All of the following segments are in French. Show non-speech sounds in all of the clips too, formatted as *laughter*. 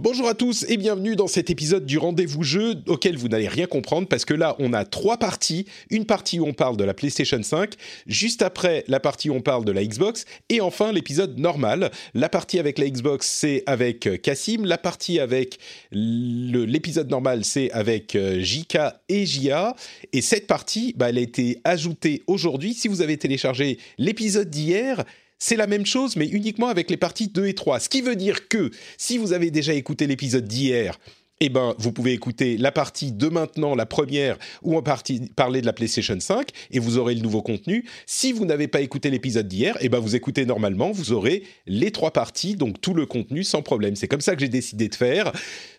Bonjour à tous et bienvenue dans cet épisode du rendez-vous jeu auquel vous n'allez rien comprendre parce que là on a trois parties. Une partie où on parle de la PlayStation 5, juste après la partie où on parle de la Xbox et enfin l'épisode normal. La partie avec la Xbox c'est avec Cassim, la partie avec l'épisode normal c'est avec JK et JA et cette partie bah, elle a été ajoutée aujourd'hui. Si vous avez téléchargé l'épisode d'hier, c'est la même chose, mais uniquement avec les parties 2 et 3. Ce qui veut dire que si vous avez déjà écouté l'épisode d'hier, eh ben, vous pouvez écouter la partie de maintenant, la première, où on partie, parlait de la PlayStation 5, et vous aurez le nouveau contenu. Si vous n'avez pas écouté l'épisode d'hier, eh ben, vous écoutez normalement, vous aurez les trois parties, donc tout le contenu sans problème. C'est comme ça que j'ai décidé de faire.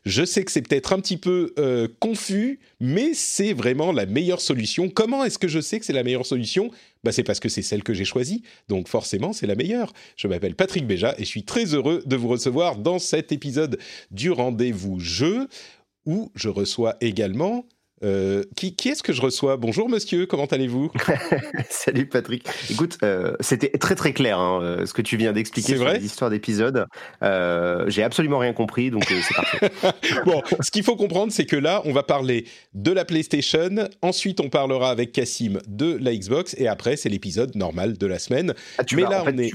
Je sais que c'est peut-être un petit peu euh, confus, mais c'est vraiment la meilleure solution. Comment est-ce que je sais que c'est la meilleure solution? Bah, C'est parce que c'est celle que j'ai choisie, donc forcément c'est la meilleure. Je m'appelle Patrick Béja et je suis très heureux de vous recevoir dans cet épisode du rendez-vous jeu, où je reçois également euh, qui, qui est-ce que je reçois? Bonjour monsieur, comment allez-vous? *laughs* Salut Patrick. Écoute, euh, c'était très très clair hein, euh, ce que tu viens d'expliquer sur l'histoire d'épisode. J'ai absolument rien compris, donc c'est parfait. *laughs* bon, ce qu'il faut comprendre, c'est que là, on va parler de la PlayStation, ensuite on parlera avec Cassim de la Xbox, et après c'est l'épisode normal de la semaine. Ah, tu Mais vas, là, on est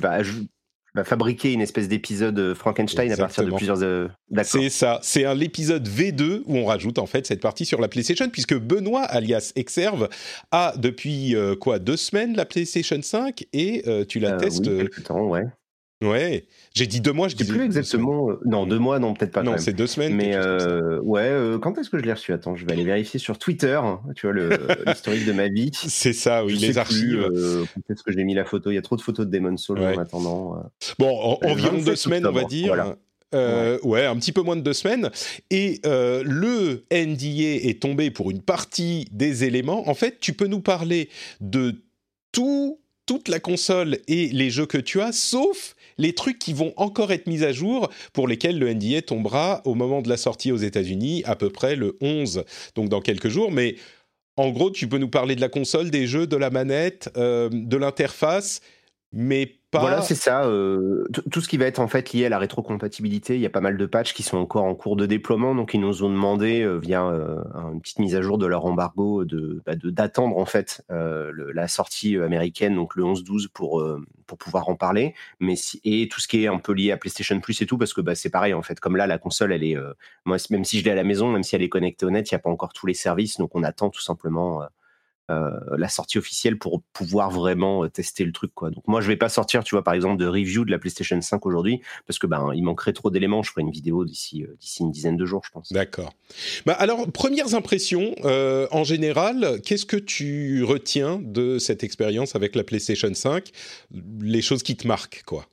fabriquer une espèce d'épisode euh, Frankenstein à partir de plusieurs. Euh, c'est ça. C'est un l'épisode V2 où on rajoute en fait cette partie sur la PlayStation, puisque Benoît, alias Exerve, a depuis euh, quoi deux semaines la PlayStation 5 et tu la testes. Oui, temps, ouais. Ouais, j'ai dit deux mois, je dis plus exactement. Euh, non, deux mois, non, peut-être pas. Non, c'est deux semaines. Mais euh, ouais, euh, quand est-ce que je l'ai reçu? Attends, je vais aller vérifier sur Twitter. Hein, tu vois *laughs* l'historique de ma vie. C'est ça, oui, les archives. Peut-être est-ce que j'ai mis la photo Il y a trop de photos de Demon's Souls en attendant. Bon, environ deux semaines, on va dire. ouais. un petit peu moins de deux semaines. Et le NDA est tombé pour une partie des éléments. En fait, tu peux nous parler de tout, toute la console et les jeux que tu as, sauf les trucs qui vont encore être mis à jour, pour lesquels le NDA tombera au moment de la sortie aux États-Unis, à peu près le 11, donc dans quelques jours. Mais en gros, tu peux nous parler de la console, des jeux, de la manette, euh, de l'interface, mais voilà, c'est ça. Euh, tout ce qui va être en fait lié à la rétrocompatibilité, il y a pas mal de patchs qui sont encore en cours de déploiement, donc ils nous ont demandé euh, via euh, une petite mise à jour de leur embargo de bah, d'attendre en fait la sortie américaine, donc le 11-12 pour pour pouvoir en parler. Mais et tout ce qui est un peu lié à PlayStation Plus et tout, parce que bah, c'est pareil en fait. Comme là, la console, elle est moi même si je l'ai à la maison, même si elle est connectée au net, il n'y a pas encore tous les services, donc on attend tout simplement euh, la sortie officielle pour pouvoir vraiment euh, tester le truc quoi. Donc moi je vais pas sortir tu vois par exemple de review de la PlayStation 5 aujourd'hui parce que ben il manquerait trop d'éléments. Je ferai une vidéo d'ici euh, d'ici une dizaine de jours je pense. D'accord. Bah alors premières impressions en général, qu'est-ce que tu retiens de cette expérience avec la PlayStation 5 Les choses qui te marquent quoi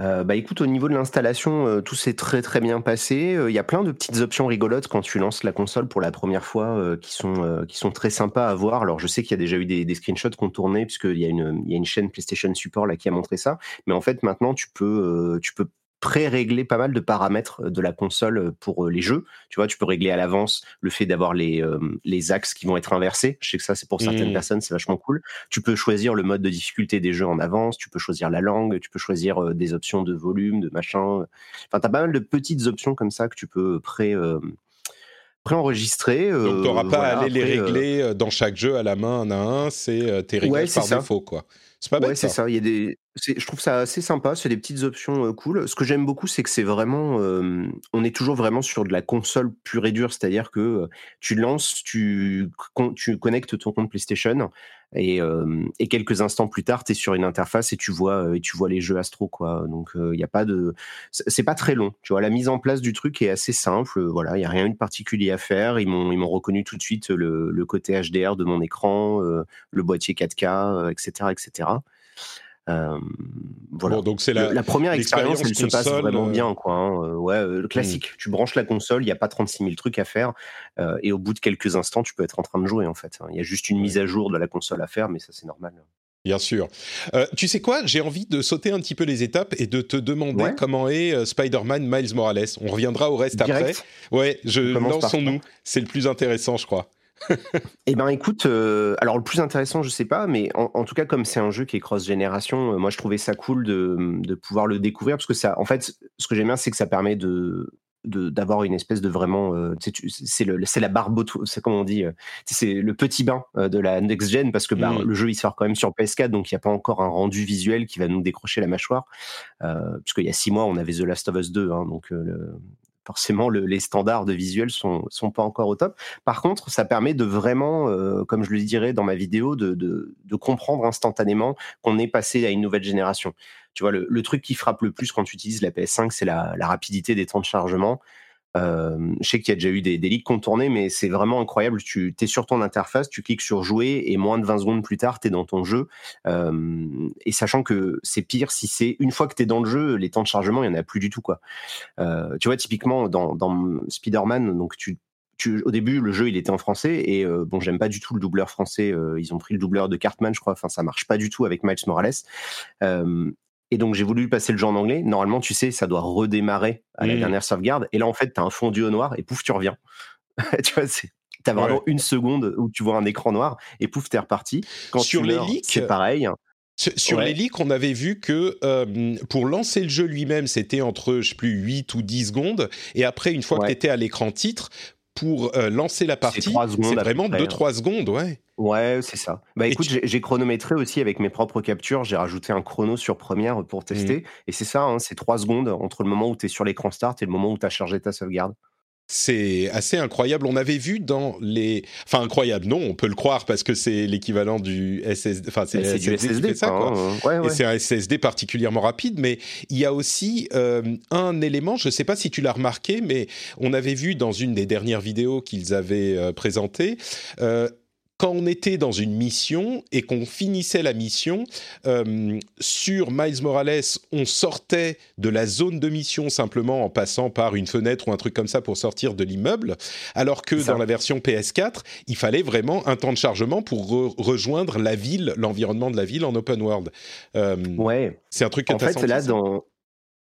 euh, bah écoute, au niveau de l'installation, euh, tout s'est très très bien passé. Euh, il y a plein de petites options rigolotes quand tu lances la console pour la première fois qui, sont, qui sont très sympas à voir. Alors je sais qu'il y a déjà eu des, screenshots qu'on tournait puisqu'il y, a une, y a une chaîne PlayStation Support là qui a montré ça. Mais en fait maintenant tu peux pré-régler pas mal de paramètres de la console pour les jeux. Tu vois, tu peux régler à l'avance le fait d'avoir les, les axes qui vont être inversés. Je sais que ça, c'est pour certaines mmh. personnes, c'est vachement cool. Tu peux choisir le mode de difficulté des jeux en avance, tu peux choisir la langue, tu peux choisir des options de volume, de machin. Enfin, tu as pas mal de petites options comme ça que tu peux pré préenregistrer. Donc, tu n'auras pas à aller les régler dans chaque jeu à la main un à un, c'est tes réglages par défaut, quoi. C'est pas ouais, c'est ça. Il y a des, je trouve ça assez sympa. C'est des petites options cool. Ce que j'aime beaucoup, c'est que c'est vraiment, on est toujours vraiment sur de la console pure et dure, c'est-à-dire que tu lances, tu, connectes ton compte PlayStation et, et quelques instants plus tard, tu es sur une interface et tu vois, et les jeux Astro, quoi. Donc il y a pas de, c'est pas très long. Tu vois, la mise en place du truc est assez simple. Voilà, il y a rien de particulier à faire. Ils m'ont, reconnu tout de suite le, côté HDR de mon écran, le boîtier 4K, etc., etc. voilà. donc c'est la, première expérience, elle se passe vraiment bien, quoi. Hein, ouais, mmh. classique. Tu branches la console, il n'y a pas 36 000 trucs à faire, et au bout de quelques instants, tu peux être en train de jouer en fait. Hein. Il y a juste une mise à jour de la console à faire, mais ça c'est normal. Bien sûr. Euh, tu sais quoi J'ai envie de sauter un petit peu les étapes et de te demander comment est euh, Spider-Man Miles Morales. On reviendra au reste après. Ouais, je lançons-nous. C'est le plus intéressant, je crois. *laughs* eh ben écoute, euh, alors le plus intéressant, je sais pas, mais en, tout cas comme c'est un jeu qui est cross génération, moi je trouvais ça cool de, de, pouvoir le découvrir parce que ça, en fait, ce que j'aime bien, c'est que ça permet de d'avoir une espèce de vraiment euh, c'est le c'est la barbe c'est comme on dit euh, c'est le petit bain euh, de la next gen parce que bah, mmh. le jeu il sort quand même sur PS4 donc il n'y a pas encore un rendu visuel qui va nous décrocher la mâchoire euh, puisqu'il y a six mois on avait The Last of Us 2 hein, donc le, forcément les standards de visuel sont sont pas encore au top. Par contre, ça permet de vraiment, euh, comme je le dirais dans ma vidéo, de, comprendre instantanément qu'on est passé à une nouvelle génération. Tu vois, le, truc qui frappe le plus quand tu utilises la PS5, c'est la rapidité des temps de chargement. Je sais qu'il y a déjà eu des, des ligues contournées, mais c'est vraiment incroyable. Tu es sur ton interface, tu cliques sur jouer et moins de 20 secondes plus tard, tu es dans ton jeu. Et sachant que c'est pire si c'est une fois que tu es dans le jeu, les temps de chargement, il n'y en a plus du tout. quoi. Tu vois, typiquement, dans, Spider-Man, donc au début, le jeu, il était en français et euh, bon, j'aime pas du tout le doubleur français. Ils ont pris le doubleur de Cartman, je crois. Enfin, ça marche pas du tout avec Miles Morales. Et donc, j'ai voulu passer le jeu en anglais. Normalement, tu sais, ça doit redémarrer à la mmh. dernière sauvegarde. Et là, en fait, tu as un fondu au noir et pouf, tu reviens. *laughs* tu vois, c'est. T'as vraiment une seconde où tu vois un écran noir et pouf, t'es reparti. Quand sur les leaks, c'est pareil. Sur, les leaks, on avait vu que euh, pour lancer le jeu lui-même, c'était entre, je sais plus, 8 ou 10 secondes. Et après, une fois que tu étais à l'écran titre, pour euh, lancer la partie, c'est vraiment 2-3 hein. secondes, ouais. Ouais, c'est ça. Bah écoute, j'ai chronométré aussi avec mes propres captures. J'ai rajouté un chrono sur première pour mmh. tester. Et c'est ça, hein, c'est 3 secondes entre le moment où tu es sur l'écran start et le moment où tu as chargé ta sauvegarde. C'est assez incroyable. On avait vu dans les, enfin incroyable. Non, on peut le croire parce que c'est l'équivalent du SSD. Enfin, c'est du SSD, ça, quoi. Hein. Et c'est un SSD particulièrement rapide. Mais il y a aussi euh, un élément. Je ne sais pas si tu l'as remarqué, mais on avait vu dans une des dernières vidéos qu'ils avaient euh, présentées. Euh, quand on était dans une mission et qu'on finissait la mission, euh, sur Miles Morales, on sortait de la zone de mission simplement en passant par une fenêtre ou un truc comme ça pour sortir de l'immeuble, alors que dans la version PS4, il fallait vraiment un temps de chargement pour rejoindre la ville, l'environnement de la ville en open world. Euh, ouais. C'est un truc En fait, là, dans,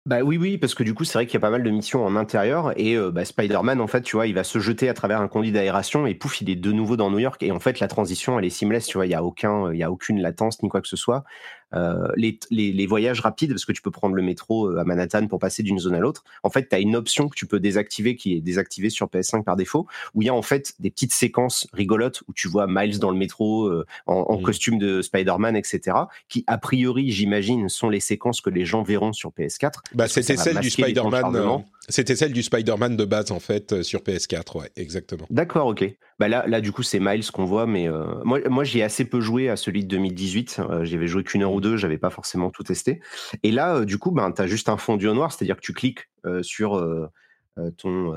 bah oui, oui, parce que du coup, c'est vrai qu'il y a pas mal de missions en intérieur et euh, bah, Spider-Man, en fait, tu vois, il va se jeter à travers un conduit d'aération et pouf, il est de nouveau dans New York. Et en fait, la transition, elle est seamless, tu vois, il y a aucun, il y a aucune latence ni quoi que ce soit. Euh, les, les, les, voyages rapides, parce que tu peux prendre le métro euh, à Manhattan pour passer d'une zone à l'autre, en fait, tu as une option que tu peux désactiver, qui est désactivée sur PS5 par défaut, où il y a en fait des petites séquences rigolotes où tu vois Miles dans le métro euh, en, en mmh. costume de Spider-Man, etc., qui, a priori, j'imagine, sont les séquences que les gens verront sur PS4. Bah, c'était celle du Spider-Man. C'était celle du Spider-Man de base, en fait, sur PS4, ouais, exactement. D'accord, ok. Bah là, là, du coup, c'est Miles qu'on voit, mais moi, moi j'y ai assez peu joué à celui de 2018. J'y avais joué qu'une heure ou deux, j'avais pas forcément tout testé. Et là, euh, du coup, ben, tu as juste un fondu au noir, c'est-à-dire que tu cliques euh, sur euh, ton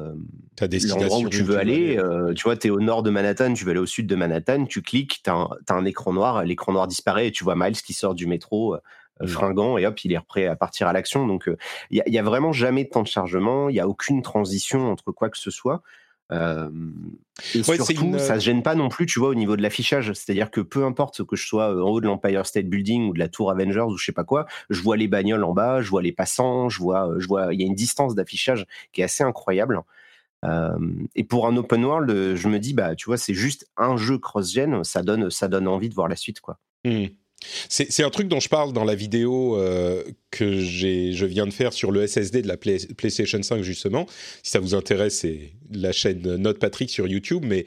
l'endroit où tu veux aller. tu vois, tu es au nord de Manhattan, tu veux aller au sud de Manhattan, tu cliques, tu as, un écran noir, l'écran noir disparaît et tu vois Miles qui sort du métro. Mmh. fringant et hop il est prêt à partir à l'action donc il y, a vraiment jamais de temps de chargement il y a aucune transition entre quoi que ce soit euh, et surtout, ça se gêne pas non plus, tu vois, au niveau de l'affichage. C'est-à-dire que peu importe que je sois en haut de l'Empire State Building ou de la Tour Avengers ou je sais pas quoi, je vois les bagnoles en bas, je vois les passants, je vois, je vois, il y a une distance d'affichage qui est assez incroyable. Euh, et pour un open world, je me dis, bah, tu vois, c'est juste un jeu cross-gen, ça donne, ça donne envie de voir la suite, quoi. Mmh. C'est un truc dont je parle dans la vidéo euh, que je viens de faire sur le SSD de la PlayStation 5 justement. Si ça vous intéresse, c'est la chaîne Note Patrick sur YouTube. Mais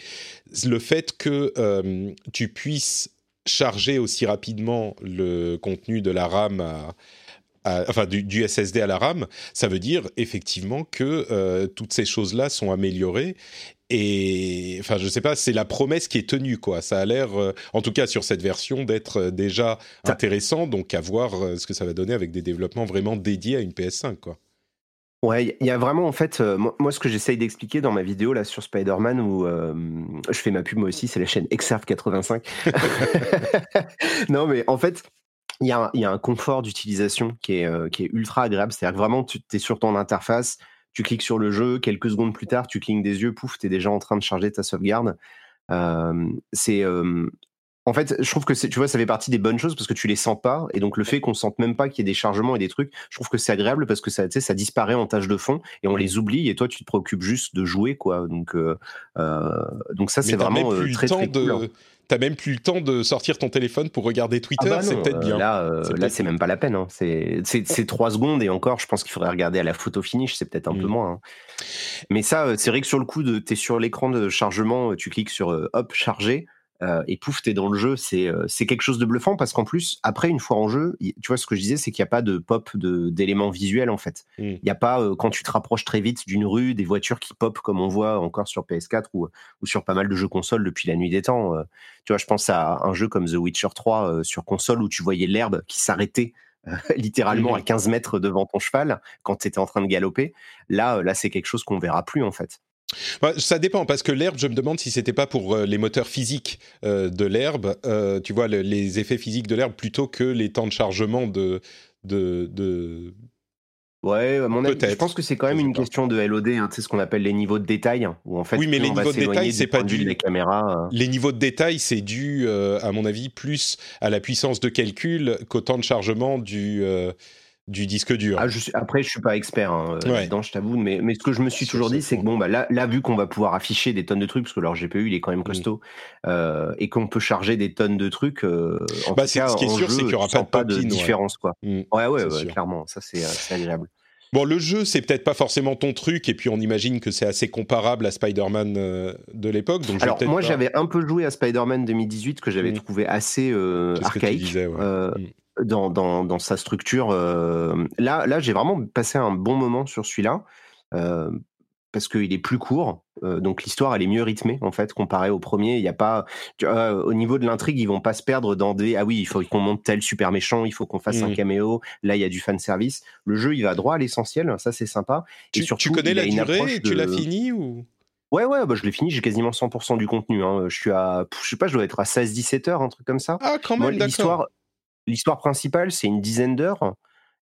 le fait que euh, tu puisses charger aussi rapidement le contenu de la RAM enfin du, SSD à la RAM, ça veut dire effectivement que euh, toutes ces choses-là sont améliorées et enfin, je sais pas, c'est la promesse qui est tenue, quoi. Ça a l'air, euh, en tout cas sur cette version, d'être euh, déjà intéressant. Donc, à voir euh, ce que ça va donner avec des développements vraiment dédiés à une PS5, quoi. Ouais, il y a vraiment en fait, moi, ce que j'essaye d'expliquer dans ma vidéo là sur Spider-Man où je fais ma pub moi aussi, c'est la chaîne Exerve 85. *laughs* *laughs* non mais en fait, il y, a un, il y, a un confort d'utilisation qui est, qui est ultra agréable. C'est-à-dire que vraiment, tu es sur ton interface, tu cliques sur le jeu, quelques secondes plus tard, tu clignes des yeux, pouf, tu es déjà en train de charger ta sauvegarde. Euh, c'est en fait, je trouve que tu vois, ça fait partie des bonnes choses parce que tu les sens pas, et donc le fait qu'on sente même pas qu'il y ait des chargements et des trucs, je trouve que c'est agréable parce que ça, ça disparaît en tâche de fond et on les oublie, et toi tu te préoccupes juste de jouer, quoi. Donc, euh, euh donc ça c'est vraiment euh, très, très cool. Hein. T'as même plus le temps de sortir ton téléphone pour regarder Twitter, ah bah c'est peut-être bien. Là, euh, là c'est même pas la peine. Hein. C'est trois secondes et encore, je pense qu'il faudrait regarder à la photo finish, c'est peut-être un peu mm. moins. Hein. Mais ça, c'est vrai que sur le coup, de, es sur l'écran de chargement, tu cliques sur hop, charger. Euh, et pouf, t'es dans le jeu. C'est euh, c'est quelque chose de bluffant parce qu'en plus, après, une fois en jeu, tu vois, ce que je disais, c'est qu'il n'y a pas de pop d'éléments visuels en fait. Mmh. Il n'y a pas, euh, quand tu te rapproches très vite d'une rue, des voitures qui pop comme on voit encore sur PS4 ou, ou sur pas mal de jeux consoles depuis la nuit des temps. tu vois, je pense à un jeu comme The Witcher 3 sur console où tu voyais l'herbe qui s'arrêtait *laughs* littéralement mmh. à 15 mètres devant ton cheval quand tu étais en train de galoper. Là, là c'est quelque chose qu'on verra plus en fait. Bah, ça dépend parce que l'herbe, je me demande si c'était pas pour euh, les moteurs physiques euh, de l'herbe, euh, tu vois, les effets physiques de l'herbe plutôt que les temps de chargement de. de, de... Ouais, mon avis, je pense que c'est quand même une question de LOD, hein, tu sais ce qu'on appelle les niveaux de détail, où en fait, oui, mais les niveaux de détail, c'est pas dû. Les caméras. Les niveaux de détail, c'est dû, à mon avis, plus à la puissance de calcul qu'au temps de chargement du du disque dur. Ah, je après, je suis pas expert hein, euh, je t'avoue, mais, mais ce que je me suis toujours dit, c'est que bon, bah, là, là, vu qu'on va pouvoir afficher des tonnes de trucs, parce que leur GPU, il est quand même mmh. costaud, euh, et qu'on peut charger des tonnes de trucs, euh, en bah, tout cas, ce qui est sûr, c'est qu'il n'y aura pas de, différence. Quoi. Mmh, ouais, ouais, clairement, ça c'est agréable. Bon, le jeu, c'est peut-être pas forcément ton truc, et puis on imagine que c'est assez comparable à Spider-Man de l'époque. Alors, moi, j'avais un peu joué à Spider-Man 2018 que j'avais mmh. trouvé assez archaïque dans, dans, dans, sa structure. Euh, là, là j'ai vraiment passé un bon moment sur celui-là. Euh, parce qu'il est plus court, euh, donc l'histoire elle est mieux rythmée en fait comparé au premier. Il y a pas, au niveau de l'intrigue, ils vont pas se perdre dans des ah oui il faut qu'on monte tel super méchant, il faut qu'on fasse un mmh. caméo. Là il y a du fan service. Le jeu il va droit à l'essentiel, ça c'est sympa. Tu, Et surtout, tu connais la durée, tu l'as fini ou? Ouais, ouais, bah, je l'ai fini, j'ai quasiment 100% du contenu. Hein. Je suis à, je sais pas, je dois être à 16-17 heures, un truc comme ça. Ah, quand même, d'accord l'histoire principale, c'est une dizaine d'heures.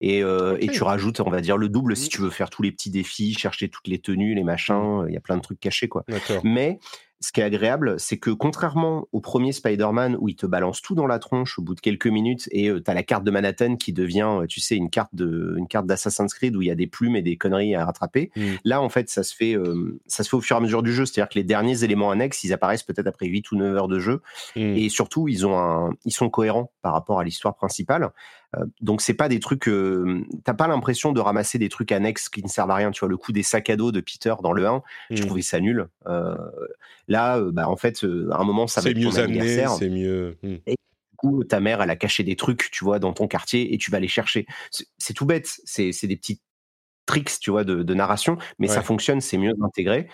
Et, euh, et, tu rajoutes, on va dire, le double si mmh. tu veux faire tous les petits défis, chercher toutes les tenues, les machins. Il y a plein de trucs cachés, quoi. Mais ce qui est agréable, c'est que contrairement au premier Spider-Man où il te balance tout dans la tronche au bout de quelques minutes et euh, tu as la carte de Manhattan qui devient, euh, tu sais, une carte de, une carte d'Assassin's Creed où il y a des plumes et des conneries à rattraper. Mmh. Là, en fait, ça se fait, euh, ça se fait au fur et à mesure du jeu. C'est-à-dire que les derniers éléments annexes, ils apparaissent peut-être après 8 ou 9 heures de jeu. Mmh. Et surtout, ils ont un, ils sont cohérents par rapport à l'histoire principale. Euh, donc c'est pas des trucs, euh, t'as pas l'impression de ramasser des trucs annexes qui ne servent à rien. Tu vois le coup des sacs à dos de Peter dans le 1, je mmh. trouvais ça nul. Euh, là, bah en fait, à un moment ça va être mieux amené, c'est mieux. Mmh. Et du coup, ta mère, elle a caché des trucs, tu vois, dans ton quartier et tu vas les chercher. C'est tout bête. C'est des petits tricks, tu vois, de, narration, mais ça fonctionne, c'est mieux intégré.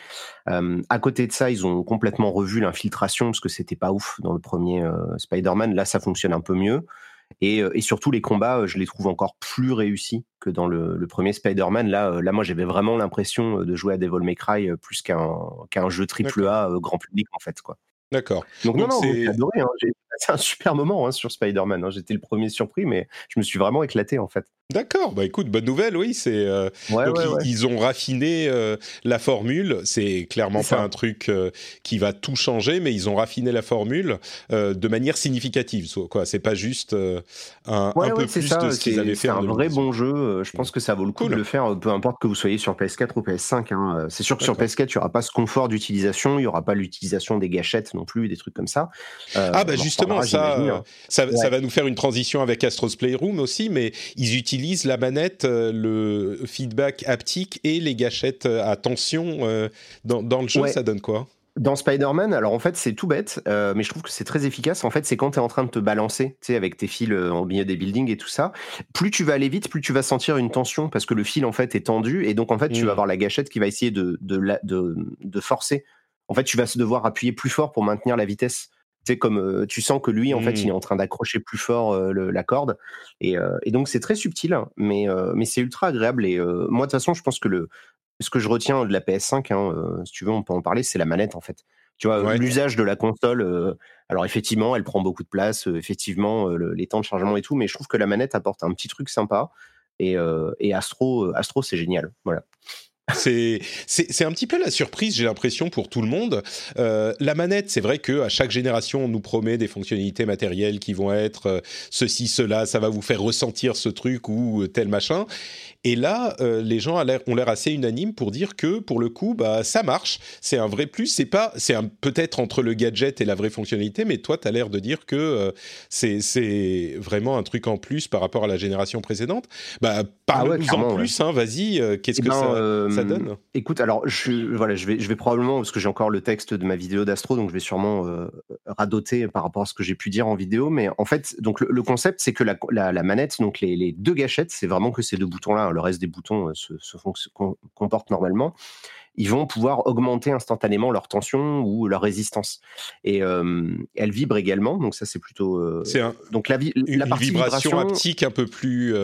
à côté de ça, ils ont complètement revu l'infiltration parce que c'était pas ouf dans le premier Spider-Man. Là, ça fonctionne un peu mieux. Euh, et, surtout, les combats, euh, je les trouve encore plus réussis que dans le, premier Spider-Man. Là, euh, là, moi, j'avais vraiment l'impression de jouer à Devil May Cry plus qu'un qu'un jeu triple A grand public, en fait. quoi. D'accord. Donc, non, non, j'ai adoré. Hein. *laughs* Passé un super moment hein, sur Spider-Man. Hein. J'étais le premier surpris, mais je me suis vraiment éclaté, en fait. D'accord, bah écoute, bonne nouvelle, oui, c'est euh, donc ils, ont raffiné euh, la formule. C'est clairement pas un truc euh, qui va tout changer, mais ils ont raffiné la formule de manière significative. Quoi, c'est pas juste un, un peu plus de ce qu'ils avaient fait. C'est un vrai bon jeu. Je pense que ça vaut le coup de le faire, peu importe que vous soyez sur PS4 ou PS5. Hein. C'est sûr que sur PS4, il y aura pas ce confort d'utilisation, il y aura pas l'utilisation des gâchettes non plus, des trucs comme ça. ah bah justement, ça, hein. ça, ça, va nous faire une transition avec Astro's Playroom aussi, mais ils utilisent utilise la manette, euh, le feedback haptique et les gâchettes euh, à tension euh, dans, dans, le jeu, ça donne quoi? Dans Spider-Man, alors en fait c'est tout bête, mais je trouve que c'est très efficace. En fait, c'est quand tu es en train de te balancer, tu sais, avec tes fils au milieu des buildings et tout ça. Plus tu vas aller vite, plus tu vas sentir une tension parce que le fil en fait est tendu et donc en fait tu vas mmh. avoir la gâchette qui va essayer de, de, de, de forcer. En fait, tu vas devoir appuyer plus fort pour maintenir la vitesse comme euh, tu sens que lui, en fait, il est mmh. en train d'accrocher plus fort euh, la corde. Et, euh, et donc, c'est très subtil, hein, mais, mais c'est ultra agréable. Et moi, de toute façon, je pense que le, ce que je retiens de la PS5, hein, si tu veux, on peut en parler, c'est la manette, en fait. Tu vois, l'usage de la console, alors effectivement, elle prend beaucoup de place, effectivement, les temps de chargement et tout, mais je trouve que la manette apporte un petit truc sympa. Et, et Astro, Astro c'est génial. Voilà. C'est un petit peu la surprise, j'ai l'impression pour tout le monde. Euh, la manette, c'est vrai que à chaque génération, on nous promet des fonctionnalités matérielles qui vont être euh, ceci, cela, ça va vous faire ressentir ce truc ou tel machin. Et là, euh, les gens ont l'air assez unanimes pour dire que pour le coup, bah ça marche. C'est un vrai plus. C'est pas, c'est peut-être entre le gadget et la vraie fonctionnalité, mais toi, tu as l'air de dire que euh, c'est vraiment un truc en plus par rapport à la génération précédente. Bah parle-nous ah en plus. Hein, Vas-y, qu'est-ce eh que ben, ça, ça, donne Écoute, alors je voilà, je vais je vais probablement parce que j'ai encore le texte de ma vidéo d'Astro, donc je vais sûrement radoter par rapport à ce que j'ai pu dire en vidéo. Mais en fait, donc le, concept, c'est que la, la, manette, donc les, les deux gâchettes, c'est vraiment que ces deux boutons-là le reste des boutons euh, se, comportent normalement, ils vont pouvoir augmenter instantanément leur tension ou leur résistance. Et euh, elle vibre également, donc ça c'est plutôt. Euh, c'est donc la, une partie vibration, haptique un peu plus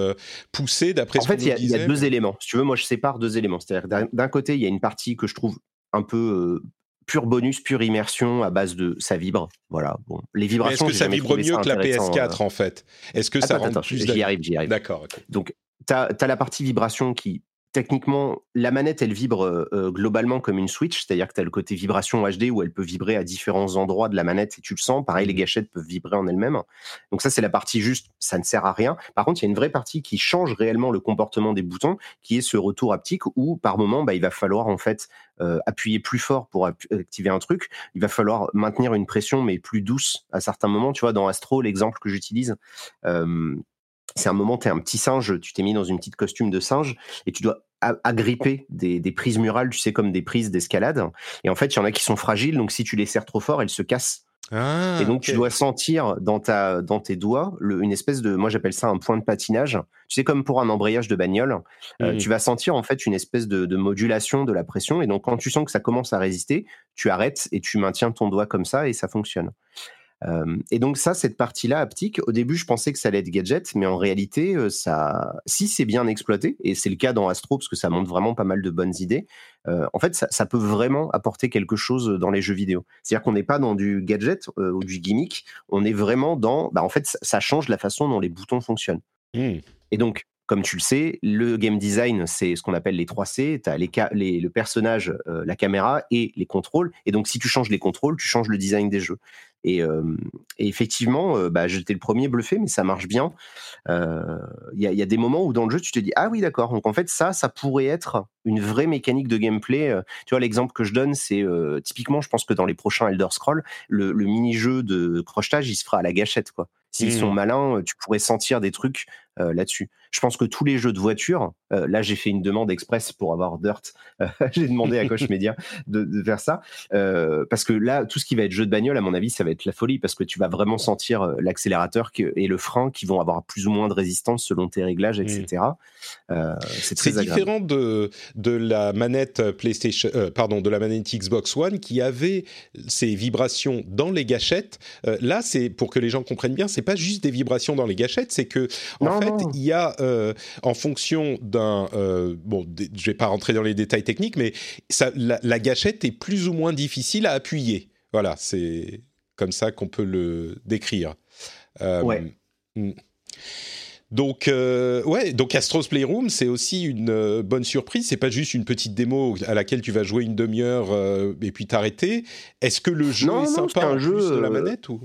poussée d'après ce En fait, il y, a deux éléments. Si tu veux, moi je sépare deux éléments. C'est-à-dire d'un côté, il y a une partie que je trouve un peu pur bonus, pure immersion à base de ça vibre. Voilà. Bon, les vibrations. Est-ce que ça vibre mieux que la PS4 en fait? Est-ce que ça rend plus J'y arrive, j'y arrive. D'accord. Donc tu as, la partie vibration qui, techniquement, la manette, elle vibre euh, euh, globalement comme une Switch, c'est-à-dire que tu as le côté vibration HD où elle peut vibrer à différents endroits de la manette et tu le sens. Pareil, les mmh. gâchettes peuvent vibrer en elles-mêmes. Donc ça, c'est la partie juste, ça ne sert à rien. Par contre, il y a une vraie partie qui change réellement le comportement des boutons, qui est ce retour haptique où, par moment, bah, il va falloir en fait euh, appuyer plus fort pour activer un truc. Il va falloir maintenir une pression, mais plus douce à certains moments. Tu vois, dans Astro, l'exemple que j'utilise, c'est un moment, tu es un petit singe, tu t'es mis dans une petite costume de singe et tu dois agripper des, prises murales, tu sais, comme des prises d'escalade. Et en fait, il y en a qui sont fragiles, donc si tu les serres trop fort, elles se cassent. Ah, et donc, tu dois sentir dans, ta, dans tes doigts une espèce de, moi j'appelle ça un point de patinage. Tu sais, comme pour un embrayage de bagnole, euh, mmh. tu vas sentir en fait une espèce de, de, modulation de la pression. Et donc, quand tu sens que ça commence à résister, tu arrêtes et tu maintiens ton doigt comme ça et ça fonctionne et donc ça, cette partie-là haptique, au début, je pensais que ça allait être gadget, mais en réalité, ça, si c'est bien exploité, et c'est le cas dans Astro parce que ça montre vraiment pas mal de bonnes idées, en fait, ça, peut vraiment apporter quelque chose dans les jeux vidéo. C'est-à-dire qu'on n'est pas dans du gadget ou du gimmick, on est vraiment dans, bah, en fait, ça, change la façon dont les boutons fonctionnent. Mmh. Et donc, comme tu le sais, le game design, c'est ce qu'on appelle les 3C. Tu as les, le personnage, la caméra et les contrôles. Et donc, si tu changes les contrôles, tu changes le design des jeux. Et, effectivement, bah, j'étais le premier bluffé, mais ça marche bien. Il y, a des moments où dans le jeu, tu te dis ah oui d'accord. Donc en fait ça, ça pourrait être une vraie mécanique de gameplay. Tu vois l'exemple que je donne, c'est typiquement, je pense que dans les prochains Elder Scrolls, le, le mini-jeu de crochetage, il se fera à la gâchette quoi. S'ils sont mmh. malins, tu pourrais sentir des trucs là-dessus. Je pense que tous les jeux de voiture, là j'ai fait une demande express pour avoir Dirt, *laughs* j'ai demandé à Coach Media *laughs* de, de, faire ça, parce que là, tout ce qui va être jeu de bagnole, à mon avis, ça va être la folie, parce que tu vas vraiment sentir l'accélérateur et le frein qui vont avoir plus ou moins de résistance selon tes réglages, etc. Mmh. c'est très différent de, de la manette PlayStation, pardon, de la manette Xbox One qui avait ces vibrations dans les gâchettes. là, c'est pour que les gens comprennent bien, c'est pas juste des vibrations dans les gâchettes, c'est que en fait, il y a euh, en fonction d'un euh, bon, je vais pas rentrer dans les détails techniques, mais ça, la, gâchette est plus ou moins difficile à appuyer. Voilà, c'est comme ça qu'on peut le décrire. Euh, ouais. Hmm. Donc, ouais, donc Astro's Playroom, c'est aussi une bonne surprise. C'est pas juste une petite démo à laquelle tu vas jouer une demi-heure et puis t'arrêter. Est-ce que le jeu est sympa un jeu, de la manette ou?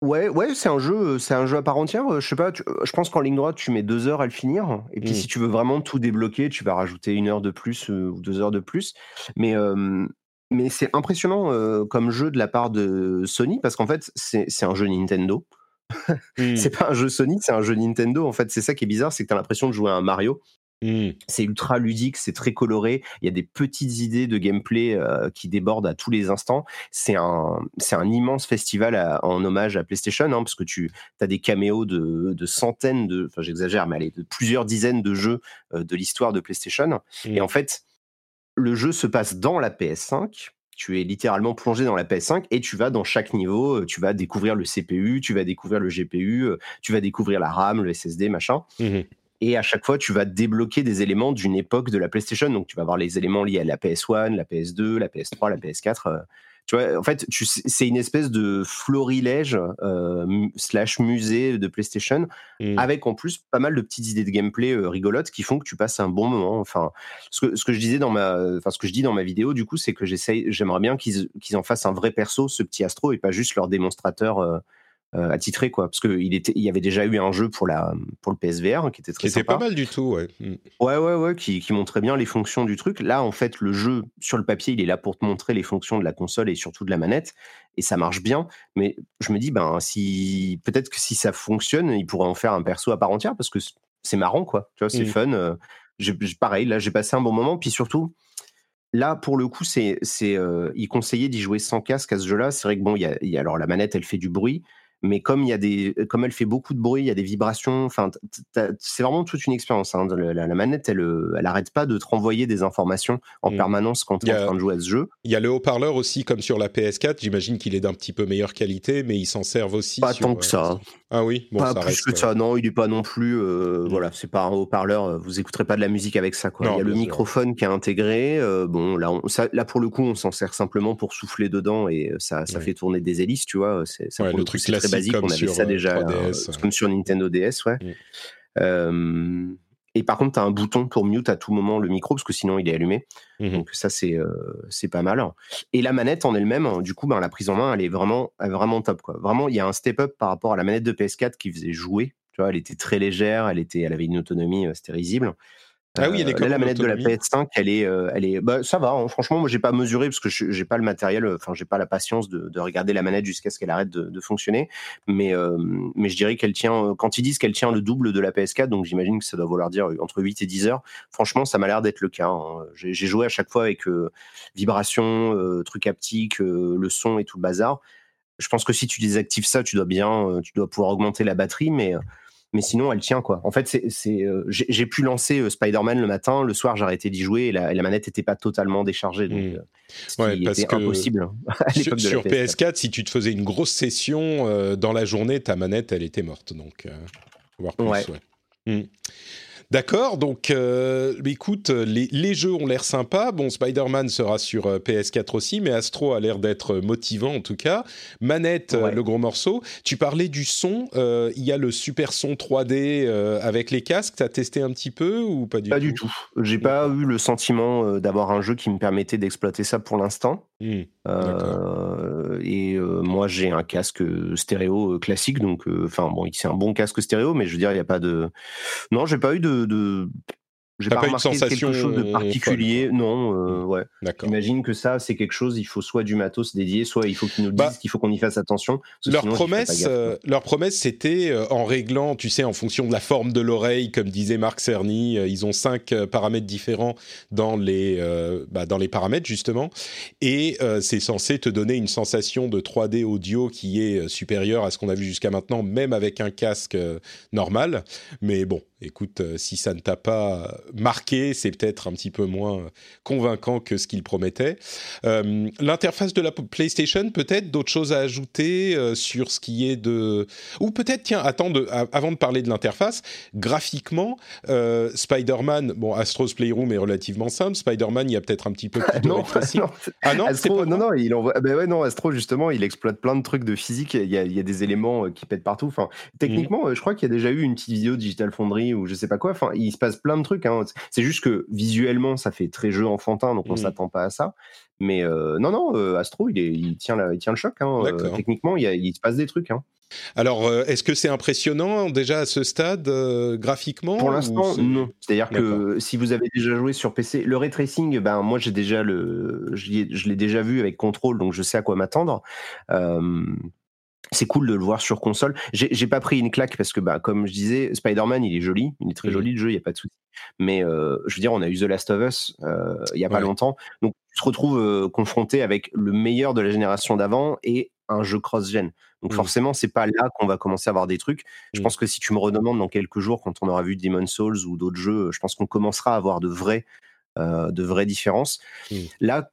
Ouais, ouais, c'est un jeu, c'est un jeu à part entière. Je sais pas, je pense qu'en ligne droite, tu mets deux heures à le finir. Et puis, mmh. si tu veux vraiment tout débloquer, tu vas rajouter une heure de plus ou deux heures de plus. Mais, mais c'est impressionnant comme jeu de la part de Sony parce qu'en fait, c'est un jeu Nintendo. *laughs* Mmh. c'est pas un jeu Sony, c'est un jeu Nintendo. En fait, c'est ça qui est bizarre, c'est que tu as l'impression de jouer à un Mario. Mmh. C'est ultra ludique, c'est très coloré. Il y a des petites idées de gameplay euh, qui débordent à tous les instants. C'est un, c'est un immense festival en hommage à PlayStation, hein, parce que tu as des caméos de, de centaines de, enfin j'exagère, mais allez, de plusieurs dizaines de jeux euh, de l'histoire de PlayStation. Et mmh. en fait, le jeu se passe dans la PS5. Tu es littéralement plongé dans la PS5 et tu vas dans chaque niveau, euh, tu vas découvrir le CPU, tu vas découvrir le GPU, tu vas découvrir la RAM, le SSD, machin. Mmh et à chaque fois, tu vas débloquer des éléments d'une époque de la PlayStation. Donc, tu vas avoir les éléments liés à la PS1, la PS2, la PS3, la PS4. tu vois, en fait, c'est une espèce de florilège slash musée de PlayStation, mmh. avec en plus pas mal de petites idées de gameplay rigolotes qui font que tu passes un bon moment. Enfin, ce que, ce que je disais dans ma, enfin, ce que je dis dans ma vidéo, du coup, c'est que j'essaye, j'aimerais bien qu'ils qu'ils en fassent un vrai perso, ce petit Astro, et pas juste leur démonstrateur euh, attitré quoi. Parce qu'il était il y avait déjà eu un jeu pour la pour le PSVR qui était très qui était pas mal du tout ouais. Mm. ouais ouais ouais qui, qui, montrait bien les fonctions du truc. Là en fait le jeu sur le papier il est là pour te montrer les fonctions de la console et surtout de la manette et ça marche bien. Mais je me dis ben si peut-être que si ça fonctionne il pourrait en faire un perso à part entière parce que c'est marrant quoi. Tu vois c'est mm. fun euh, pareil là j'ai passé un bon moment. Puis surtout Là, pour le coup, c'est, c'est, euh, il conseillait d'y jouer sans casque à ce jeu-là. C'est vrai que bon, il y a, y a, alors la manette, elle fait du bruit, mais comme il y a des, comme elle fait beaucoup de bruit, il y a des vibrations. Enfin, c'est vraiment toute une expérience. Hein. La, manette, elle, elle arrête pas de te renvoyer des informations en mmh. permanence quand tu es en train de jouer à ce jeu. Il y a le haut-parleur aussi, comme sur la PS4. J'imagine qu'il est d'un petit peu meilleure qualité, mais ils s'en servent aussi. Pas tant que ça. Euh, ah oui, bon, pas plus que ça. Non, il est pas non plus. Euh, mmh. Voilà, c'est pas un haut-parleur. Euh, vous écouterez pas de la musique avec ça. Quoi. il y a le microphone qui est intégré. bon, là, là pour le coup, on s'en sert simplement pour souffler dedans et ça, ça fait tourner des hélices, tu vois. C'est le, truc classique basique. on avait ça déjà, 3DS, euh, comme sur Nintendo DS, ouais. Mm. Euh, et par contre, tu as un bouton pour mute à tout moment le micro, parce que sinon il est allumé. Mm-hmm. Donc ça, c'est euh, c'est pas mal. Et la manette en elle-même, du coup, ben, la prise en main, elle est vraiment, vraiment top. Quoi. Vraiment, il y a un step-up par rapport à la manette de PS4 qui faisait jouer. Tu vois, elle était très légère, elle, était, elle avait une autonomie, c'était risible. Ah oui, elle est euh, la manette de la PS5, elle est, euh, elle est, bah, ça va. Hein. franchement, moi, j'ai pas mesuré parce que j'ai pas le matériel. Euh, enfin, j'ai pas la patience de, de, regarder la manette jusqu'à ce qu'elle arrête de, de, fonctionner. Mais, mais je dirais qu'elle tient. Quand ils disent qu'elle tient le double de la PS4, donc j'imagine que ça doit vouloir dire entre 8 et 10 heures. Franchement, ça m'a l'air d'être le cas. Hein. J'ai joué à chaque fois avec vibration, truc haptique, le son et tout le bazar. Je pense que si tu désactives ça, tu dois bien, tu dois pouvoir augmenter la batterie, mais mais sinon elle tient quoi. En fait, c'est, euh, j'ai pu lancer euh, Spider-Man le matin, le soir j'ai arrêté d'y jouer et la, manette n'était pas totalement déchargée, donc mmh. euh, parce que impossible. *laughs* Sur, PS4, si tu te faisais une grosse session dans la journée, ta manette elle était morte, donc voir plus. Ouais. Mmh. D'accord, donc euh, écoute, les, jeux ont l'air sympas. Bon, Spider-Man sera sur euh, PS4 aussi, mais Astro a l'air d'être motivant en tout cas. Manette, euh, le gros morceau. Tu parlais du son, il y a le super son 3D avec les casques. T'as testé un petit peu ou pas du tout Pas du tout? J'ai pas eu le sentiment d'avoir un jeu qui me permettait d'exploiter ça pour l'instant. Mmh, et moi, j'ai un casque stéréo classique, donc enfin bon, c'est un bon casque stéréo, mais je veux dire, il n'y a pas de. Non, j'ai pas eu de de, j'ai pas, pas une sensation quelque chose de particulier. non, euh, ouais. J'imagine que ça, c'est quelque chose. Il faut soit du matos dédié, soit il faut qu'ils nous bah, disent qu'il faut qu'on y fasse attention. Leur promesse, euh, leur promesse, c'était euh, en réglant, tu sais, en fonction de la forme de l'oreille, comme disait Marc Cerny, ils ont cinq paramètres différents dans les bah, dans les paramètres justement, et c'est censé te donner une sensation de 3D audio qui est supérieure à ce qu'on a vu jusqu'à maintenant, même avec un casque normal. Mais bon, écoute, si ça ne t'a pas marqué, c'est peut-être un petit peu moins convaincant que ce qu'il promettait. Euh, l'interface de la PlayStation, peut-être d'autres choses à ajouter euh, sur ce qui est de... Ou peut-être, tiens, attends, avant de parler de l'interface, graphiquement, euh, Spider-Man, bon, Astro's Playroom est relativement simple, Spider-Man, il y a peut-être un petit peu plus de *laughs* *laughs* non, Ah non, Astro, non, non, il envoie... Ben ouais, non, Astro, justement, il exploite plein de trucs de physique, il y a, il y a des éléments qui pètent partout. Enfin, techniquement, mmh. je crois qu'il y a déjà eu une petite vidéo Digital Foundry ou je sais pas quoi, enfin, il se passe plein de trucs, hein. C'est juste que visuellement, ça fait très jeu enfantin, donc on mmh. s'attend pas à ça. Mais euh, non, non, euh, Astro, il, est, il, tient il tient le choc. Hein. Euh, techniquement, il, il, se passe des trucs. Hein. Alors, est-ce que c'est impressionnant déjà à ce stade graphiquement Pour l'instant, non. C'est-à-dire que si vous avez déjà joué sur PC, le ray tracing, ben moi j'ai déjà le, je l'ai déjà vu avec Control, donc je sais à quoi m'attendre c'est cool de le voir sur console. J'ai pas pris une claque parce que, bah, comme je disais, Spider-Man, il est joli, il est très mmh joli le jeu, il n'y a pas de souci. Mais euh, je veux dire, on a eu The Last of Us euh, il n'y a pas longtemps, donc tu te retrouves euh, confronté avec le meilleur de la génération d'avant et un jeu cross-gen. Donc mmh. forcément, c'est pas là qu'on va commencer à avoir des trucs. Je mmh. pense que si tu me redemandes dans quelques jours, quand on aura vu Demon's Souls ou d'autres jeux, je pense qu'on commencera à avoir de vraies, de vraies différences. Là,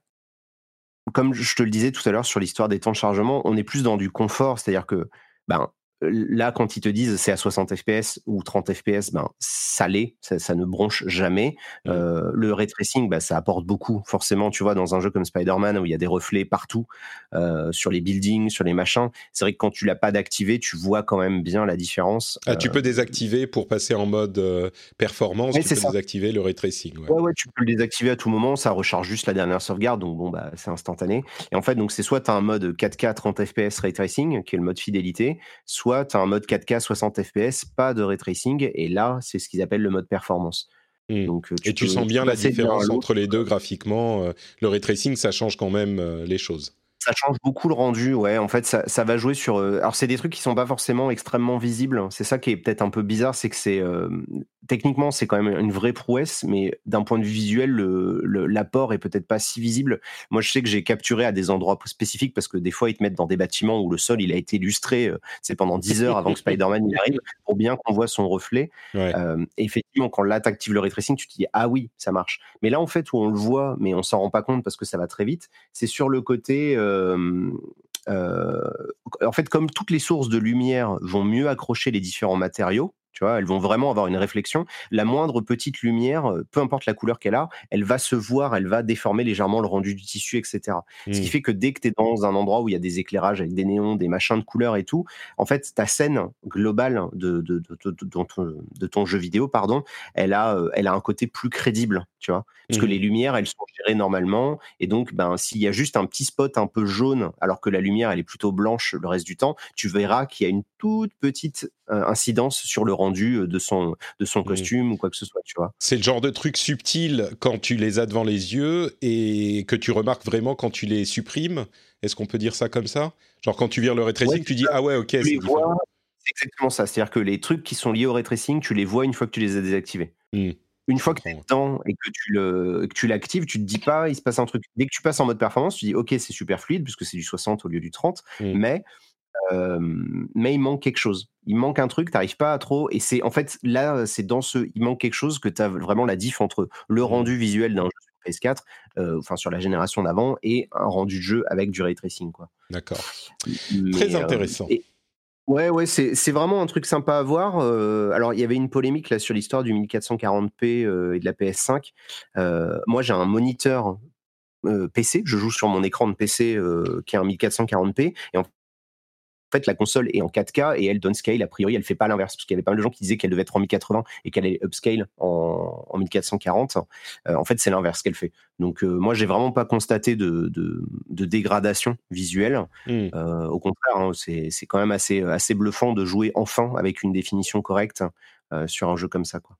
comme je te le disais tout à l'heure sur l'histoire des temps de chargement, on est plus dans du confort, c'est-à-dire que ben, là, quand ils te disent c'est à 60 fps ou 30 fps, ben ça l'est, ça, ne bronche jamais. Mmh. Euh, le ray tracing, ben, ça apporte beaucoup, forcément. Tu vois, dans un jeu comme Spider-Man où il y a des reflets partout euh, sur les buildings, sur les machins, c'est vrai que quand tu l'as pas d'activer, tu vois quand même bien la différence. Ah, tu peux désactiver pour passer en mode performance. tu peux désactiver le ray tracing. Ouais. ouais. tu peux le désactiver à tout moment. Ça recharge juste la dernière sauvegarde, donc bon, bah, c'est instantané. Et en fait, donc c'est soit tu as un mode 4K 30 fps ray tracing, qui est le mode fidélité, soit tu as un mode 4K 60 fps, pas de ray tracing, et là, c'est ce qu'ils appellent le mode performance. Mmh. Donc, tu et tu sens bien la différence entre les deux graphiquement. Euh, le ray tracing, ça change quand même euh, les choses. Ça change beaucoup le rendu, ouais. En fait, ça, ça va jouer sur. Euh, alors, c'est des trucs qui sont pas forcément extrêmement visibles. C'est ça qui est peut-être un peu bizarre, c'est que c'est techniquement, c'est quand même une vraie prouesse, mais d'un point de vue visuel, l'apport est peut-être pas si visible. Moi, je sais que j'ai capturé à des endroits spécifiques parce que des fois, ils te mettent dans des bâtiments où le sol il a été illustré, c'est euh, pendant 10 heures avant que Spider-Man y arrive, pour bien qu'on voit son reflet. Euh, effectivement, quand là, actives le ray tracing, tu te dis ah oui, ça marche. Mais là, en fait, où on le voit, mais on s'en rend pas compte parce que ça va très vite, c'est sur le côté. Euh, en fait, comme toutes les sources de lumière vont mieux accrocher les différents matériaux, tu vois, elles vont vraiment avoir une réflexion. La moindre petite lumière, euh, peu importe la couleur qu'elle a, elle va se voir, elle va déformer légèrement le rendu du tissu, etc. Ce qui mmh. fait que dès que tu es dans un endroit où il y a des éclairages avec des néons, des machins de couleurs et tout, en fait, ta scène globale de, de, de, ton, jeu vidéo, pardon, elle a, euh, elle a un côté plus crédible, tu vois. Parce que mmh. les lumières, elles sont gérées normalement. Et donc, ben, s'il y a juste un petit spot un peu jaune, alors que la lumière, elle est plutôt blanche le reste du temps, tu verras qu'il y a une toute petite euh, incidence sur le rendu euh, de son, de son mmh. costume ou quoi que ce soit, tu vois. C'est le genre de truc subtil quand tu les as devant les yeux et que tu remarques vraiment quand tu les supprimes. Est-ce qu'on peut dire ça comme ça? Genre quand tu vires le ray tu dis ah ouais, ok, c'est exactement ça. C'est-à-dire que les trucs qui sont liés au ray tracing, tu les vois une fois que tu les as désactivés. Mmh. Une fois que tu es dedans et que tu, le, que tu l'actives, tu te dis pas, il se passe un truc. Dès que tu passes en mode performance, tu dis, OK, c'est super fluide, puisque c'est du 60 au lieu du 30, mmh. mais mais il manque quelque chose. Il manque un truc, t'arrives pas à trop. Et c'est en fait là, c'est dans ce, il manque quelque chose que tu as vraiment la diff entre le mmh. rendu visuel d'un jeu sur PS4, enfin sur la génération d'avant, et un rendu de jeu avec du ray tracing, quoi. D'accord. Très intéressant. Ouais, ouais, c'est vraiment un truc sympa à voir. alors, il y avait une polémique là sur l'histoire du 1440p et de la PS5. moi, j'ai un moniteur PC, je joue sur mon écran de PC qui est un 1440p, et en fait, la console est en 4K et elle downscale. A priori, elle fait pas l'inverse parce qu'il y avait pas mal de gens qui disaient qu'elle devait être en 1080 et qu'elle est upscale en, en 1440. Euh, en fait, c'est l'inverse qu'elle fait. Donc, euh, moi, j'ai vraiment pas constaté de, de, dégradation visuelle. Hmm. Euh, au contraire, hein, c'est quand même assez, assez bluffant de jouer enfin avec une définition correcte sur un jeu comme ça. Quoi.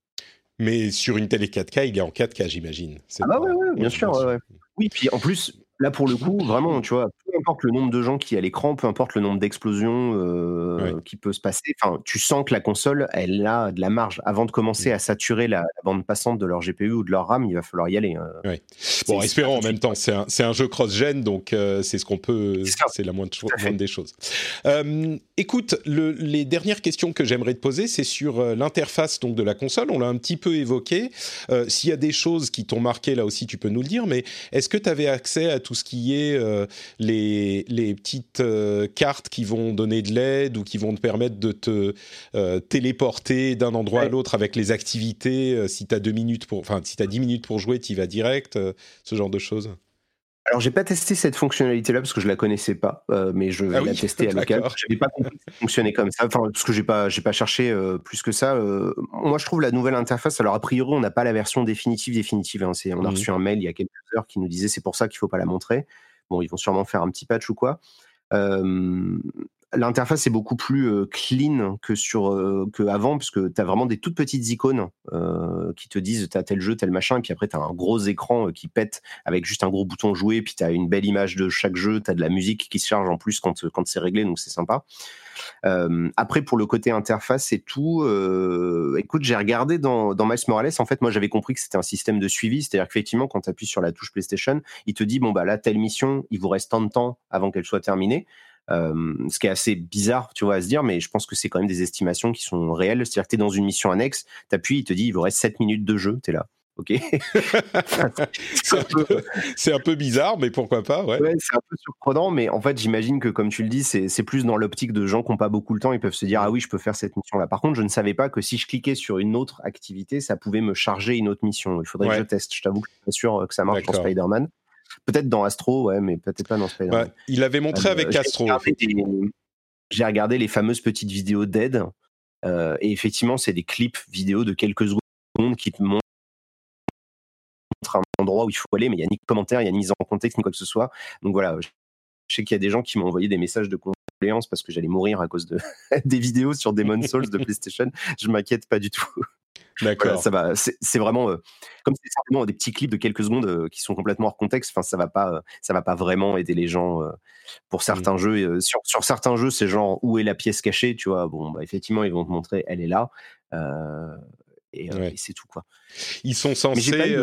Mais sur une télé 4K, il est en 4K, j'imagine. Ah bah ouais, bien sûr. Oui, puis en plus, Là, pour le coup, vraiment, tu vois, peu importe le nombre de gens qui a l'écran, peu importe le nombre d'explosions euh, qui peut se passer, enfin, tu sens que la console, elle a de la marge. Avant de commencer mmh. à saturer la, bande passante de leur GPU ou de leur RAM, il va falloir y aller. Hein. Bon, espérons en même temps, c'est un, un, jeu cross-gen, donc euh, c'est ce qu'on peut, c'est la moindre, moindre, des choses. Euh, écoute, le, les dernières questions que j'aimerais te poser, c'est sur l'interface donc de la console. On l'a un petit peu évoqué. S'il y a des choses qui t'ont marqué, là aussi, tu peux nous le dire, mais est-ce que tu avais accès à tout ce qui est euh, les, les, petites euh, cartes qui vont donner de l'aide ou qui vont te permettre de te euh, téléporter d'un endroit à l'autre avec les activités. si tu as deux minutes pour, enfin, si tu as 10 minutes pour jouer, tu y vas direct, ce genre de choses. Alors, j'ai pas testé cette fonctionnalité-là parce que je la connaissais pas, mais je vais ah la tester à local. Je n'avais pas compris que ça fonctionnait comme ça, enfin, parce que j'ai pas, j'ai pas cherché plus que ça. moi, je trouve la nouvelle interface. Alors, a priori, on n'a pas la version définitive définitive. Hein, on a mmh reçu un mail il y a quelques heures qui nous disait c'est pour ça qu'il faut pas la montrer. Bon, ils vont sûrement faire un petit patch ou quoi l'interface est beaucoup plus clean que sur que avant puisque tu as vraiment des toutes petites icônes qui te disent tu as tel jeu tel machin et puis après tu as un gros écran qui pète avec juste un gros bouton jouer puis tu as une belle image de chaque jeu tu as de la musique qui se charge en plus quand quand c'est réglé donc c'est sympa. Après pour le côté interface et tout écoute j'ai regardé dans, dans Miles Morales en fait moi j'avais compris que c'était un système de suivi c'est-à-dire qu'effectivement quand tu appuies sur la touche PlayStation il te dit bon bah là telle mission il vous reste tant de temps avant qu'elle soit terminée ce qui est assez bizarre, tu vois, à se dire, mais je pense que c'est quand même des estimations qui sont réelles. C'est-à-dire que tu es dans une mission annexe, tu appuies, il te dit, il vous reste 7 minutes de jeu, tu es là. ok *laughs* C'est un, peu bizarre, mais pourquoi pas, ouais. c'est un peu surprenant, mais en fait, j'imagine que, comme tu le dis, c'est plus dans l'optique de gens qui n'ont pas beaucoup le temps, ils peuvent se dire, ah oui, je peux faire cette mission-là. Par contre, je ne savais pas que si je cliquais sur une autre activité, ça pouvait me charger une autre mission. Il faudrait que je teste. Je t'avoue que je suis pas sûr euh, que ça marche pour Spider-Man. Peut-être dans Astro, ouais, mais peut-être pas dans Spider-Man. il avait montré euh, avec Astro. J'ai regardé, les fameuses petites vidéos d'aide. Euh, et effectivement, c'est des clips vidéo de quelques secondes qui te montrent un endroit où il faut aller, mais il n'y a ni commentaire, il n'y a ni mise en contexte, ni quoi que ce soit. Donc voilà, je sais qu'il y a des gens qui m'ont envoyé des messages de condoléances parce que j'allais mourir à cause de *laughs* des vidéos sur Demon's Souls de *laughs* PlayStation. Je m'inquiète pas du tout. D'accord. ça va. C'est vraiment euh, comme c'est simplement des petits clips de quelques secondes euh, qui sont complètement hors contexte. Enfin, ça va pas, euh, ça va pas vraiment aider les gens pour certains mmh. jeux. Sur, sur, certains jeux, c'est genre où est la pièce cachée, tu vois? Bon, bah, effectivement, ils vont te montrer, elle est là. Et, c'est tout quoi. Ils sont censés.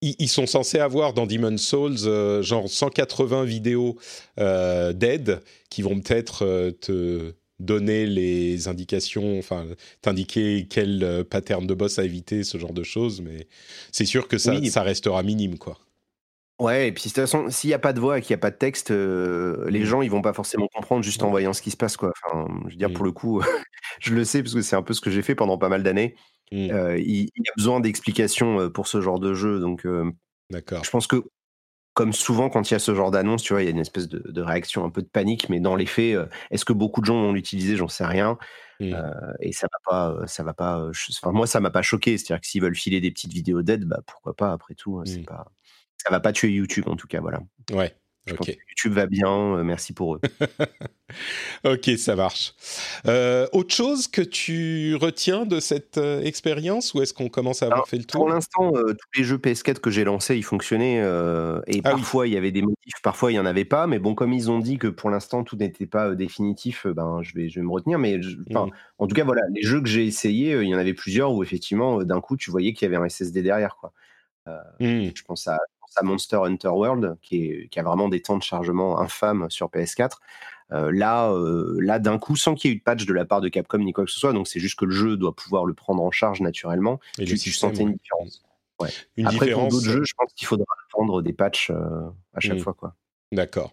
ils, sont censés avoir dans Demon's Souls genre 180 vidéos d'aide qui vont peut-être te donner les indications, enfin, t'indiquer quel euh, pattern de boss à éviter, ce genre de choses, mais c'est sûr que ça, ça restera minime, quoi. Ouais, et puis de toute façon, s'il n'y a pas de voix et qu'il n'y a pas de texte, euh, les mmh. gens ils vont pas forcément comprendre juste en voyant ce qui se passe, quoi. Enfin, je veux dire, pour mmh. le coup, *laughs* je le sais parce que c'est un peu ce que j'ai fait pendant pas mal d'années. Mmh. Euh, il, y a besoin d'explications pour ce genre de jeu, donc. D'accord. Je pense que comme souvent quand il y a ce genre d'annonce, tu vois, il y a une espèce de, réaction, un peu de panique, mais dans les faits, euh, est-ce que beaucoup de gens vont l'utiliser? J'en sais rien. Mmh. Euh, et ça va pas, euh, ça va pas. enfin, moi, ça m'a pas choqué. C'est-à-dire que s'ils veulent filer des petites vidéos d'aide, bah pourquoi pas? Après tout, hein, c'est mmh. pas, ça va pas tuer YouTube en tout cas, voilà. Ouais. YouTube va bien, euh, merci pour eux. *laughs* ok, ça marche. Euh, autre chose que tu retiens de cette euh, expérience ou est-ce qu'on commence à avoir fait le tour? Pour l'instant, tous les jeux PS4 que j'ai lancés, ils fonctionnaient et ah parfois il y avait des motifs, parfois il n'y en avait pas. Mais bon, comme ils ont dit que pour l'instant tout n'était pas définitif, ben je vais, je vais me retenir. Mais mmh. en tout cas, voilà, les jeux que j'ai essayés, il y en avait plusieurs où effectivement d'un coup tu voyais qu'il y avait un SSD derrière, quoi. Mmh. Je pense à à Monster Hunter World, qui, a vraiment des temps de chargement infâmes sur PS4. Euh, là, euh, là d'un coup, sans qu'il y ait eu de patch de la part de Capcom ni quoi que ce soit, donc c'est juste que le jeu doit pouvoir le prendre en charge naturellement. Et tu, tu sentais une différence. Après, pour d'autres jeux, je pense qu'il faudra prendre des patchs euh, à chaque mmh. fois. quoi. D'accord.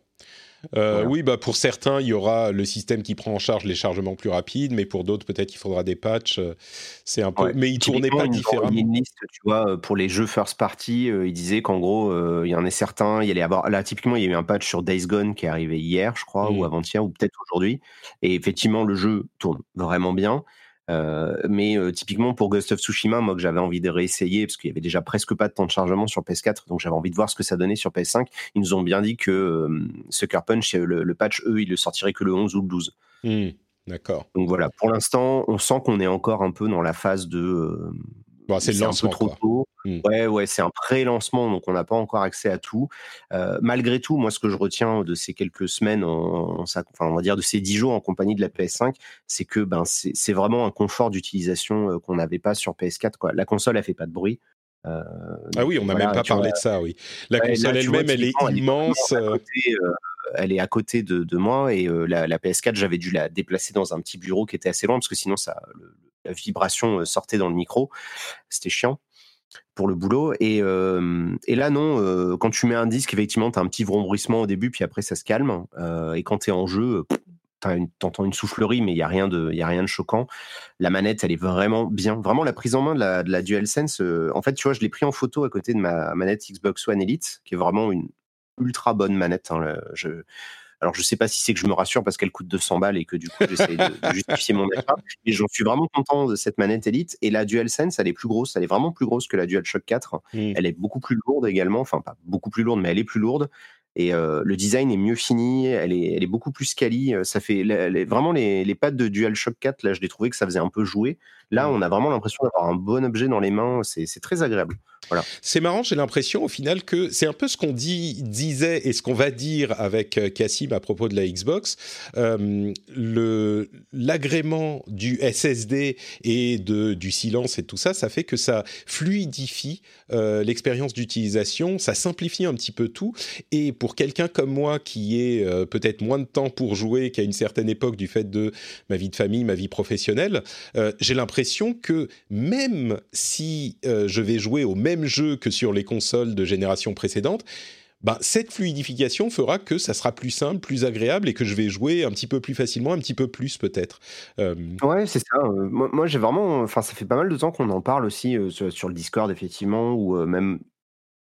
Euh, oui, bah pour certains, il y aura le système qui prend en charge les chargements plus rapides, mais pour d'autres, peut-être qu'il faudra des patchs. Euh, c'est un peu, mais ils tournaient pas différemment. Une liste, tu vois, euh, pour les jeux first party, ils disaient qu'en gros, il y en a certains. Il y allait avoir là, typiquement, il y a eu un patch sur Days Gone qui est arrivé hier, je crois, ou mmh. avant-hier, ou peut-être aujourd'hui. Et effectivement, le jeu tourne vraiment bien. Euh, mais euh, typiquement pour Ghost of Tsushima, moi que j'avais envie de réessayer parce qu'il y avait déjà presque pas de temps de chargement sur PS4, donc j'avais envie de voir ce que ça donnait sur PS5. Ils nous ont bien dit que euh, Sucker Punch, le, patch, eux, il le sortirait que le 11 ou le 12. Mmh, d'accord. Donc voilà, pour l'instant, on sent qu'on est encore un peu dans la phase de c'est un peu trop tôt. Mmh. Ouais, ouais, c'est un pré-lancement, donc on n'a pas encore accès à tout. Euh, malgré tout, moi, ce que je retiens de ces quelques semaines, en, enfin, on va dire de ces dix jours en compagnie de la PS5, c'est que ben, c'est vraiment un confort d'utilisation euh, qu'on n'avait pas sur PS4. Quoi. La console, elle fait pas de bruit. Euh, ah oui, on n'a même pas parlé de ça, oui. La console elle-même, elle est immense. Elle est à côté, de, moi et la, PS4, j'avais dû la déplacer dans un petit bureau qui était assez loin parce que sinon, ça, vibration euh, sortait dans le micro. C'était chiant pour le boulot. Et, euh, là, non, euh, quand tu mets un disque, effectivement, tu as un petit vrombissement au début, puis après, ça se calme. et quand tu es en jeu, tu entends une soufflerie, mais il n'y a, rien de, a rien de choquant. La manette, elle est vraiment bien. Vraiment, la prise en main de la, de la DualSense, en fait, tu vois, je l'ai pris en photo à côté de ma manette Xbox One Elite, qui est vraiment une ultra bonne manette. Hein, je, alors, je sais pas si c'est que je me rassure parce qu'elle coûte 200 balles et que du coup, j'essaie de, justifier mon achat. Mais j'en suis vraiment content de cette manette Elite. Et la DualSense, elle est plus grosse. Elle est vraiment plus grosse que la DualShock 4. Mmh. Elle est beaucoup plus lourde également. Enfin, pas beaucoup plus lourde, mais elle est plus lourde. Et euh, le design est mieux fini, elle est, elle est beaucoup plus quali. Ça fait vraiment les, les pattes de DualShock 4, là, je l'ai trouvé que ça faisait un peu jouer. Là, mmh. on a vraiment l'impression d'avoir un bon objet dans les mains. C'est très agréable. C'est marrant, j'ai l'impression au final que c'est un peu ce qu'on disait et ce qu'on va dire avec euh, Cassim à propos de la Xbox. Euh, l'agrément du SSD et de, du silence et tout ça, ça fait que ça fluidifie euh, l'expérience d'utilisation, ça simplifie un petit peu tout. Et pour quelqu'un comme moi qui est peut-être moins de temps pour jouer qu'à une certaine époque du fait de ma vie de famille, ma vie professionnelle, j'ai l'impression que même si je vais jouer au même jeu que sur les consoles de génération précédente, bah, cette fluidification fera que ça sera plus simple, plus agréable et que je vais jouer un petit peu plus facilement, un petit peu plus peut-être. Euh... Ouais, c'est ça. Euh, moi, j'ai vraiment, enfin, ça fait pas mal de temps qu'on en parle aussi euh, sur, sur, le Discord effectivement, ou euh, même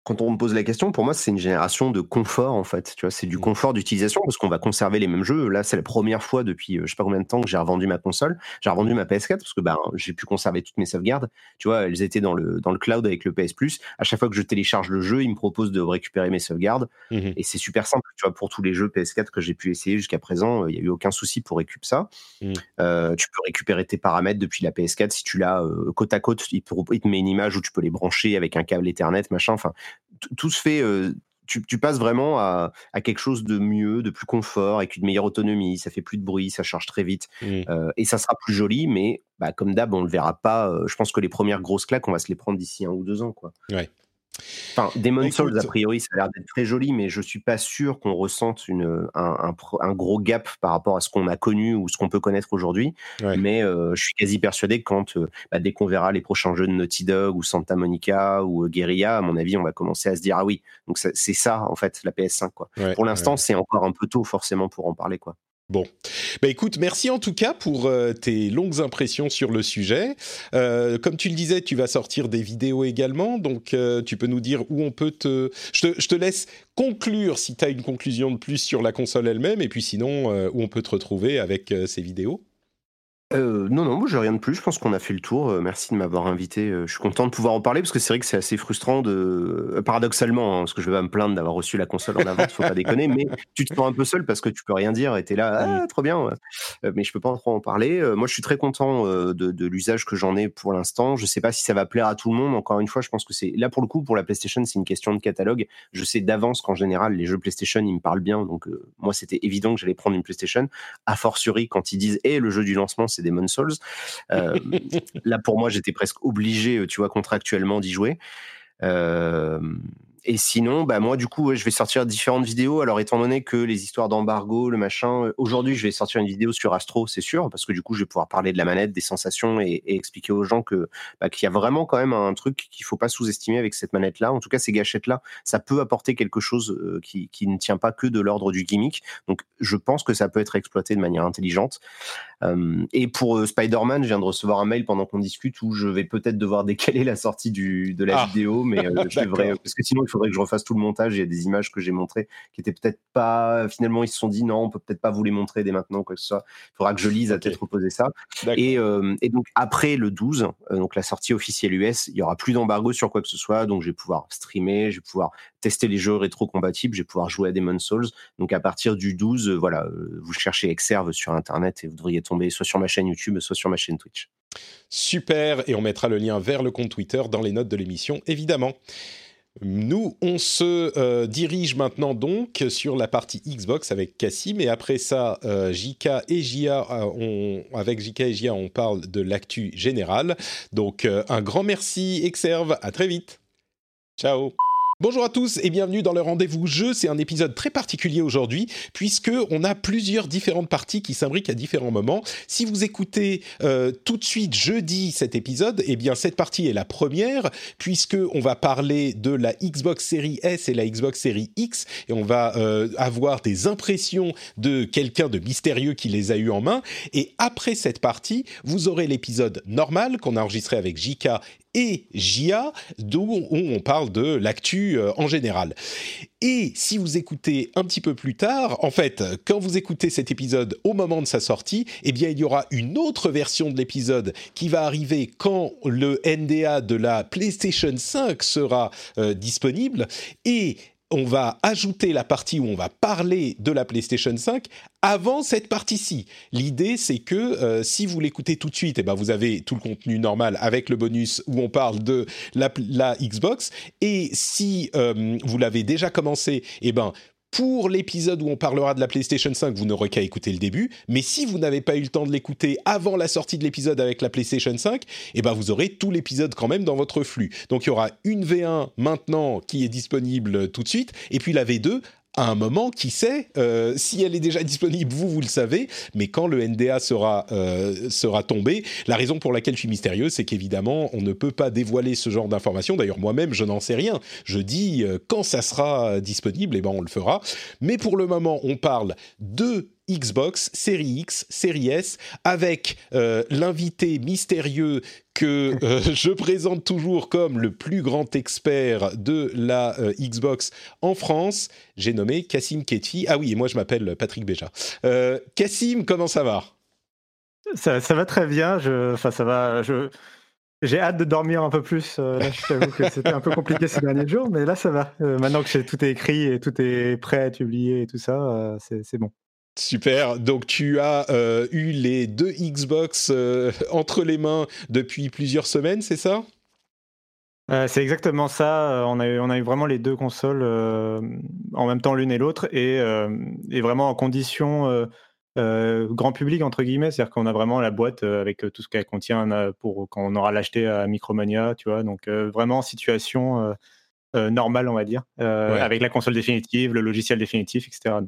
quand on me pose la question, pour moi, c'est une génération de confort, en fait. Tu vois, c'est du mmh. confort d'utilisation parce qu'on va conserver les mêmes jeux. Là, c'est la première fois depuis euh, je sais pas combien de temps que j'ai revendu ma console. J'ai revendu ma PS4 parce que ben, j'ai pu conserver toutes mes sauvegardes. Tu vois, elles étaient dans le, dans le cloud avec le PS Plus. À chaque fois que je télécharge le jeu, il me propose de récupérer mes sauvegardes. Mmh Et c'est super simple. Tu vois, pour tous les jeux PS4 que j'ai pu essayer jusqu'à présent, euh, il n'y a eu aucun souci pour récupérer ça. Mmh. Euh, tu peux récupérer tes paramètres depuis la PS4 si tu l'as côte à côte. Il te, il te met une image où tu peux les brancher avec un câble Ethernet, machin. Enfin, tout se fait. tu, passes vraiment à, quelque chose de mieux, de plus confort, avec une meilleure autonomie. Ça fait plus de bruit, ça charge très vite, mmh. et ça sera plus joli. Mais bah, comme d'hab, on le verra pas. je pense que les premières grosses claques, on va se les prendre d'ici un ou deux ans, quoi. Ouais. Enfin, Demon Souls, a priori, ça a l'air d'être très joli, mais je suis pas sûr qu'on ressente une, un, un, gros gap par rapport à ce qu'on a connu ou ce qu'on peut connaître aujourd'hui. Mais euh, je suis quasi persuadé que quand, euh, bah, dès qu'on verra les prochains jeux de Naughty Dog ou Santa Monica ou euh, Guerrilla, à mon avis, on va commencer à se dire ah oui, donc c'est ça en fait la PS5 quoi. pour l'instant, c'est encore un peu tôt forcément pour en parler quoi. Bon, bah écoute, merci en tout cas pour euh, tes longues impressions sur le sujet. Euh, comme tu le disais, tu vas sortir des vidéos également, donc euh, tu peux nous dire où on peut te... Je te, je te laisse conclure si tu as une conclusion de plus sur la console elle-même, et puis sinon, où on peut te retrouver avec ces vidéos. Euh, non, non, moi j'ai rien de plus. Je pense qu'on a fait le tour. Euh, merci de m'avoir invité. Euh, je suis content de pouvoir en parler parce que c'est vrai que c'est assez frustrant de, paradoxalement, hein, parce que je vais pas me plaindre d'avoir reçu la console en avance, faut pas déconner, mais tu te sens un peu seul parce que tu peux rien dire et t'es là, ah, trop bien. mais je peux pas trop en parler. moi, je suis très content de, de l'usage que j'en ai pour l'instant. Je sais pas si ça va plaire à tout le monde. Encore une fois, je pense que c'est là pour le coup pour la PlayStation, c'est une question de catalogue. Je sais d'avance qu'en général, les jeux PlayStation, ils me parlent bien. Donc moi, c'était évident que j'allais prendre une PlayStation. A fortiori, quand ils disent, eh, le jeu du lancement, c'est Demon Souls. Euh, *laughs* là, pour moi, j'étais presque obligé, euh, tu vois, contractuellement d'y jouer. Euh, et sinon, bah moi du coup, je vais sortir différentes vidéos. Alors étant donné que les histoires d'embargo, le machin, euh, aujourd'hui je vais sortir une vidéo sur Astro, c'est sûr, parce que du coup je vais pouvoir parler de la manette, des sensations et, expliquer aux gens que bah, qu'il y a vraiment quand même un truc qu'il faut pas sous-estimer avec cette manette-là. En tout cas, ces gâchettes-là, ça peut apporter quelque chose euh, qui, qui ne tient pas que de l'ordre du gimmick. Donc je pense que ça peut être exploité de manière intelligente. Euh, et pour Spider-Man, je viens de recevoir un mail pendant qu'on discute où je vais peut-être devoir décaler la sortie du, de la ah. vidéo, mais *laughs* je devrais parce que sinon il faudrait que je refasse tout le montage. Il y a des images que j'ai montrées qui étaient peut-être pas. Finalement, ils se sont dit non, on peut peut-être pas vous les montrer dès maintenant, quoi que ce soit. Il faudra que je lise à tête reposer ça. Et, euh, et, donc, après le 12, euh, donc la sortie officielle US, il y aura plus d'embargo sur quoi que ce soit. Donc, je vais pouvoir streamer, je vais pouvoir tester les jeux rétro-compatibles, je vais pouvoir jouer à Demon's Souls. Donc, à partir du 12, euh, voilà, vous cherchez Exerve sur Internet et vous devriez tomber soit sur ma chaîne YouTube, soit sur ma chaîne Twitch. Super, et on mettra le lien vers le compte Twitter dans les notes de l'émission, évidemment. Nous, on se euh, dirige maintenant donc sur la partie Xbox avec Cassim et après ça, euh, JK et Jia, euh, avec JK et Jia, on parle de l'actu générale. Donc un grand merci Exerve, à très vite. Ciao Bonjour à tous et bienvenue dans le rendez-vous jeu. C'est un épisode très particulier aujourd'hui puisque on a plusieurs différentes parties qui s'imbriquent à différents moments. Si vous écoutez euh, tout de suite jeudi cet épisode, eh bien cette partie est la première puisque on va parler de la Xbox Series S et la Xbox Series X et on va euh, avoir des impressions de quelqu'un de mystérieux qui les a eu en main. Et après cette partie, vous aurez l'épisode normal qu'on a enregistré avec JK et JA, d'où on parle de l'actu euh, en général. Et si vous écoutez un petit peu plus tard, en fait, quand vous écoutez cet épisode au moment de sa sortie, eh bien, il y aura une autre version de l'épisode qui va arriver quand le NDA de la PlayStation 5 sera euh, disponible. Et on va ajouter la partie où on va parler de la PlayStation 5 avant cette partie-ci. L'idée, c'est que euh, si vous l'écoutez tout de suite, eh ben, vous avez tout le contenu normal avec le bonus où on parle de la, Xbox. Et si euh, vous l'avez déjà commencé, eh ben, pour l'épisode où on parlera de la PlayStation 5, vous n'aurez qu'à écouter le début. Mais si vous n'avez pas eu le temps de l'écouter avant la sortie de l'épisode avec la PlayStation 5, eh ben vous aurez tout l'épisode quand même dans votre flux. Donc il y aura une V1 maintenant qui est disponible tout de suite, et puis la V2 à un moment, qui sait, euh, si elle est déjà disponible, vous, vous le savez, mais quand le NDA sera, euh, sera tombé, la raison pour laquelle je suis mystérieux, c'est qu'évidemment, on ne peut pas dévoiler ce genre d'informations. D'ailleurs, moi-même, je n'en sais rien. Je dis, euh, quand ça sera disponible, et eh ben, on le fera. Mais pour le moment, on parle de Xbox, série X, série S, avec euh, l'invité mystérieux que euh, *laughs* je présente toujours comme le plus grand expert de la euh, Xbox en France. J'ai nommé Cassim Ketfi. Ah oui, et moi je m'appelle Patrick Béja. Cassim, comment ça va? Ça, va très bien. Enfin, ça va. J'ai hâte de dormir un peu plus. je t'avoue que c'était un peu compliqué ces derniers jours, mais là, ça va. maintenant que tout est écrit et tout est prêt à être publié et tout ça, c'est bon. Super. Donc tu as euh, eu les deux Xbox euh, entre les mains depuis plusieurs semaines, c'est ça? Euh, C'est exactement ça. On a, eu, on a eu vraiment les deux consoles en même temps l'une et l'autre et, vraiment en condition grand public entre guillemets, c'est-à-dire qu'on a vraiment la boîte avec tout ce qu'elle contient pour quand on aura l'acheté à Micromania, tu vois. Donc vraiment situation normale, on va dire, avec la console définitive, le logiciel définitif, etc.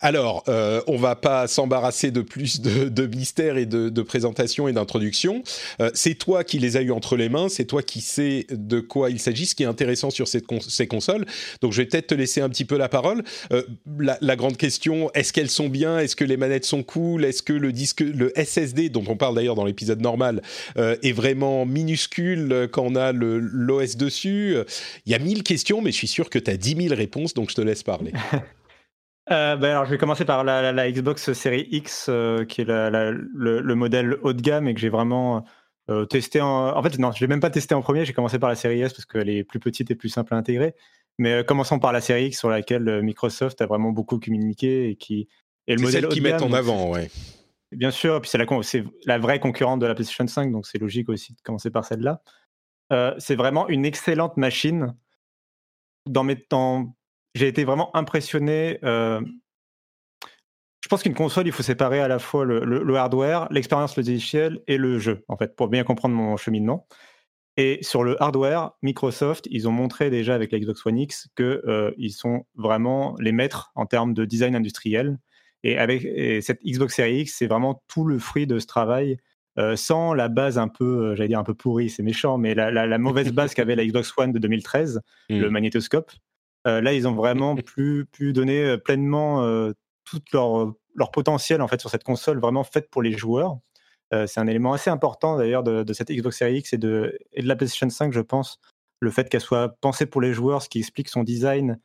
Alors, euh, on va pas s'embarrasser de plus de, de mystères et de, de présentations et d'introductions. Euh, c'est toi qui les as eu entre les mains, c'est toi qui sais de quoi il s'agit, ce qui est intéressant sur ces consoles. Donc, je vais peut-être te laisser un petit peu la parole. Euh, la, grande question, est-ce qu'elles sont bien? Est-ce que les manettes sont cool? Est-ce que le disque, le SSD, dont on parle d'ailleurs dans l'épisode normal, euh, est vraiment minuscule quand on a l'OS dessus? Il y a mille questions, mais je suis sûr que tu as dix mille réponses, donc je te laisse parler. *laughs* Euh, ben alors, je vais commencer par la, la, Xbox Series X, euh, qui est le, modèle haut de gamme et que j'ai vraiment euh, testé en. En fait, non, je l'ai même pas testé en premier. J'ai commencé par la série S parce qu'elle est plus petite et plus simple à intégrer. Mais commençons par la série X, sur laquelle Microsoft a vraiment beaucoup communiqué et qui est le modèle celle qui mettent en avant, ouais. Bien sûr, puis c'est la, la vraie concurrente de la PlayStation 5, donc c'est logique aussi de commencer par celle-là. c'est vraiment une excellente machine. Dans mes temps j'ai été vraiment impressionné. Euh, je pense qu'une console, il faut séparer à la fois le, hardware, l'expérience logicielle et le jeu, en fait, pour bien comprendre mon cheminement. Et sur le hardware, Microsoft, ils ont montré déjà avec la Xbox One X qu'ils euh, sont vraiment les maîtres en termes de design industriel. Et avec cette Xbox Series X, c'est vraiment tout le fruit de ce travail, euh, sans la base un peu, j'allais dire un peu pourrie, c'est méchant, mais la, mauvaise base *laughs* qu'avait la Xbox One de 2013, le mmh. magnétoscope. Euh, là, ils ont vraiment pu, pu donner euh, pleinement euh, tout leur, leur, potentiel en fait sur cette console vraiment faite pour les joueurs. c'est un élément assez important d'ailleurs de, cette Xbox Series X et de, et de la PlayStation 5, je pense, le fait qu'elle soit pensée pour les joueurs, ce qui explique son design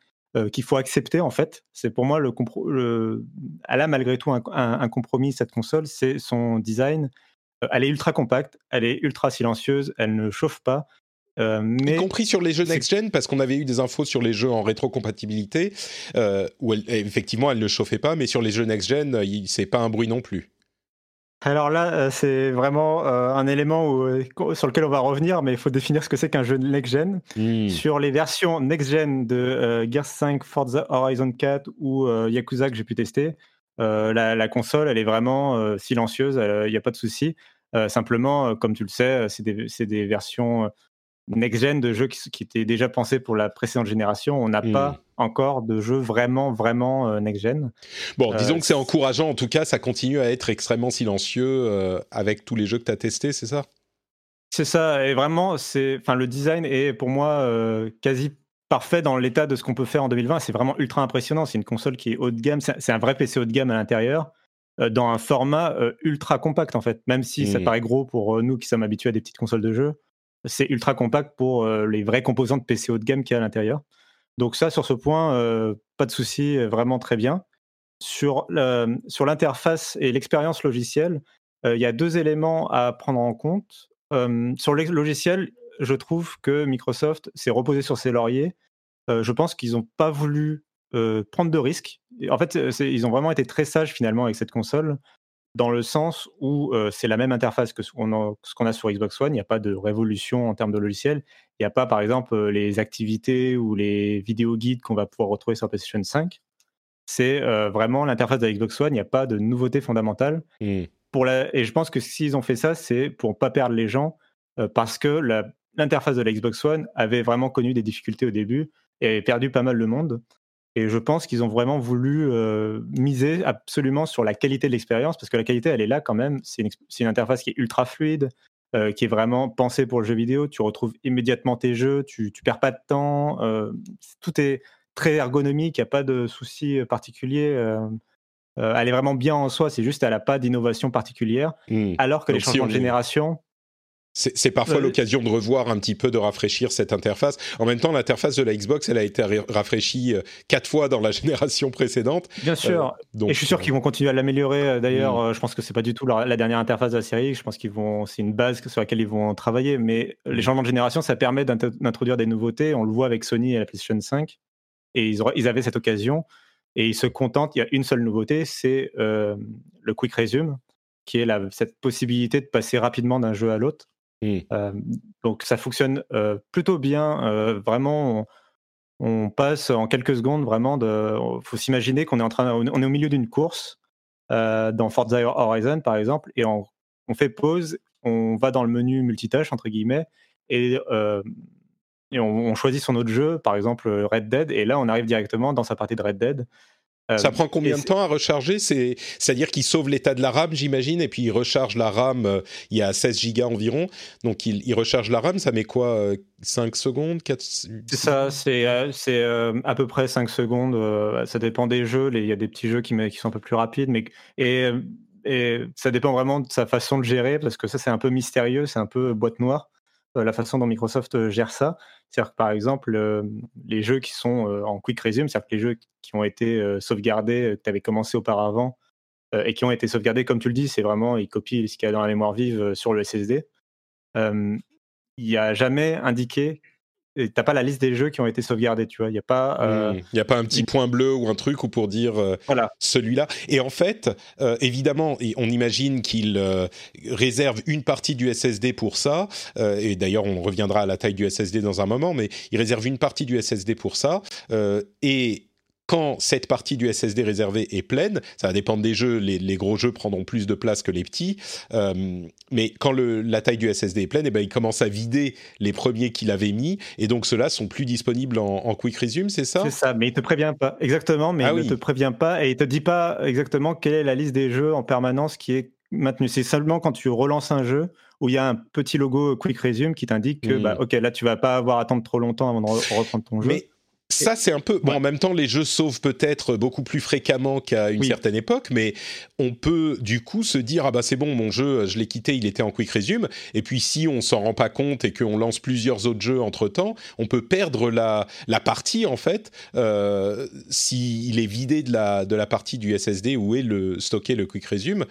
qu'il faut accepter en fait. C'est pour moi le, le, elle a malgré tout un, un compromis cette console, c'est son design. elle est ultra compacte, elle est ultra silencieuse, elle ne chauffe pas, euh, mais y compris sur les jeux next-gen, parce qu'on avait eu des infos sur les jeux en rétrocompatibilité, euh, où effectivement elle ne chauffait pas, mais sur les jeux next-gen, c'est pas un bruit non plus. Alors là, euh, c'est vraiment un élément sur lequel on va revenir, mais il faut définir ce que c'est qu'un jeu next-gen. Hmm. Sur les versions next-gen de Gears 5, Forza Horizon 4 ou Yakuza que j'ai pu tester, la, console, elle est vraiment silencieuse, il n'y a pas de souci. simplement, comme tu le sais, c'est des, des, versions next-gen de jeux qui, étaient déjà pensés pour la précédente génération. On n'a pas hmm. encore de jeux vraiment, vraiment euh, next-gen. Bon, disons euh, que c'est encourageant. En tout cas, ça continue à être extrêmement silencieux euh, avec tous les jeux que tu as testés, c'est ça? C'est ça. Et vraiment, enfin, le design est pour moi quasi parfait dans l'état de ce qu'on peut faire en 2020. C'est vraiment ultra impressionnant. C'est une console qui est haut de gamme. C'est un vrai PC haut de gamme à l'intérieur dans un format ultra compact en fait, même si ça hmm. paraît gros pour nous qui sommes habitués à des petites consoles de jeux c'est ultra compact pour euh, les vrais composants de PC haut de gamme qu'il y a à l'intérieur. Donc ça, sur ce point, euh, pas de souci, vraiment très bien. Sur, l'interface et l'expérience logicielle, euh, il y a deux éléments à prendre en compte. sur le logiciel, je trouve que Microsoft s'est reposé sur ses lauriers je pense qu'ils n'ont pas voulu prendre de risques. En fait, ils ont vraiment été très sages finalement avec cette console, dans le sens où c'est la même interface que ce qu'on a, a, sur Xbox One. Il n'y a pas de révolution en termes de logiciel. Il n'y a pas, par exemple, les activités ou les vidéos guides qu'on va pouvoir retrouver sur PlayStation 5. C'est vraiment l'interface de la Xbox One. Il n'y a pas de nouveauté fondamentale. Mmh. Pour la... Et je pense que s'ils ont fait ça, c'est pour ne pas perdre les gens, parce que l'interface de la Xbox One avait vraiment connu des difficultés au début et perdu pas mal de monde. Et je pense qu'ils ont vraiment voulu miser absolument sur la qualité de l'expérience, parce que la qualité, elle est là quand même. C'est une, interface qui est ultra fluide, qui est vraiment pensée pour le jeu vidéo. Tu retrouves immédiatement tes jeux, tu, ne perds pas de temps. tout est très ergonomique, il n'y a pas de soucis particuliers. elle est vraiment bien en soi, c'est juste qu'elle n'a pas d'innovation particulière. Mmh. Alors que les changements de génération, c'est parfois l'occasion de revoir un petit peu, de rafraîchir cette interface. En même temps, l'interface de la Xbox, elle a été rafraîchie euh, quatre fois dans la *laughs* génération précédente. Bien sûr. Euh, et je suis sûr qu'ils vont continuer à l'améliorer. Euh, d'ailleurs, mm. je pense que c'est pas du tout la, dernière interface de la série. Je pense qu'ils vont, c'est une base sur laquelle ils vont travailler. Mais les mm. changements de génération, ça permet d'introduire des nouveautés. On le voit avec Sony et la PlayStation 5. Et ils, ils avaient cette occasion. Et ils se contentent. Il y a une seule nouveauté, c'est le Quick Resume, qui est la, cette possibilité de passer rapidement d'un jeu à l'autre. Mmh. donc ça fonctionne plutôt bien. vraiment, on, passe en quelques secondes vraiment faut s'imaginer qu'on est en train, on est au milieu d'une course dans Forza Horizon par exemple, et on, fait pause, on va dans le menu multitâche entre guillemets, et, et on, choisit son autre jeu, par exemple Red Dead, et là on arrive directement dans sa partie de Red Dead. Euh, ça prend combien de temps à recharger? C'est-à-dire qu'il sauve l'état de la RAM, j'imagine, et puis il recharge la RAM, euh, il y a 16 gigas environ, donc il, recharge la RAM, ça met quoi 5 euh, secondes 4... C'est ça, c'est à peu près 5 secondes, ça dépend des jeux, il y a des petits jeux qui, qui sont un peu plus rapides, mais... Et, et ça dépend vraiment de sa façon de gérer, parce que ça c'est un peu mystérieux, c'est un peu boîte noire. Euh, la façon dont Microsoft euh, gère ça. C'est-à-dire que par exemple, euh, les jeux qui sont en quick resume, c'est-à-dire que les jeux qui ont été sauvegardés, que tu avais commencé auparavant, et qui ont été sauvegardés, comme tu le dis, c'est vraiment, ils copient ce qu'il y a dans la mémoire vive sur le SSD. il n'y a jamais indiqué t'as pas la liste des jeux qui ont été sauvegardés, tu vois. Il n'y a pas. Euh, il a pas un petit point bleu ou un truc ou pour dire euh, voilà. celui-là. Et en fait, euh, évidemment, on imagine qu'il réserve une partie du SSD pour ça. et d'ailleurs, on reviendra à la taille du SSD dans un moment, mais il réserve une partie du SSD pour ça. et quand cette partie du SSD réservé est pleine, ça va dépendre des jeux, les, gros jeux prendront plus de place que les petits, euh, mais quand le, la taille du SSD est pleine, et eh ben, il commence à vider les premiers qu'il avait mis, et donc ceux-là sont plus disponibles en, Quick Resume, c'est ça? C'est ça, mais il te prévient pas, exactement, mais ah il ne te prévient pas, et il te dit pas exactement quelle est la liste des jeux en permanence qui est maintenue. C'est seulement quand tu relances un jeu où il y a un petit logo Quick Resume qui t'indique que, hmm. bah, ok, là tu vas pas avoir à attendre trop longtemps avant de reprendre ton jeu. Ça, c'est un peu. Bon, en même temps, les jeux sauvent peut-être beaucoup plus fréquemment qu'à une certaine époque, mais on peut du coup se dire ah bah c'est bon, mon jeu, je l'ai quitté, il était en quick resume. Et puis si on s'en rend pas compte et qu'on lance plusieurs autres jeux entre temps, on peut perdre la la partie en fait euh, s'il est vidé de la de la partie du SSD où est le stocké le quick resume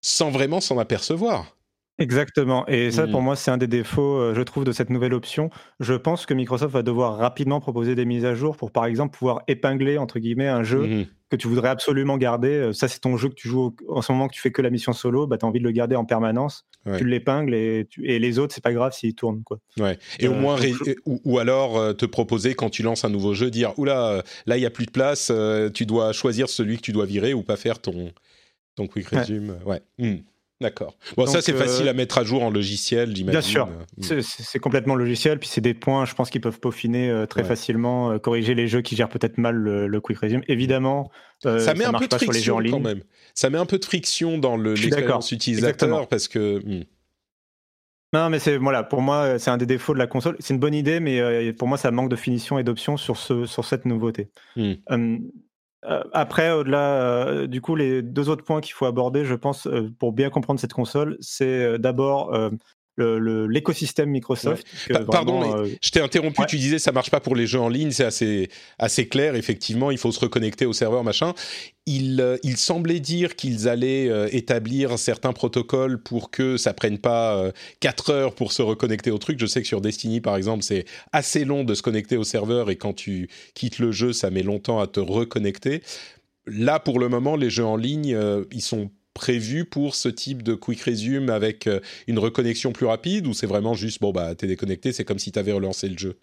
sans vraiment s'en apercevoir. Exactement. Et ça, pour mmh. moi, c'est un des défauts, euh, je trouve, de cette nouvelle option. Je pense que Microsoft va devoir rapidement proposer des mises à jour pour, par exemple, pouvoir épingler, entre guillemets, un jeu mmh que tu voudrais absolument garder. Euh, ça, c'est ton jeu que tu joues en ce moment, que tu fais que la mission solo, bah, tu as envie de le garder en permanence. Tu l'épingles et, et, les autres, c'est pas grave s'ils tournent. Quoi. Ouais. Et au euh, moins, ou, alors te proposer, quand tu lances un nouveau jeu, dire Oula, là, il n'y a plus de place, tu dois choisir celui que tu dois virer ou pas faire ton, ton quick resume. Ouais. Mmh. D'accord. Bon, ça, c'est facile à euh, mettre à jour en logiciel, j'imagine. Bien sûr. Hmm. C'est complètement logiciel. Puis c'est des points, je pense, qu'ils peuvent peaufiner euh, très facilement, euh, corriger les jeux qui gèrent peut-être mal le, quick resume. Évidemment, ça met un peu de friction quand même. Ça met un peu de friction dans l'expérience utilisateur parce que. Hmm. Non, mais c'est voilà, pour moi, c'est un des défauts de la console. C'est une bonne idée, mais pour moi, ça manque de finition et d'options sur, ce, sur cette nouveauté. Hmm. Euh, après, au-delà, euh, du coup, les deux autres points qu'il faut aborder, je pense, euh, pour bien comprendre cette console, c'est d'abord l'écosystème Microsoft. pardon, mais je t'ai interrompu. Tu disais ça marche pas pour les jeux en ligne. C'est assez assez clair. Effectivement, il faut se reconnecter au serveur machin. Il, il semblait dire qu'ils allaient établir certains protocoles pour que ça prenne pas 4 heures pour se reconnecter au truc. Je sais que sur Destiny, par exemple, c'est assez long de se connecter au serveur et quand tu quittes le jeu, ça met longtemps à te reconnecter. Là, pour le moment, les jeux en ligne, euh, ils sont prévus pour ce type de quick resume avec euh, une reconnexion plus rapide ou c'est vraiment juste, bon, bah, t'es déconnecté, c'est comme si t'avais relancé le jeu?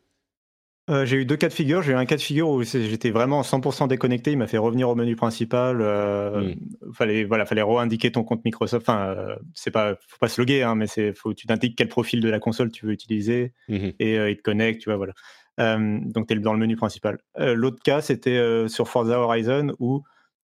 Euh, j'ai eu deux cas de figure. J'ai eu un cas de figure où j'étais vraiment 100% déconnecté. Il m'a fait revenir au menu principal. Euh, hmm. Fallait voilà, fallait re-indiquer ton compte Microsoft. Enfin, euh, c'est pas, faut pas se loguer, hein, mais c'est, faut tu t'indiques quel profil de la console tu veux utiliser hmm. et il te connecte. Tu vois, voilà. donc tu es dans le menu principal. L'autre cas, c'était sur Forza Horizon où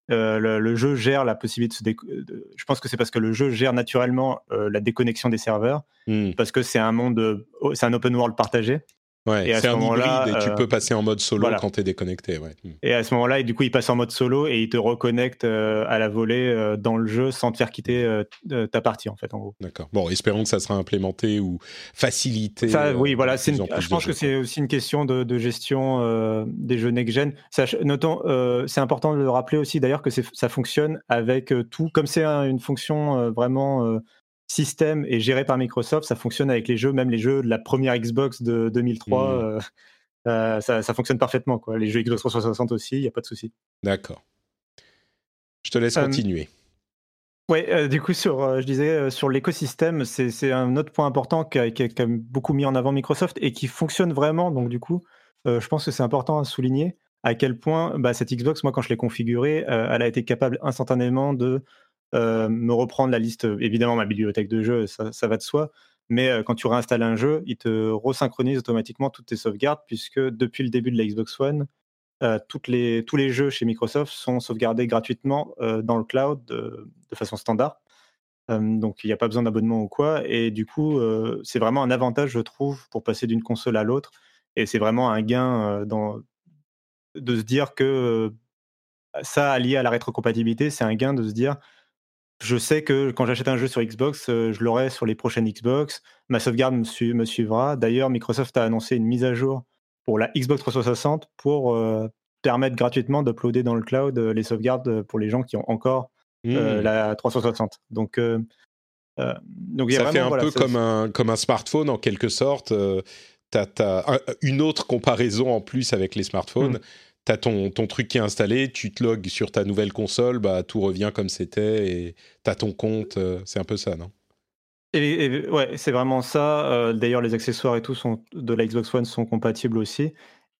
le, jeu gère la possibilité de Je pense que c'est parce que le jeu gère naturellement la déconnexion des serveurs, hmm. parce que c'est un monde, c'est un open world partagé. Ouais, c'est un hybride et tu euh, peux passer en mode solo quand tu es déconnecté. Ouais. Hmm. Et à ce moment-là, du coup, il passe en mode solo et il te reconnecte euh, à la volée euh, dans le jeu sans te faire quitter ta partie, en fait, en gros. D'accord. Bon, espérons que ça sera implémenté ou facilité. Ça, oui, voilà. je pense que c'est aussi une question de, gestion des jeux next-gen. Notons, c'est important de le rappeler aussi d'ailleurs que ça fonctionne avec tout. Comme c'est une fonction vraiment système est géré par Microsoft, ça fonctionne avec les jeux, même les jeux de la première Xbox de 2003, mmh. euh, euh, ça, fonctionne parfaitement. Quoi. Les jeux Xbox 360 aussi, il n'y a pas de souci. D'accord. Je te laisse continuer. Oui, euh, du coup, sur, je disais, sur l'écosystème, c'est un autre point important qui a, beaucoup mis en avant Microsoft et qui fonctionne vraiment. Donc, du coup, je pense que c'est important à souligner à quel point bah, cette Xbox, moi, quand je l'ai configurée, elle a été capable instantanément de euh, me reprendre la liste, évidemment ma bibliothèque de jeux, ça, va de soi, mais euh, quand tu réinstalles un jeu, il te resynchronise automatiquement toutes tes sauvegardes, puisque depuis le début de la Xbox One, euh, les, tous les jeux chez Microsoft sont sauvegardés gratuitement dans le cloud de, façon standard. donc il n'y a pas besoin d'abonnement ou quoi. Et du coup, c'est vraiment un avantage, je trouve, pour passer d'une console à l'autre. Et c'est vraiment un gain dans, de se dire que ça, lié à la rétrocompatibilité, c'est un gain de se dire je sais que quand j'achète un jeu sur Xbox, euh, je l'aurai sur les prochaines Xbox. Ma sauvegarde me, me suivra. D'ailleurs, Microsoft a annoncé une mise à jour pour la Xbox 360 pour euh, permettre gratuitement d'uploader dans le cloud euh, les sauvegardes pour les gens qui ont encore mmh. la 360. Donc, donc ça fait un peu comme, un, comme un smartphone en quelque sorte. tu as, une autre comparaison en plus avec les smartphones. Mmh tu ton, truc qui est installé, tu te logs sur ta nouvelle console, bah, tout revient comme c'était et tu as ton compte. Euh, c'est un peu ça, non? Et, ouais, c'est vraiment ça. Euh, d'ailleurs, les accessoires et tout de la Xbox One sont compatibles aussi.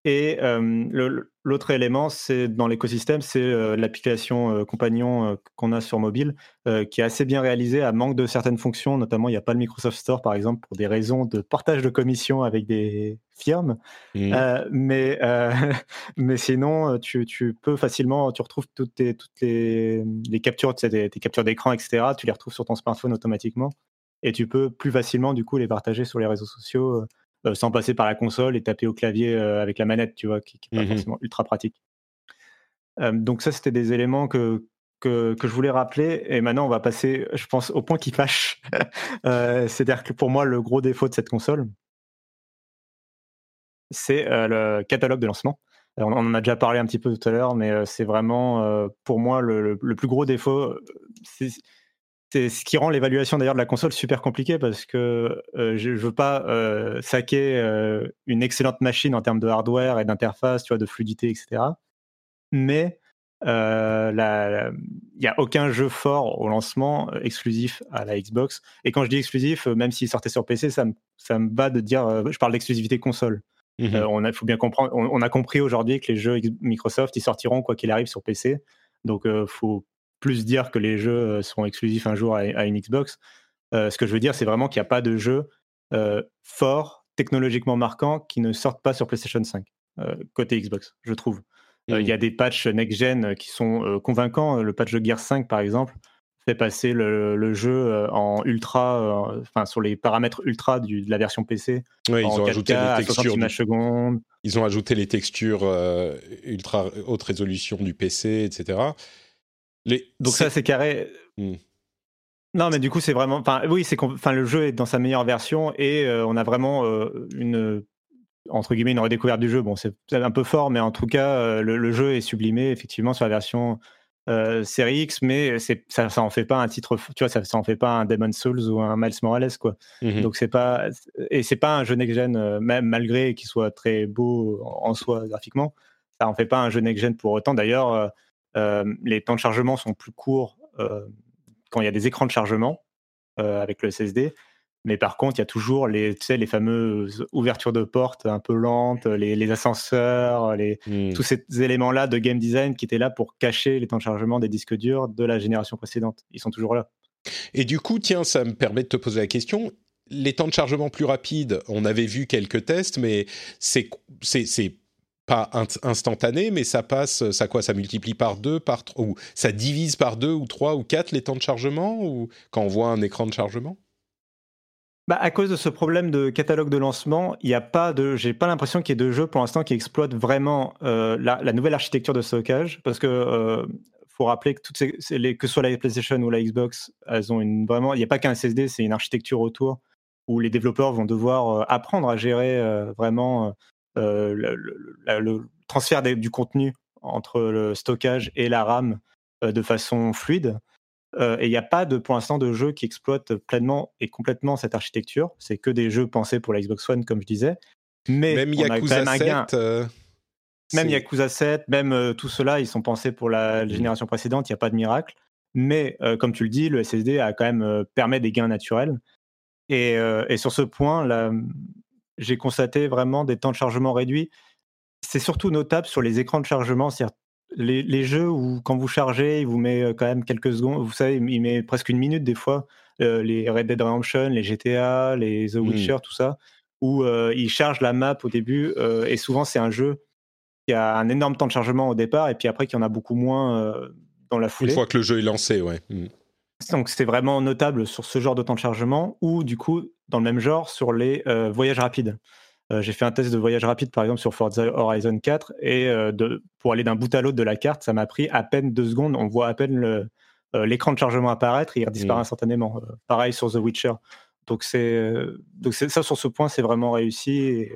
Et l'autre élément, c'est dans l'écosystème, c'est l'application compagnon qu'on a sur mobile, qui est assez bien réalisée à manque de certaines fonctions. Notamment, il n'y a pas le Microsoft Store, par exemple, pour des raisons de partage de commissions avec des firmes. Mmh. mais, *laughs* mais sinon, tu, tu, peux facilement, tu retrouves toutes, tes, toutes les, les captures, tu tes, captures d'écran, etc. Tu les retrouves sur ton smartphone automatiquement. Et tu peux plus facilement, du coup, les partager sur les réseaux sociaux euh, sans passer par la console et taper au clavier euh, avec la manette, tu vois, qui n'est pas mmh forcément ultra pratique. Euh, donc ça, c'était des éléments que, que, je voulais rappeler. Et maintenant, on va passer, je pense, au point qui fâche. *laughs* C'est-à-dire que pour moi, le gros défaut de cette console, c'est le catalogue de lancement. on en a déjà parlé un petit peu tout à l'heure, mais c'est vraiment, pour moi, le, plus gros défaut. C'est ce qui rend l'évaluation d'ailleurs de la console super compliquée parce que euh, je ne veux pas euh, saquer euh, une excellente machine en termes de hardware et d'interface, tu vois, de fluidité, etc. Mais il n'y a aucun jeu fort au lancement exclusif à la Xbox. Et quand je dis exclusif, même s'il sortait sur PC, ça me, ça me bat de dire, je parle d'exclusivité console. Mmh on a, faut bien comprendre, on, a compris aujourd'hui que les jeux Microsoft, ils sortiront quoi qu'il arrive sur PC. Donc, il faut plus dire que les jeux euh, seront exclusifs un jour à, une Xbox. Euh, ce que je veux dire, c'est vraiment qu'il n'y a pas de jeux euh, forts, technologiquement marquants, qui ne sortent pas sur PlayStation 5, côté Xbox, je trouve. Il y a mmh. des patchs next-gen qui sont convaincants. Le patch de Gear 5, par exemple, fait passer le, jeu en ultra, enfin sur les paramètres ultra du, de la version PC. ils ont ajouté les textures. Ils ont ajouté les textures ultra haute résolution du PC, etc. Donc ça, c'est carré. Hmm. Non, mais du coup, c'est vraiment. Enfin, oui, c'est enfin, le jeu est dans sa meilleure version et on a vraiment une entre guillemets une redécouverte du jeu. Bon, c'est un peu fort, mais en tout cas, le, jeu est sublimé effectivement sur la version série X, mais ça, ça en fait pas un titre. Tu vois, ça, ça en fait pas un Demon's Souls ou un Miles Morales, quoi. Mmh Donc c'est pas et c'est pas un jeu next gen, même malgré qu'il soit très beau en soi graphiquement, ça en fait pas un jeu next gen pour autant. D'ailleurs, les temps de chargement sont plus courts quand il y a des écrans de chargement avec le SSD. Mais par contre, il y a toujours les, tu sais, les fameuses ouvertures de portes un peu lentes, les, ascenseurs, les, mmh. tous ces éléments-là de game design qui étaient là pour cacher les temps de chargement des disques durs de la génération précédente. Ils sont toujours là. Et du coup, tiens, ça me permet de te poser la question. Les temps de chargement plus rapides, on avait vu quelques tests, mais c'est pas instantané, mais ça passe, ça quoi Ça multiplie par deux, par ou ça divise par deux ou trois ou quatre les temps de chargement ou quand on voit un écran de chargement? Bah, à cause de ce problème de catalogue de lancement, il n'y a pas de, j'ai pas l'impression qu'il y ait de jeux pour l'instant qui exploitent vraiment euh, la, nouvelle architecture de stockage, parce que euh, faut rappeler que toutes ces, les, que soit la PlayStation ou la Xbox, elles ont une vraiment, il n'y a pas qu'un SSD, c'est une architecture autour où les développeurs vont devoir euh, apprendre à gérer vraiment euh, le, transfert du contenu entre le stockage et la RAM euh, de façon fluide. Euh, et il n'y a pas de, pour l'instant de jeux qui exploitent pleinement et complètement cette architecture. C'est que des jeux pensés pour la Xbox One, comme je disais. Mais même Yakuza 7, même Yakuza 7, même tout cela, ils sont pensés pour la mmh. génération précédente. Il n'y a pas de miracle. Mais comme tu le dis, le SSD a quand même permet des gains naturels. Et, et sur ce point, la, j'ai constaté vraiment des temps de chargement réduits. C'est surtout notable sur les écrans de chargement, c'est-à-dire les, jeux où quand vous chargez, il vous met euh, quand même quelques secondes, vous savez, il met presque une minute des fois, euh, les Red Dead Redemption, les GTA, les The mmh. Witcher, tout ça, où euh, il charge la map au début, et souvent c'est un jeu qui a un énorme temps de chargement au départ, et puis après qui en a beaucoup moins dans la foulée. Une fois que le jeu est lancé, ouais. Mmh. Donc c'est vraiment notable sur ce genre de temps de chargement ou du coup dans le même genre sur les euh, voyages rapides. Euh, j'ai fait un test de voyage rapide par exemple sur Forza Horizon 4 et euh, de, pour aller d'un bout à l'autre de la carte, ça m'a pris à peine deux secondes. On voit à peine l'écran de chargement apparaître et il disparaît mmh. instantanément. pareil sur The Witcher. Donc c'est donc ça sur ce point c'est vraiment réussi.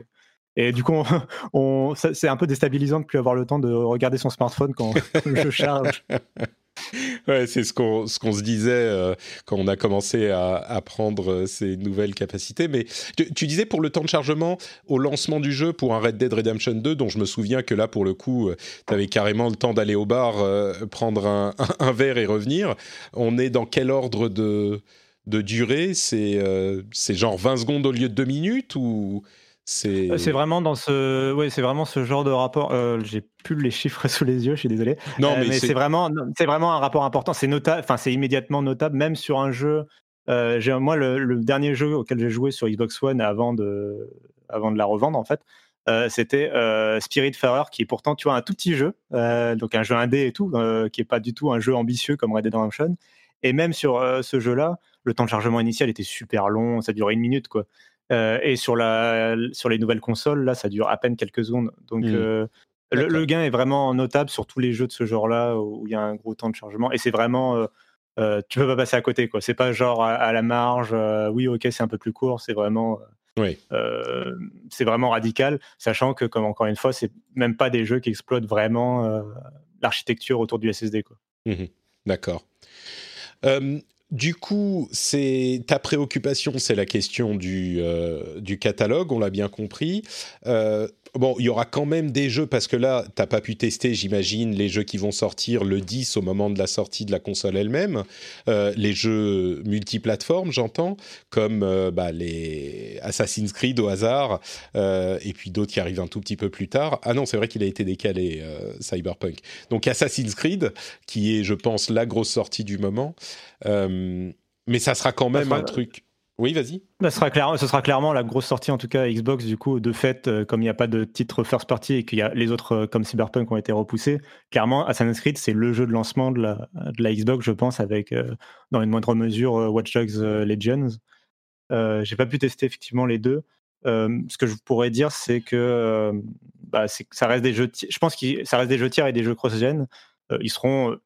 Et, du coup, on, *laughs* c'est un peu déstabilisant de plus avoir le temps de regarder son smartphone quand *laughs* je charge. *laughs* ouais, c'est ce qu'on ce qu'on se disait euh, quand on a commencé à, à prendre euh, ces nouvelles capacités. Mais tu, disais pour le temps de chargement au lancement du jeu pour un Red Dead Redemption 2, dont je me souviens que là pour le coup, euh, tu avais carrément le temps d'aller au bar, prendre *laughs* un, un, verre et revenir. On est dans quel ordre de de durée? C'est c'est genre 20 secondes au lieu de 2 minutes ou c'est vraiment dans ce, ouais, c'est vraiment ce genre de rapport. Euh, j'ai plus les chiffres *laughs* sous les yeux, je suis désolé. Non, euh, mais, c'est vraiment, c'est vraiment un rapport important. C'est notable, enfin c'est immédiatement notable, même sur un jeu. j'ai moi le, dernier jeu auquel j'ai joué sur Xbox One avant de, avant de la revendre en fait, c'était Spirit Spiritfarer, qui est pourtant tu vois un tout petit jeu, donc un jeu indé et tout, qui est pas du tout un jeu ambitieux comme Red Dead Redemption. Et même sur ce jeu-là, le temps de chargement initial était super long, ça durait une minute quoi. Euh, et sur, la, sur les nouvelles consoles, là, ça dure à peine quelques secondes. Donc, mmh. euh, le, gain est vraiment notable sur tous les jeux de ce genre-là où il y a un gros temps de chargement. Et c'est vraiment. Euh, tu peux pas passer à côté, quoi. C'est pas genre à, la marge, oui, ok, c'est un peu plus court. C'est vraiment. Oui. c'est vraiment radical, sachant que, comme encore une fois, c'est même pas des jeux qui exploitent vraiment l'architecture autour du SSD. Quoi. Mmh D'accord. Du coup, c'est ta préoccupation, c'est la question du, euh, du catalogue, on l'a bien compris. Euh, bon, il y aura quand même des jeux, parce que là, tu n'as pas pu tester, j'imagine, les jeux qui vont sortir le 10 au moment de la sortie de la console elle-même. Euh, les jeux multiplateformes, j'entends, comme euh, bah, les Assassin's Creed au hasard, euh, et puis d'autres qui arrivent un tout petit peu plus tard. Ah non, c'est vrai qu'il a été décalé, Cyberpunk. Donc Assassin's Creed, qui est, je pense, la grosse sortie du moment. mais ça sera quand même un truc oui, vas-y. Ce sera, clair, ce sera clairement la grosse sortie, en tout cas Xbox, du coup, de fait, euh, comme il n'y a pas de titre first party et qu'il y a les autres, euh, comme Cyberpunk, ont été repoussés, clairement, Assassin's Creed, c'est le jeu de lancement de la, de la Xbox, je pense, avec, euh, dans une moindre mesure, Watch Dogs Legends. J'ai pas pu tester effectivement les deux. ce que je pourrais dire, c'est que bah, ça reste des jeux, je pense que ça reste des jeux tiers et des jeux cross-gen. ils seront,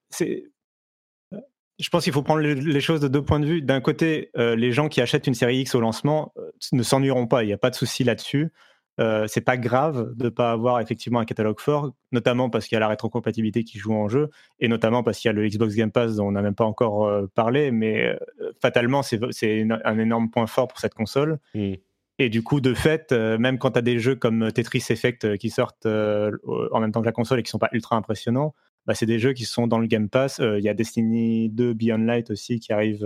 je pense qu'il faut prendre les, choses de deux points de vue. D'un côté, les gens qui achètent une série X au lancement ne s'ennuieront pas, il n'y a pas de souci là-dessus. Euh, c'est pas grave de ne pas avoir effectivement un catalogue fort, notamment parce qu'il y a la rétrocompatibilité qui joue en jeu, et notamment parce qu'il y a le Xbox Game Pass dont on n'a même pas encore euh, parlé, mais euh, fatalement, c'est un énorme point fort pour cette console. Mm. Et du coup, de fait, même quand tu as des jeux comme Tetris Effect qui sortent en même temps que la console et qui sont pas ultra impressionnants, bah, c'est des jeux qui sont dans le Game Pass. Il y a Destiny 2 Beyond Light aussi qui arrive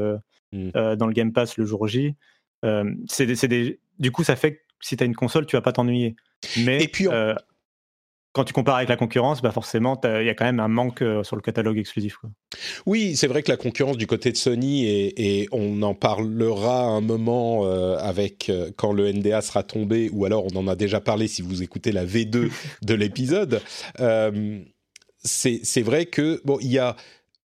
mm. dans le Game Pass le jour J. Des, du coup, ça fait que si tu as une console, tu vas pas t'ennuyer. Mais euh, quand tu compares avec la concurrence, bah forcément, il y a quand même un manque euh, sur le catalogue exclusif. Oui, c'est vrai que la concurrence du côté de Sony, et, on en parlera un moment euh, avec quand le NDA sera tombé, ou alors on en a déjà parlé si vous écoutez la V2 *laughs* de l'épisode. C'est vrai que, bon, il y a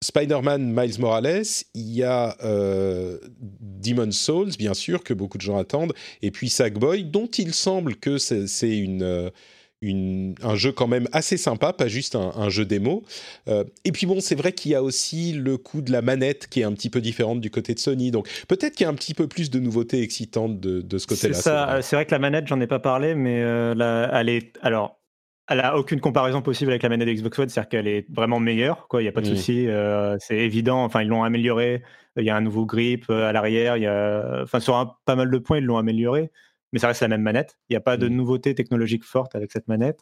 Spider-Man Miles Morales, il y a euh, Demon's Souls, bien sûr, que beaucoup de gens attendent, et puis Sackboy, dont il semble que c'est une, euh, une, un jeu quand même assez sympa, pas juste un, jeu démo. Euh, et puis bon, c'est vrai qu'il y a aussi le coup de la manette qui est un petit peu différente du côté de Sony, donc peut-être qu'il y a un petit peu plus de nouveautés excitantes de, de ce côté-là. C'est vrai. que la manette, j'en ai pas parlé, mais elle est... Alors, elle a aucune comparaison possible avec la manette de Xbox One, c'est-à-dire qu'elle est vraiment meilleure, quoi. Il n'y a pas de souci, euh, c'est évident. Enfin, ils l'ont amélioré. Il y a un nouveau grip euh, à l'arrière. Il y a, enfin, sur pas mal de points, ils l'ont amélioré, mais ça reste la même manette. Il n'y a pas de mmh. nouveauté technologique forte avec cette manette.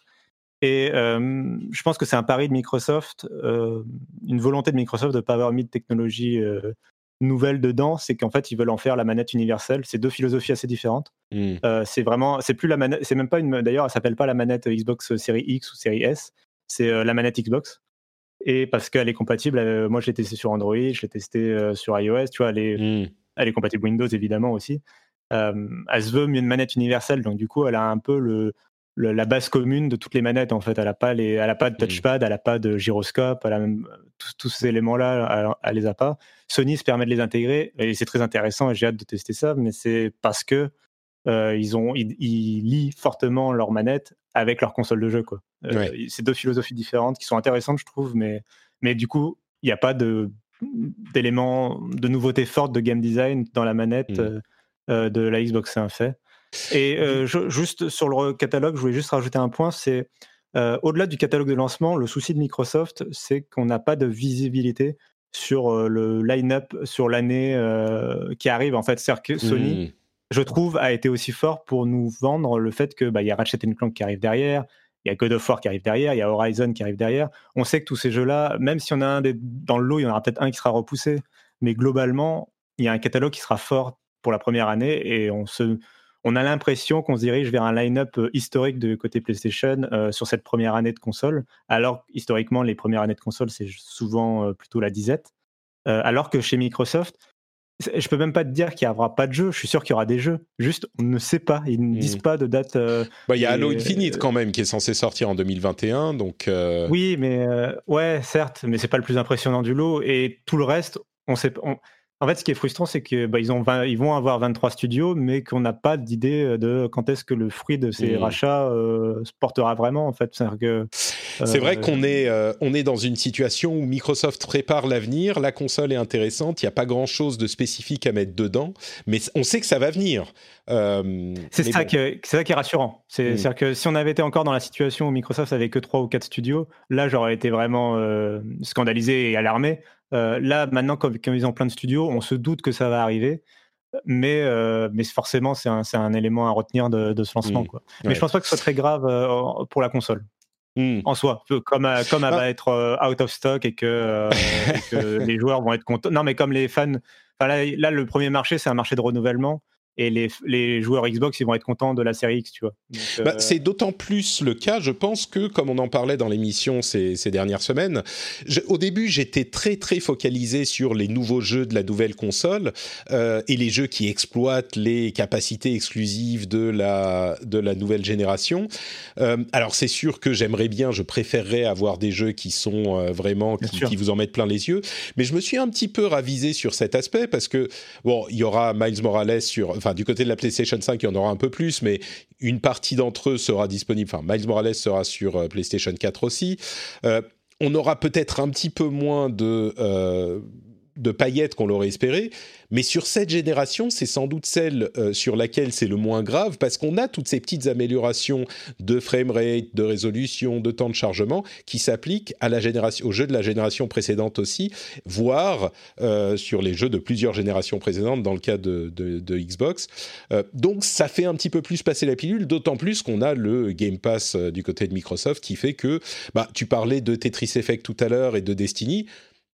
Et euh, je pense que c'est un pari de Microsoft, une volonté de Microsoft de ne pas avoir mis de technologie nouvelle dedans, c'est qu'en fait ils veulent en faire la manette universelle. C'est deux philosophies assez différentes. Hmm. Euh, c'est vraiment, c'est plus la manette, c'est même pas une. D'ailleurs, elle s'appelle pas la manette Xbox série X ou série S. C'est euh, la manette Xbox. Et parce qu'elle est compatible. Euh, moi, je l'ai testé sur Android, je l'ai testé sur iOS. Tu vois, elle est, hmm. elle est compatible Windows évidemment aussi. elle se veut une manette universelle, donc du coup, elle a un peu le, la base commune de toutes les manettes en fait. Elle n'a pas les, elle a pas de hmm. touchpad, elle n'a pas de gyroscope, elle a même tous, ces éléments-là, elle, les a pas. Sony se permet de les intégrer et c'est très intéressant et j'ai hâte de tester ça, mais c'est parce que euh, ils ont, ils, lient fortement leurs manettes avec leur console de jeu quoi. Euh, c'est deux philosophies différentes qui sont intéressantes je trouve, mais mais du coup il n'y a pas de d'éléments de nouveautés fortes de game design dans la manette euh, de la Xbox, c'est un fait. Et juste sur le catalogue, je voulais juste rajouter un point, c'est au-delà du catalogue de lancement, le souci de Microsoft, c'est qu'on n'a pas de visibilité sur le line-up sur l'année qui arrive. En fait, c'est que Sony, mmh. je trouve, a été aussi fort pour nous vendre le fait que bah, y a Ratchet Clank qui arrive derrière, il y a God of War qui arrive derrière, il y a Horizon qui arrive derrière. On sait que tous ces jeux-là, même si on a un des, dans le lot, il y en aura peut-être un qui sera repoussé, mais globalement, il y a un catalogue qui sera fort pour la première année et on se on a l'impression qu'on se dirige vers un line-up euh, historique de côté PlayStation euh, sur cette première année de console, alors historiquement, les premières années de console, c'est souvent euh, plutôt la disette. alors que chez Microsoft, je peux même pas te dire qu'il n'y aura pas de jeu. Je suis sûr qu'il y aura des jeux. Juste, on ne sait pas. Ils ne disent hmm. pas de date. Bah, il y a Halo Infinite quand même qui est censé sortir en 2021. Donc. Oui, mais ouais, certes, mais c'est pas le plus impressionnant du lot. Et tout le reste, on sait. On, en fait, ce qui est frustrant, c'est qu'ils bah, ils vont avoir 23 studios, mais qu'on n'a pas d'idée euh, de quand est-ce que le fruit de ces mmh. rachats euh, se portera vraiment. En fait, c'est vrai euh, qu'on est, on est dans une situation où Microsoft prépare l'avenir, la console est intéressante, il n'y a pas grand-chose de spécifique à mettre dedans, mais on sait que ça va venir. c'est ça, qui est rassurant. Mmh. C'est-à-dire que si on avait été encore dans la situation où Microsoft avait que 3 ou 4 studios, là, j'aurais été vraiment scandalisé et alarmé. Euh, là, maintenant, comme, ils ont plein de studios, on se doute que ça va arriver. Mais, euh, mais forcément, c'est un, un, élément à retenir de, ce lancement. Mmh. Quoi. Mais je pense pas que ce soit très grave euh, pour la console. Mmh. En soi, comme, comme elle ah. va être out of stock et que, *laughs* les joueurs vont être contents. Non, mais comme les fans. Là, là, le premier marché, c'est un marché de renouvellement et les, les, joueurs Xbox ils vont être contents de la série X, tu vois. Bah, euh, c'est d'autant plus le cas, je pense que comme on en parlait dans l'émission ces, ces, dernières semaines, au début j'étais très très focalisé sur les nouveaux jeux de la nouvelle console euh, et les jeux qui exploitent les capacités exclusives de la de la nouvelle génération. Euh, alors c'est sûr que j'aimerais bien, je préférerais avoir des jeux qui sont vraiment qui, qui, vous en mettent plein les yeux, mais je me suis un petit peu ravisé sur cet aspect parce que bon, il y aura Miles Morales sur enfin du côté de la PlayStation 5, il y en aura un peu plus, mais une partie d'entre eux sera disponible. Enfin, Miles Morales sera sur euh, PlayStation 4 aussi. Euh, on aura peut-être un petit peu moins de euh, de paillettes qu'on l'aurait espéré. Mais sur cette génération, c'est sans doute celle euh, sur laquelle c'est le moins grave parce qu'on a toutes ces petites améliorations de framerate, de résolution, de temps de chargement qui s'appliquent à la génération, aux jeux de la génération précédente aussi, voire euh, sur les jeux de plusieurs générations précédentes dans le cas de, Xbox. Euh, donc ça fait un petit peu plus passer la pilule, d'autant plus qu'on a le Game Pass du côté de Microsoft qui fait que, bah, tu parlais de Tetris Effect tout à l'heure et de Destiny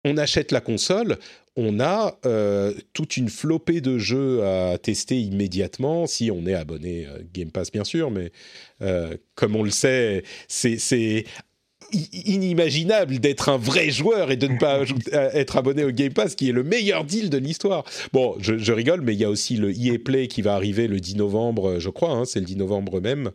on achète la console, on a euh, toute une flopée de jeux à tester immédiatement, si on est abonné euh, Game Pass bien sûr, mais euh, comme on le sait, c'est inimaginable d'être un vrai joueur et de ne pas être abonné au Game Pass, qui est le meilleur deal de l'histoire. Bon, je, rigole, mais il y a aussi le EA Play qui va arriver le 10 novembre, je crois, hein, c'est le 10 novembre même.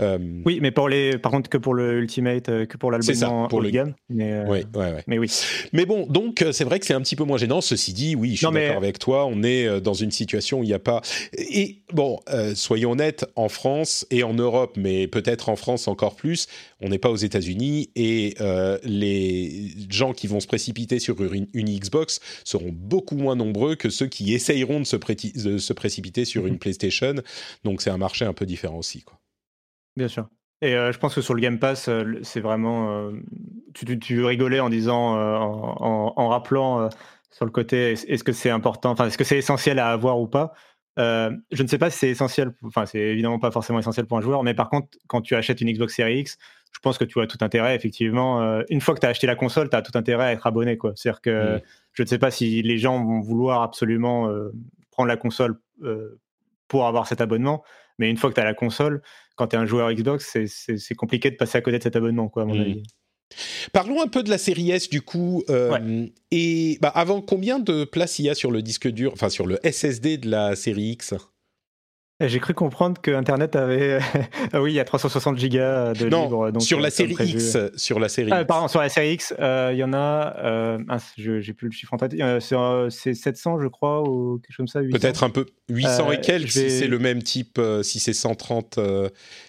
Euh, oui, mais pour les, par contre que pour le Ultimate, euh, que pour l'album pour le. Mais, euh, oui, mais oui. Mais bon, donc c'est vrai que c'est un petit peu moins gênant. Ceci dit, oui, je suis d'accord avec toi. On est dans une situation où il n'y a pas. Et bon, soyons honnêtes, en France et en Europe, mais peut-être en France encore plus, on n'est pas aux États-Unis et les gens qui vont se précipiter sur une, Xbox seront beaucoup moins nombreux que ceux qui essayeront de se, de se précipiter sur une mhm. PlayStation. Donc c'est un marché un peu différent aussi, quoi. Bien sûr. Et je pense que sur le Game Pass, c'est vraiment. tu, tu, rigolais en disant, en, rappelant sur le côté, est-ce que c'est important, enfin, est-ce que c'est essentiel à avoir ou pas Je ne sais pas si c'est essentiel, enfin, c'est évidemment pas forcément essentiel pour un joueur, mais par contre, quand tu achètes une Xbox Series X, je pense que tu as tout intérêt, effectivement. une fois que tu as acheté la console, tu as tout intérêt à être abonné, quoi. C'est-à-dire que mmh. je ne sais pas si les gens vont vouloir absolument prendre la console pour avoir cet abonnement, mais une fois que tu as la console, quand tu es un joueur Xbox, c'est compliqué de passer à côté de cet abonnement, quoi, à mon mmh. avis. Parlons un peu de la série S du coup. Euh, et bah, avant, combien de places il y a sur le disque dur, enfin sur le SSD de la série X? J'ai cru comprendre que Internet avait. *laughs* ah oui, il y a 360 gigas de non, libre. Donc sur la euh, série X. Sur la série. Ah, pardon, sur la série X, euh, il y en a. Euh, j'ai plus le chiffre en tête. c'est 700, je crois, ou quelque chose comme ça. Peut-être un peu 800 et quelques, si c'est le même type, si c'est 130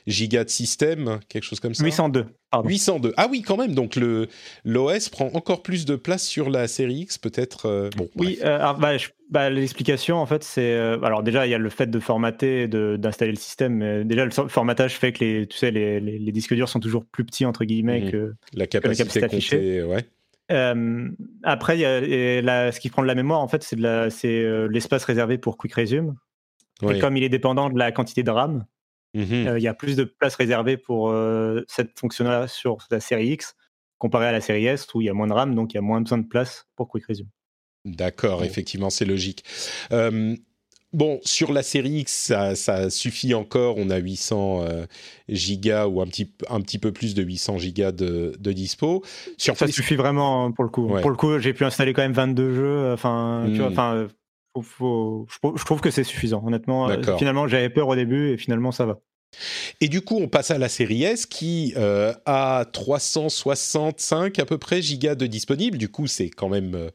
gigas de système, quelque chose comme ça. 802. 802. Ah oui, quand même. Donc le l'OS prend encore plus de place sur la série X, peut-être. Euh, bon. Oui. Euh, bah, bah, l'explication en fait, c'est euh, alors déjà il y a le fait de formater, d'installer le système. Mais déjà le formatage fait que les tu sais les, les, disques durs sont toujours plus petits entre guillemets mhm. que la capacité, affichée. Ouais. après, y a, ce qui prend de la mémoire, en fait, c'est l'espace réservé pour Quick Resume. Et comme il est dépendant de la quantité de RAM, Mmh euh, il y a plus de place réservée pour euh, cette fonction-là sur la série X comparé à la série S où il y a moins de RAM, donc il y a moins besoin de place pour Quick Resume. D'accord, effectivement, c'est logique. bon, sur la série X, ça, suffit encore. On a 800 euh, gigas ou un petit, un petit peu plus de 800 gigas de, dispo. Sur ça suffit vraiment hein, pour le coup. Pour le coup, j'ai pu installer quand même 22 jeux. Enfin, tu vois, je, trouve que c'est suffisant, honnêtement. Euh, finalement, j'avais peur au début et finalement, ça va. Et du coup, on passe à la série S qui euh, a 365 à peu près gigas de disponible. Du coup, c'est quand même euh,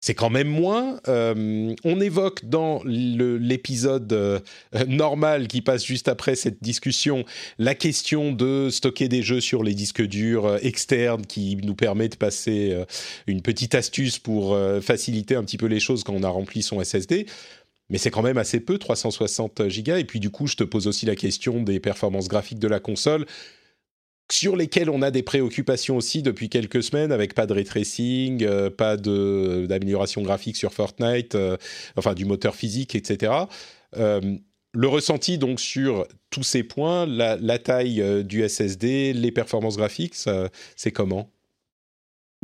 c'est quand même moins. Euh, on évoque dans l'épisode euh, normal qui passe juste après cette discussion la question de stocker des jeux sur les disques durs euh, externes qui nous permet de passer une petite astuce pour faciliter un petit peu les choses quand on a rempli son SSD. Mais c'est quand même assez peu, 360 gigas. Et puis du coup, je te pose aussi la question des performances graphiques de la console sur lesquels on a des préoccupations aussi depuis quelques semaines, avec pas de ray tracing, euh, pas d'amélioration graphique sur Fortnite, euh, enfin du moteur physique, etc. Euh, le ressenti donc sur tous ces points, la, taille du SSD, les performances graphiques, c'est comment?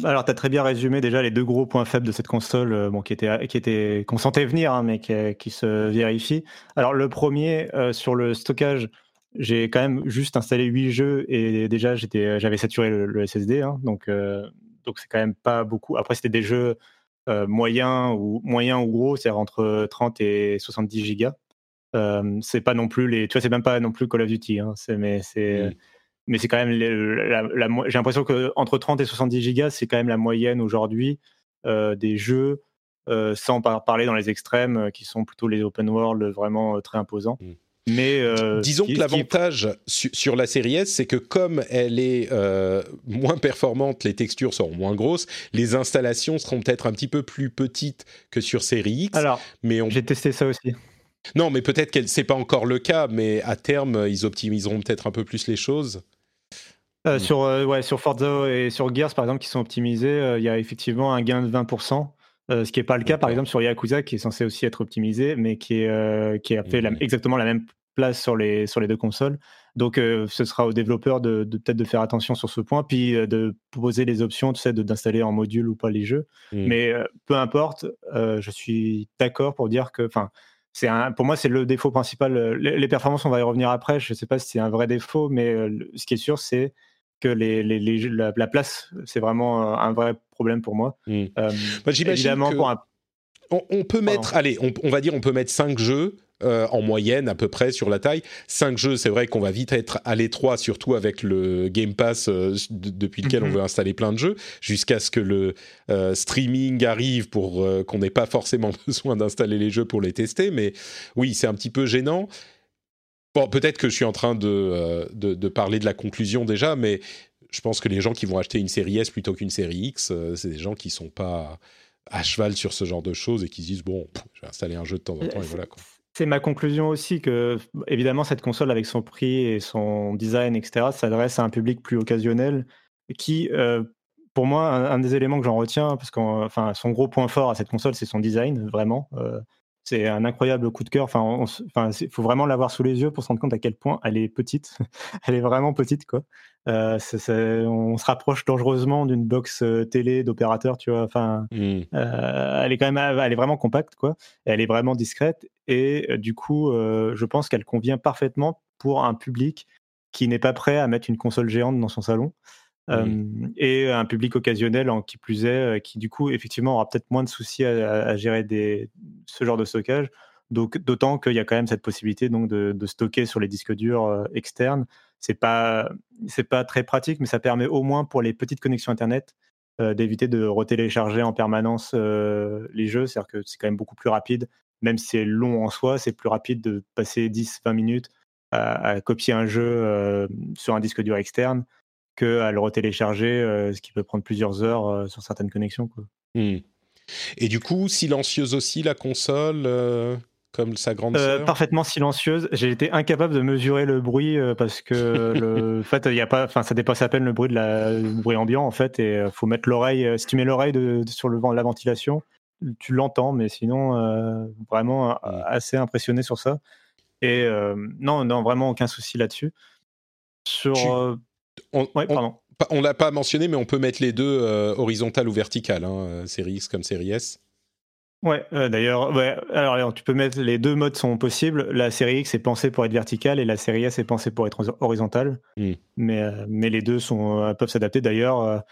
Alors, tu as très bien résumé déjà les deux gros points faibles de cette console, bon, qui étaient, qui était qu'on sentait venir, hein, mais qui, qui, se vérifient. Alors, le premier, sur le stockage, j'ai quand même juste installé 8 jeux et déjà j'avais saturé le, SSD, hein, donc euh, donc c'est quand même pas beaucoup. Après c'était des jeux euh, moyens ou moyens ou gros, c'est entre 30 et 70 gigas. Euh, c'est pas non plus les, tu vois, c'est même pas non plus Call of Duty, hein, mais c'est mmh. mais c'est quand même j'ai l'impression que entre 30 et 70 gigas, c'est quand même la moyenne aujourd'hui des jeux. sans parler dans les extrêmes qui sont plutôt les open world vraiment très imposants. Mmh. Mais disons que l'avantage sur la série S, c'est que comme elle est moins performante, les textures seront moins grosses, les installations seront peut-être un petit peu plus petites que sur série X. Alors, mais j'ai testé ça aussi. Non, mais peut-être que c'est pas encore le cas, mais à terme, ils optimiseront peut-être un peu plus les choses. Euh, sur, euh, ouais, sur Forza et sur Gears, par exemple, qui sont optimisés, euh, il y a effectivement un gain de 20%. Ce qui n'est pas le cas, par exemple, sur Yakuza, qui est censé aussi être optimisé, mais qui, est, qui a fait exactement la même place sur les, sur les deux consoles. Donc, ce sera aux développeurs de, peut-être de faire attention sur ce point, puis de poser les options, tu sais, d'installer en module ou pas les jeux. Mm. Mais peu importe, je suis d'accord pour dire que, enfin, c'est pour moi, c'est le défaut principal. Euh, les, performances, on va y revenir après. Je ne sais pas si c'est un vrai défaut, mais euh, ce qui est sûr, c'est que les, la, place, c'est vraiment euh, un vrai problème pour moi. Mmh. évidemment, on, peut mettre, allez, on, va dire, on peut mettre 5 jeux euh, en moyenne à peu près sur la taille. Cinq jeux, c'est vrai qu'on va vite être à l'étroit, surtout avec le Game Pass euh, depuis lequel on mhm. veut installer plein de jeux, jusqu'à ce que le euh, streaming arrive pour qu'on n'ait pas forcément *laughs* besoin d'installer les jeux pour les tester. Mais oui, c'est un petit peu gênant. Bon, peut-être que je suis en train de, de, parler de la conclusion déjà, mais je pense que les gens qui vont acheter une série S plutôt qu'une série X, c'est des gens qui sont pas à cheval sur ce genre de choses et qui se disent bon, je vais installer un jeu de temps en temps et voilà quoi. C'est ma conclusion aussi que, évidemment, cette console, avec son prix et son design, etc., s'adresse à un public plus occasionnel qui, euh, pour moi, un, des éléments que j'en retiens, parce que enfin, son gros point fort à cette console, c'est son design, vraiment. Euh, c'est un incroyable coup de cœur. Enfin, il faut vraiment l'avoir sous les yeux pour se rendre compte à quel point elle est petite. *laughs* elle est vraiment petite, quoi. Euh, on se rapproche dangereusement d'une box euh, télé d'opérateur, tu vois. Enfin, mmh. euh, elle est quand même, elle est vraiment compacte, quoi. Elle est vraiment discrète et du coup, je pense qu'elle convient parfaitement pour un public qui n'est pas prêt à mettre une console géante dans son salon. Et un public occasionnel en qui plus est, qui du coup effectivement aura peut-être moins de soucis à, gérer ce genre de stockage. Donc d'autant qu'il y a quand même cette possibilité donc de, stocker sur les disques durs externes. C'est pas c'est pas très pratique, mais ça permet au moins pour les petites connexions internet d'éviter de retélécharger en permanence les jeux. C'est-à-dire que c'est quand même beaucoup plus rapide, même si c'est long en soi, c'est plus rapide de passer 10-20 minutes à, copier un jeu sur un disque dur externe qu'à le retélécharger, euh, ce qui peut prendre plusieurs heures euh, sur certaines connexions. Quoi. Hmm. Et du coup, silencieuse aussi la console euh, comme sa grande Parfaitement silencieuse. J'ai été incapable de mesurer le bruit parce que *laughs* le fait, y a pas, ça dépasse à peine le bruit de la, bruit ambiant en fait. Et faut mettre l'oreille. Si tu mets l'oreille sur le, la ventilation, tu l'entends, mais sinon vraiment hmm. assez impressionné sur ça. Et non, non, vraiment aucun souci là-dessus. Sur on, on, l'a pas mentionné, mais on peut mettre les deux euh, horizontales ou verticales, hein, euh, série X comme série S. Ouais, euh, d'ailleurs, ouais, alors tu peux mettre les deux modes sont possibles. La série X est pensée pour être verticale et la série S est pensée pour être horizontale. Hmm. Mais, mais les deux sont, peuvent s'adapter. D'ailleurs,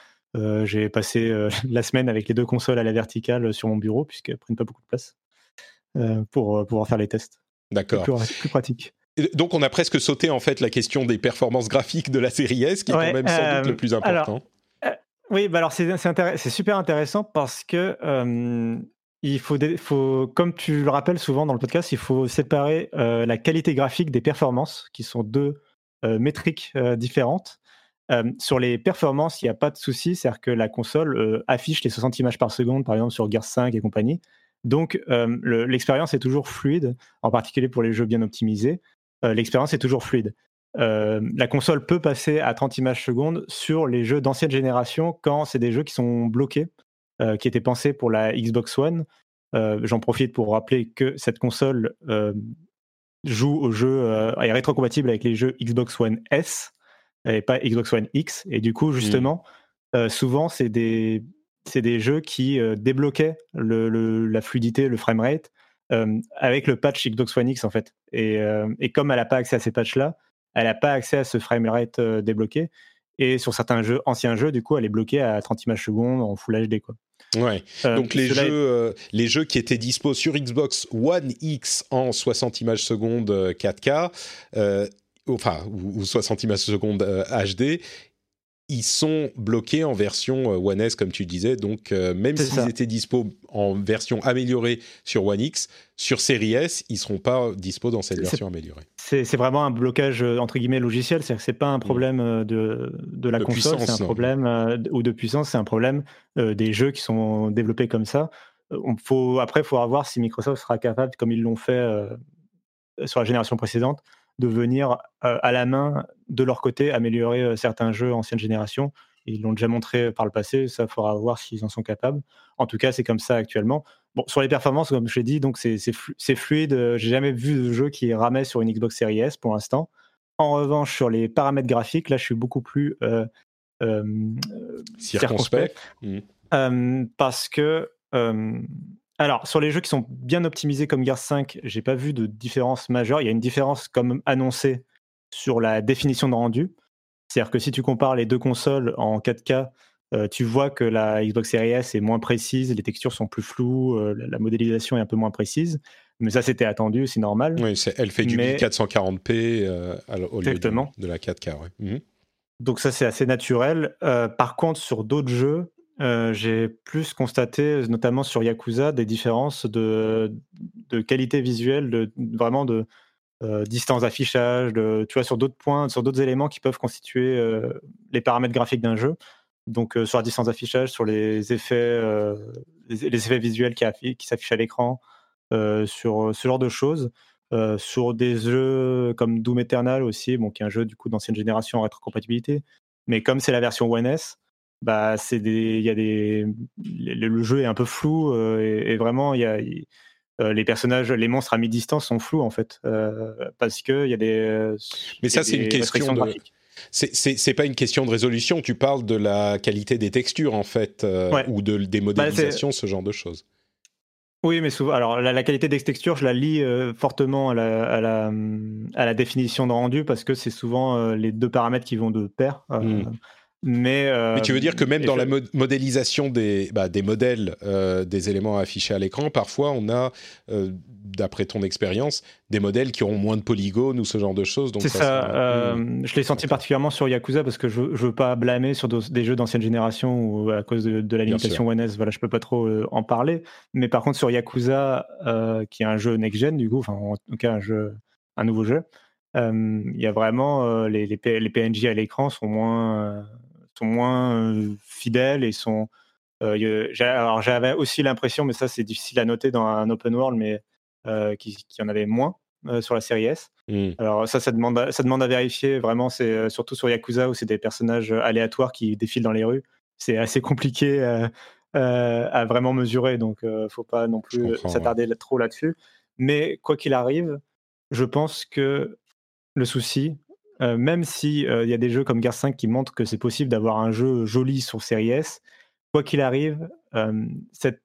j'ai passé *laughs* la semaine avec les deux consoles à la verticale sur mon bureau puisqu'elles prennent pas beaucoup de place pour pouvoir faire les tests. D'accord. plus, pratique. Donc on a presque sauté en fait la question des performances graphiques de la série S, qui est quand même sans doute le plus euh, important. Euh, oui, bah alors c'est super intéressant parce que euh, il faut, faut, comme tu le rappelles souvent dans le podcast, il faut séparer la qualité graphique des performances, qui sont deux métriques différentes. sur les performances, il n'y a pas de souci, c'est-à-dire que la console affiche les 60 images par seconde, par exemple sur Gears 5 et compagnie. Donc l'expérience est toujours fluide, en particulier pour les jeux bien optimisés. Euh, l'expérience est toujours fluide. Euh, la console peut passer à 30 images secondes sur les jeux d'ancienne génération quand c'est des jeux qui sont bloqués, euh, qui étaient pensés pour la Xbox One. J'en profite pour rappeler que cette console joue aux jeux, est rétrocompatible avec les jeux Xbox One S et pas Xbox One X. Et du coup, mmh. justement, souvent, c'est des, des jeux qui débloquaient la fluidité, le framerate avec le patch Xbox One X en fait. Et, euh, et comme elle n'a pas accès à ces patchs-là, elle n'a pas accès à ce framerate euh, débloqué. Et sur certains jeux, anciens jeux, du coup, elle est bloquée à 30 images secondes en Full HD. Quoi. Ouais. Donc les jeux, les jeux qui étaient dispo sur Xbox One X en 60 images secondes 4K, enfin, ou, 60 images secondes HD, ils sont bloqués en version euh, One S, comme tu disais. Donc, euh, même s'ils étaient dispo en version améliorée sur One X, sur Series S, ils ne seront pas dispo dans cette version améliorée. C'est vraiment un blocage, euh, entre guillemets, logiciel. C'est n'est pas un mm. problème de, de la console, c'est un problème, ou de puissance, c'est un problème des jeux qui sont développés comme ça. On faut, après, il faudra voir si Microsoft sera capable, comme ils l'ont fait sur la génération précédente, de venir à la main, de leur côté, améliorer certains jeux ancienne génération. Ils l'ont déjà montré par le passé, ça faudra voir s'ils en sont capables. En tout cas, c'est comme ça actuellement. Bon, sur les performances, comme je l'ai dit, donc c'est fluide. J'ai jamais vu de jeu qui ramait sur une Xbox Series S pour l'instant. En revanche, sur les paramètres graphiques, là, je suis beaucoup plus euh, circonspect, mmh. parce que alors, sur les jeux qui sont bien optimisés comme Gears 5, j'ai pas vu de différence majeure. Il y a une différence comme annoncée sur la définition de rendu. C'est-à-dire que si tu compares les deux consoles en 4K, euh, tu vois que la Xbox Series S est moins précise, les textures sont plus floues, euh, la modélisation est un peu moins précise. Mais ça, c'était attendu, c'est normal. Oui, elle fait du 1440p euh, au lieu de, la 4K. Mhm. Donc ça, c'est assez naturel. par contre, sur d'autres jeux, euh, j'ai plus constaté, notamment sur Yakuza, des différences de, qualité visuelle, vraiment de euh, distance d'affichage, tu vois, sur d'autres points, sur d'autres éléments qui peuvent constituer euh, les paramètres graphiques d'un jeu. Donc sur la distance d'affichage, sur les effets, les, effets visuels qui, qui s'affichent à l'écran, sur ce genre de choses. sur des jeux comme Doom Eternal aussi, bon, qui est un jeu du coup d'ancienne génération en rétrocompatibilité, mais comme c'est la version One S, bah c'est des il y a des le, jeu est un peu flou euh, et, vraiment il y a euh, les personnages, les monstres à mi-distance sont flous en fait, euh, parce que il y a des. Mais ça, c'est une question de. C'est pas une question de résolution. Tu parles de la qualité des textures en fait, ou de des bah, modélisations, ce genre de choses. Oui, mais souvent, alors la, qualité des textures, je la lis fortement à la, à, la, à la, définition de rendu parce que c'est souvent les deux paramètres qui vont de pair. Hmm. Mais, tu veux dire que même dans la modélisation des, bah, des modèles euh, des éléments affichés à l'écran, parfois on a, euh, d'après ton expérience, des modèles qui auront moins de polygones ou ce genre de choses. C'est ça. Euh, je l'ai senti particulièrement sur Yakuza parce que je ne veux pas blâmer sur des jeux d'ancienne génération ou à cause de, la limitation One S. Voilà, je peux pas trop en parler. Mais par contre sur Yakuza, qui est un jeu next-gen du coup, enfin en tout cas un jeu, un nouveau jeu. Il y a vraiment les, les, les PNJ à l'écran sont moins sont moins fidèles et sont. alors j'avais aussi l'impression, mais ça c'est difficile à noter dans un open world, mais qu'il qui en avait moins sur la série S. Mmh. Alors ça, ça demande, à, ça demande à vérifier. Vraiment, c'est surtout sur Yakuza où c'est des personnages aléatoires qui défilent dans les rues. C'est assez compliqué à vraiment mesurer, donc ne faut pas non plus s'attarder trop là-dessus. Mais quoi qu'il arrive, je pense que le souci, euh, même si euh, il y a des jeux comme Gears 5 qui montrent que c'est possible d'avoir un jeu joli sur Series S, quoi qu'il arrive, euh, cette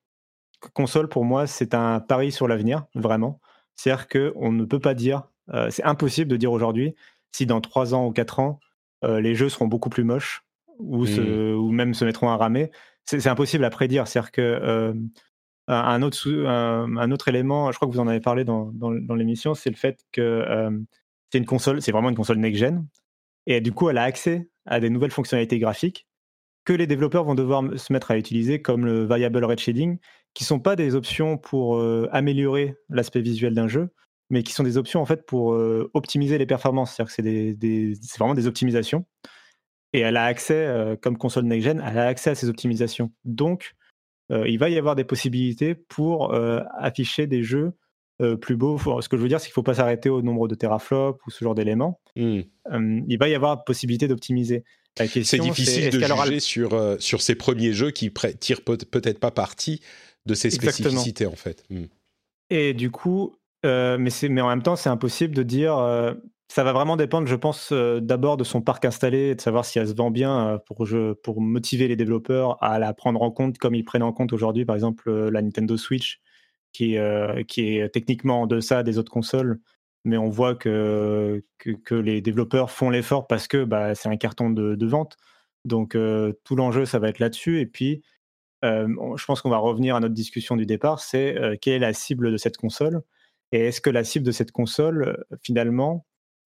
console pour moi c'est un pari sur l'avenir, vraiment. C'est-à-dire qu'on ne peut pas dire, c'est impossible de dire aujourd'hui si dans 3 ans ou 4 ans les jeux seront beaucoup plus moches ou, mmh. ou même se mettront à ramer. C'est impossible à prédire. C'est-à-dire que un autre, un, autre élément, je crois que vous en avez parlé dans, dans, dans l'émission, c'est le fait que c'est une console, c'est vraiment une console next-gen. Et du coup, elle a accès à des nouvelles fonctionnalités graphiques que les développeurs vont devoir se mettre à utiliser, comme le variable red shading, qui sont pas des options pour euh, améliorer l'aspect visuel d'un jeu, mais qui sont des options en fait pour euh, optimiser les performances. C'est-à-dire que c'est, vraiment des optimisations. Et elle a accès, euh, comme console next-gen, elle a accès à ces optimisations. Donc, il va y avoir des possibilités pour afficher des jeux euh, plus beau. Ce que je veux dire, c'est qu'il ne faut pas s'arrêter au nombre de teraflops ou ce genre d'éléments. Hmm. Euh, il va y avoir possibilité d'optimiser. C'est difficile de juger sur, euh, sur ces premiers jeux qui tirent peut-être pas parti de ces spécificités, en fait. Hmm. Et du coup, mais, mais en même temps, c'est impossible de dire. ça va vraiment dépendre, je pense, d'abord de son parc installé, de savoir si elle se vend bien pour, pour motiver les développeurs à la prendre en compte comme ils prennent en compte aujourd'hui, par exemple, la Nintendo Switch qui, euh, qui est techniquement en deçà des autres consoles, mais on voit que, que, les développeurs font l'effort parce que bah, c'est un carton de, vente. Donc euh, tout l'enjeu, ça va être là-dessus. Et puis, euh, je pense qu'on va revenir à notre discussion du départ, c'est quelle est la cible de cette console? Et est-ce que la cible de cette console, finalement,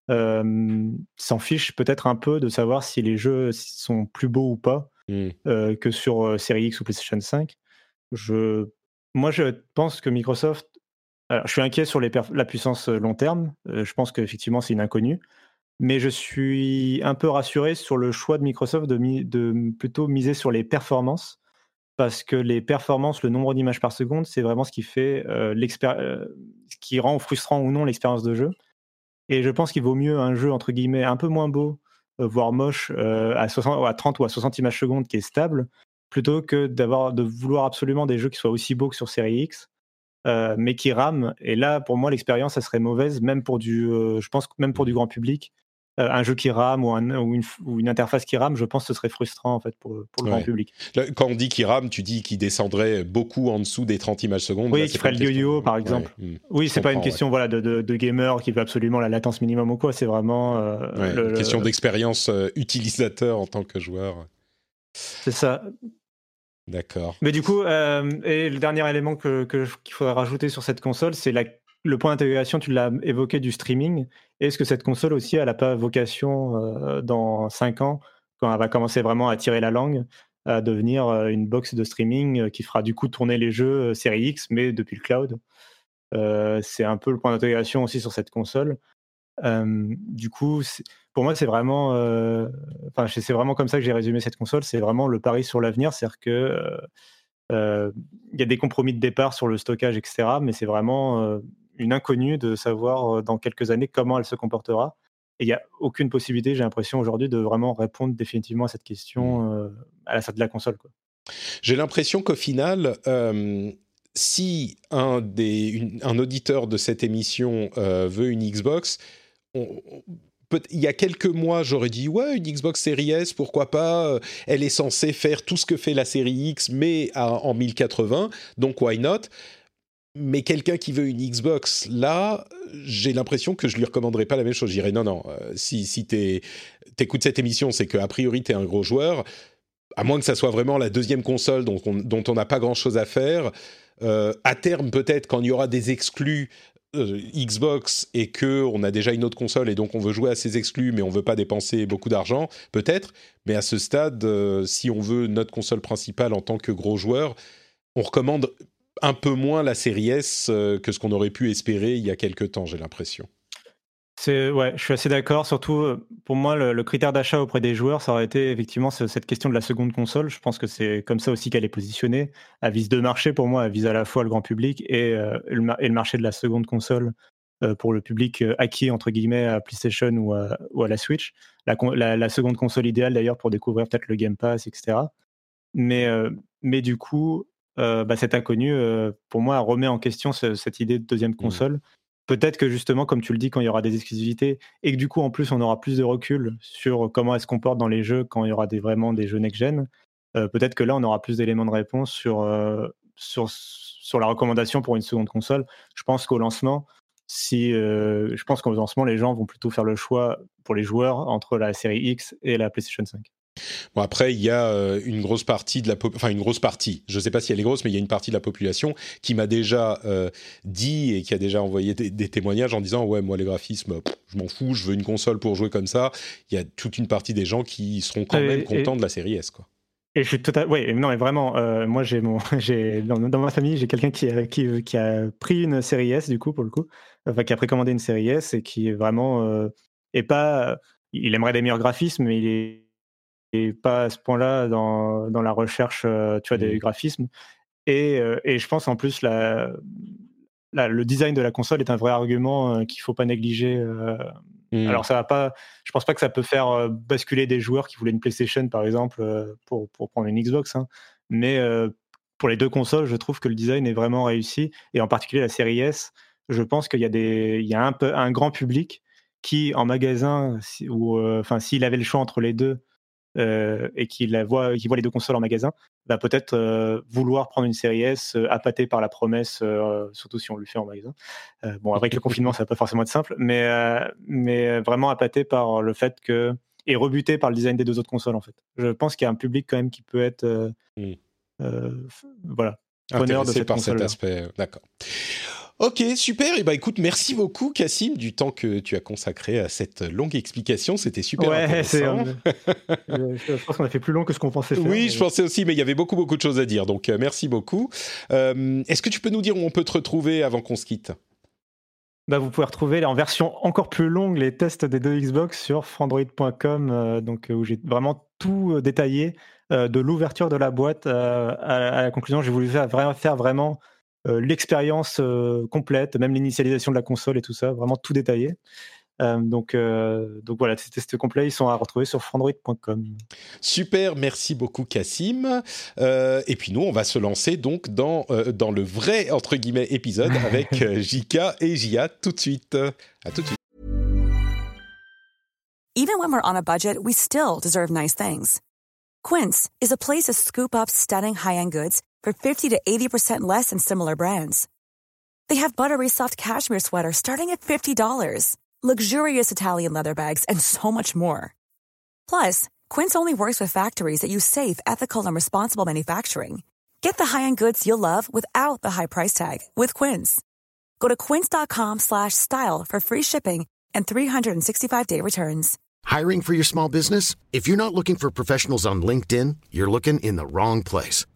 s'en fichent peut-être un peu de savoir si les jeux sont plus beaux ou pas mmh. que sur Series X ou PlayStation 5. Je, moi, je pense que Microsoft. Alors, je suis inquiet sur la puissance long terme. je pense qu'effectivement, c'est une inconnue. Mais je suis un peu rassuré sur le choix de Microsoft de, plutôt miser sur les performances parce que les performances, le nombre d'images par seconde, c'est vraiment ce qui fait euh, euh, ce qui rend frustrant ou non l'expérience de jeu. Et je pense qu'il vaut mieux un jeu entre guillemets un peu moins beau, euh, voire moche, à, 60, à 30 ou à 60 images secondes qui est stable, plutôt que d'avoir de vouloir absolument des jeux qui soient aussi beaux que sur série X, mais qui rament. Et là, pour moi, l'expérience, ça serait mauvaise, même pour du, je pense même pour du grand public. Euh, un jeu qui rame ou, une, interface qui rame, je pense que ce serait frustrant en fait pour, le grand public. Quand on dit qu'il rame, tu dis qu'il descendrait beaucoup en dessous des 30 images secondes. Oui, qui ferait le yo-yo par exemple. Hmm. Oui, c'est pas une question voilà de, de, gamer qui veut absolument la latence minimum ou quoi. C'est vraiment euh, une question d'expérience euh, utilisateur en tant que joueur. C'est ça. D'accord. Mais du coup, et le dernier élément que qu'il faudrait rajouter sur cette console, c'est la le point d'intégration, tu l'as évoqué du streaming. Est-ce que cette console aussi, elle n'a pas vocation euh, dans 5 ans, quand elle va commencer vraiment à tirer la langue, à devenir euh, une box de streaming euh, qui fera du coup tourner les jeux série X, mais depuis le cloud? C'est un peu le point d'intégration aussi sur cette console. Du coup, pour moi, c'est vraiment, enfin, c'est vraiment comme ça que j'ai résumé cette console. C'est vraiment le pari sur l'avenir, c'est-à-dire que il y a des compromis de départ sur le stockage, etc. Mais c'est vraiment une inconnue de savoir dans quelques années comment elle se comportera. Et il n'y a aucune possibilité, j'ai l'impression aujourd'hui, de vraiment répondre définitivement à cette question mmh. euh, à la sortie de la console. J'ai l'impression qu'au final, euh, si un, des, un auditeur de cette émission veut une Xbox, il y a quelques mois, j'aurais dit ouais, une Xbox Series S, pourquoi pas Elle est censée faire tout ce que fait la série X, mais en 1080, donc why not? Mais quelqu'un qui veut une Xbox, là, j'ai l'impression que je lui recommanderais pas la même chose. Je non, non, euh, si, si tu écoutes cette émission, c'est qu'a priori tu es un gros joueur, à moins que ça soit vraiment la deuxième console dont on n'a pas grand-chose à faire. Euh, à terme, peut-être, quand il y aura des exclus euh, Xbox et que on a déjà une autre console et donc on veut jouer à ces exclus, mais on veut pas dépenser beaucoup d'argent, peut-être. Mais à ce stade, si on veut notre console principale en tant que gros joueur, on recommande un peu moins la série S euh, que ce qu'on aurait pu espérer il y a quelques temps, j'ai l'impression. C'est ouais, je suis assez d'accord. Surtout euh, pour moi, le, critère d'achat auprès des joueurs, ça aurait été effectivement cette question de la seconde console. Je pense que c'est comme ça aussi qu'elle est positionnée. Elle vise deux marchés pour moi. Elle vise à la fois le grand public et, euh, le, marché de la seconde console pour le public acquis entre guillemets à PlayStation ou à, ou à la Switch. La, la, seconde console idéale d'ailleurs pour découvrir peut-être le Game Pass, etc. Mais mais du coup, euh, bah, cet inconnu, euh, pour moi, remet en question cette idée de deuxième mmh. Peut-être que justement, comme tu le dis, quand il y aura des exclusivités et que du coup, en plus, on aura plus de recul sur comment elle se comporte dans les jeux quand il y aura vraiment des jeux next-gen, euh, peut-être que là, on aura plus d'éléments de réponse sur, sur, sur la recommandation pour une seconde console. Je pense qu'au lancement, si, je pense qu'au lancement, les gens vont plutôt faire le choix pour les joueurs entre la série X et la PlayStation 5. Bon après il y a euh, une grosse partie de la enfin une grosse partie, je ne sais pas si elle est grosse mais il y a une partie de la population qui m'a déjà euh, dit et qui a déjà envoyé des, témoignages en disant ouais moi les graphismes je m'en fous, je veux une console pour jouer comme ça. Il y a toute une partie des gens qui seront quand même contents de la série S quoi. Et je suis totalement, ouais, non, mais vraiment, euh, moi, j'ai mon, *laughs* j'ai dans, ma famille, j'ai quelqu'un qui a, qui, qui, a pris une série S du coup pour le coup, enfin qui a précommandé une série S et qui est vraiment et pas, il aimerait des meilleurs graphismes, mais il est et pas à ce point-là dans, dans, la recherche euh, tu vois, des mmh. graphismes. Et, euh, et, je pense en plus la, le design de la console est un vrai argument euh, qu'il faut pas négliger. Mmh. Alors ça va pas, je pense pas que ça peut faire basculer des joueurs qui voulaient une PlayStation par exemple pour, pour prendre une Xbox, hein. mais pour les deux consoles, je trouve que le design est vraiment réussi et en particulier la série S. Je pense qu'il y a des, il y a un peu un grand public qui en magasin ou enfin s'il avait le choix entre les deux et qui voit, qui voit les deux consoles en magasin, va peut-être euh, vouloir prendre une série S euh, appâté par la promesse, surtout si on le fait en magasin. bon, avec le confinement, ça va pas forcément être simple, mais, mais vraiment appâté par le fait que et rebuté par le design des deux autres consoles en fait. Je pense qu'il y a un public quand même qui peut être, mmh. voilà, preneur de cette par cet aspect. D'accord. Ok, super. Et eh ben écoute, merci beaucoup, Cassim, du temps que tu as consacré à cette longue explication. C'était super ouais, intéressant. *laughs* je pense qu'on a fait plus long que ce qu'on pensait faire. Oui, je pensais aussi, mais il y avait beaucoup, beaucoup de choses à dire. Donc, euh, merci beaucoup. Euh, est-ce que tu peux nous dire où on peut te retrouver avant qu'on se quitte? Bah, vous pouvez retrouver en version encore plus longue les tests des deux Xbox sur frandroid.com, euh, donc où j'ai vraiment tout détaillé de l'ouverture de la boîte à, la conclusion. J'ai voulu faire, faire vraiment l'expérience euh, complète, même l'initialisation de la console et tout ça, vraiment tout détaillé. Euh, donc, donc voilà, ces tests complets, ils sont à retrouver sur frandroid.com. Super, merci beaucoup Cassim. et puis nous, on va se lancer donc dans, dans le vrai, entre guillemets, épisode *laughs* avec Jika et Jia tout de suite. À tout de suite. Even when we're on a budget, we still deserve nice things. Quince is a place to scoop up stunning high-end goods for 50 to 80% less than similar brands. They have buttery soft cashmere sweaters starting at $50, luxurious Italian leather bags, and so much more. Plus, Quince only works with factories that use safe, ethical, and responsible manufacturing. Get the high-end goods you'll love without the high price tag with Quince. Go to quince.com/style for free shipping and 365-day returns. Hiring for your small business? If you're not looking for professionals on LinkedIn, you're looking in the wrong place.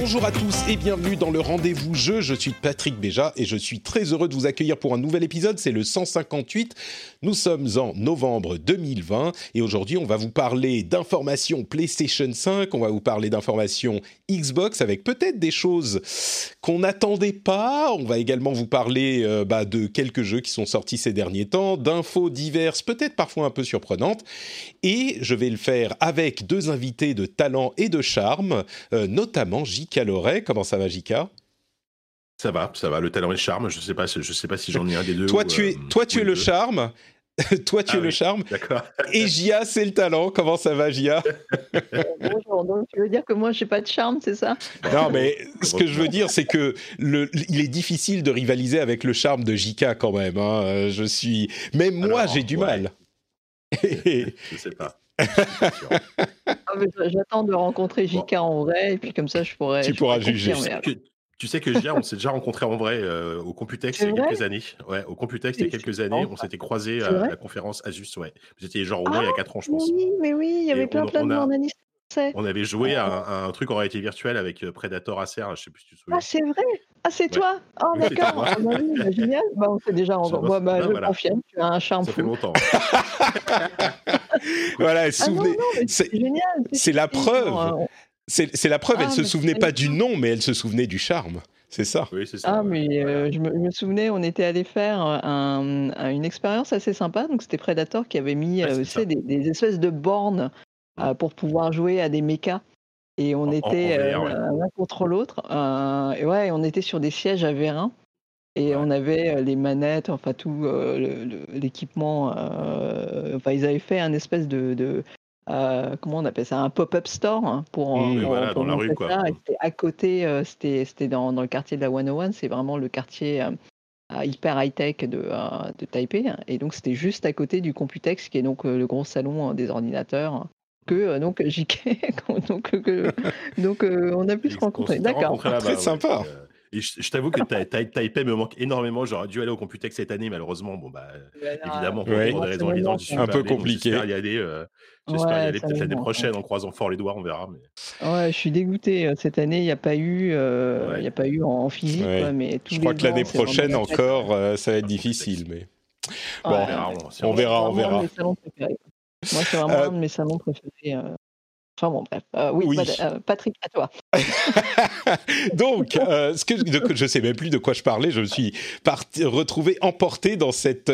Bonjour à tous et bienvenue dans le rendez-vous jeu. Je suis Patrick Béja et je suis très heureux de vous accueillir pour un nouvel épisode. C'est le 158. Nous sommes en novembre 2020 et aujourd'hui on va vous parler d'informations PlayStation 5, on va vous parler d'informations Xbox avec peut-être des choses qu'on n'attendait pas. On va également vous parler euh, bah, de quelques jeux qui sont sortis ces derniers temps, d'infos diverses, peut-être parfois un peu surprenantes. Et je vais le faire avec deux invités de talent et de charme, euh, notamment J.K. Comment ça va, Jika Ça va, ça va. Le talent et le charme. Je sais pas, je sais pas si j'en ai un des deux. toi, tu es, euh, toi, tu es le charme. *laughs* toi, tu ah es le charme. D'accord. Et Gia, c'est le talent. Comment ça va, Gia? Bonjour. Donc, tu veux dire que moi, j'ai pas de charme, c'est ça? Non, mais *laughs* ce que je veux dire, c'est que le, il est difficile de rivaliser avec le charme de Jika quand même. Hein. Je suis, même moi, j'ai du mal. *laughs* je sais pas. Ah, j'attends de rencontrer JK en vrai, et puis comme ça, je pourrais. Tu pourras juger. Tu sais que Gia, on s'est déjà rencontré en vrai euh, au Computex il y a quelques années. Ouais, au Computex il y a quelques années, on s'était croisés à la conférence Asus. Ouais. Vous étiez genre au moins il y a 4 ans, je pense. Oui, mais oui, il y avait plein, plein de monde on avait joué à un, truc en réalité virtuelle avec euh, Predator Acer, je sais plus si tu te souviens. Ah, c'est vrai? Ah, c'est toi? Oh, d'accord ah, bah, bah, Génial bah, On s'est déjà en Moi, bah, je confirme, tu as un charme Ça fait longtemps. *laughs* voilà, souvenez... Ah, c'est génial C'est la preuve C'est la preuve, elle ne se souvenait pas du nom, mais elle se souvenait du charme. C'est ça. Oui, c'est ça. Ah, mais euh, je, me, souvenais, on était allé faire une expérience assez sympa. Donc, c'était Predator qui avait mis euh, des, des, espèces de bornes euh, pour pouvoir jouer à des mechas. Et on était euh, l'un contre l'autre. Euh, et ouais, on était sur des sièges à vérin. Et on avait les manettes, enfin tout l'équipement. enfin, ils avaient fait un espèce de, comment on appelle ça, un pop-up store hein, pour, mmh, dans la rue, quoi. C'était à côté, c'était dans, dans, le quartier de la 101, c'est vraiment le quartier hyper high-tech de, de Taipei. Et donc, c'était juste à côté du Computex, qui est donc le gros salon des ordinateurs que euh, donc *laughs* JK, donc, euh, *laughs* donc euh, on a pu se rencontrer. D'accord. Très sympa. Et je, t'avoue que Taipei me manque énormément. J'aurais dû aller au Computex cette année, malheureusement. Bon, bah, évidemment, pour des raisons évidentes, un peu compliqué. J'espère y aller, j'espère y aller peut-être l'année prochaine en croisant fort les doigts, on verra. Mais... Ouais, je suis dégoûté. Cette année, il n'y a pas eu, il y a pas eu en, physique. mais je crois que l'année prochaine encore, ça va être difficile. Mais bon, on verra, on verra. Moi, c'est vraiment euh un de mes salons préférés. Euh. Enfin bon, bref. Euh, oui, Patrick, à toi. *laughs* Donc, *laughs* ce que, je ne sais même plus de quoi je parlais. Je me suis retrouvé emporté dans cet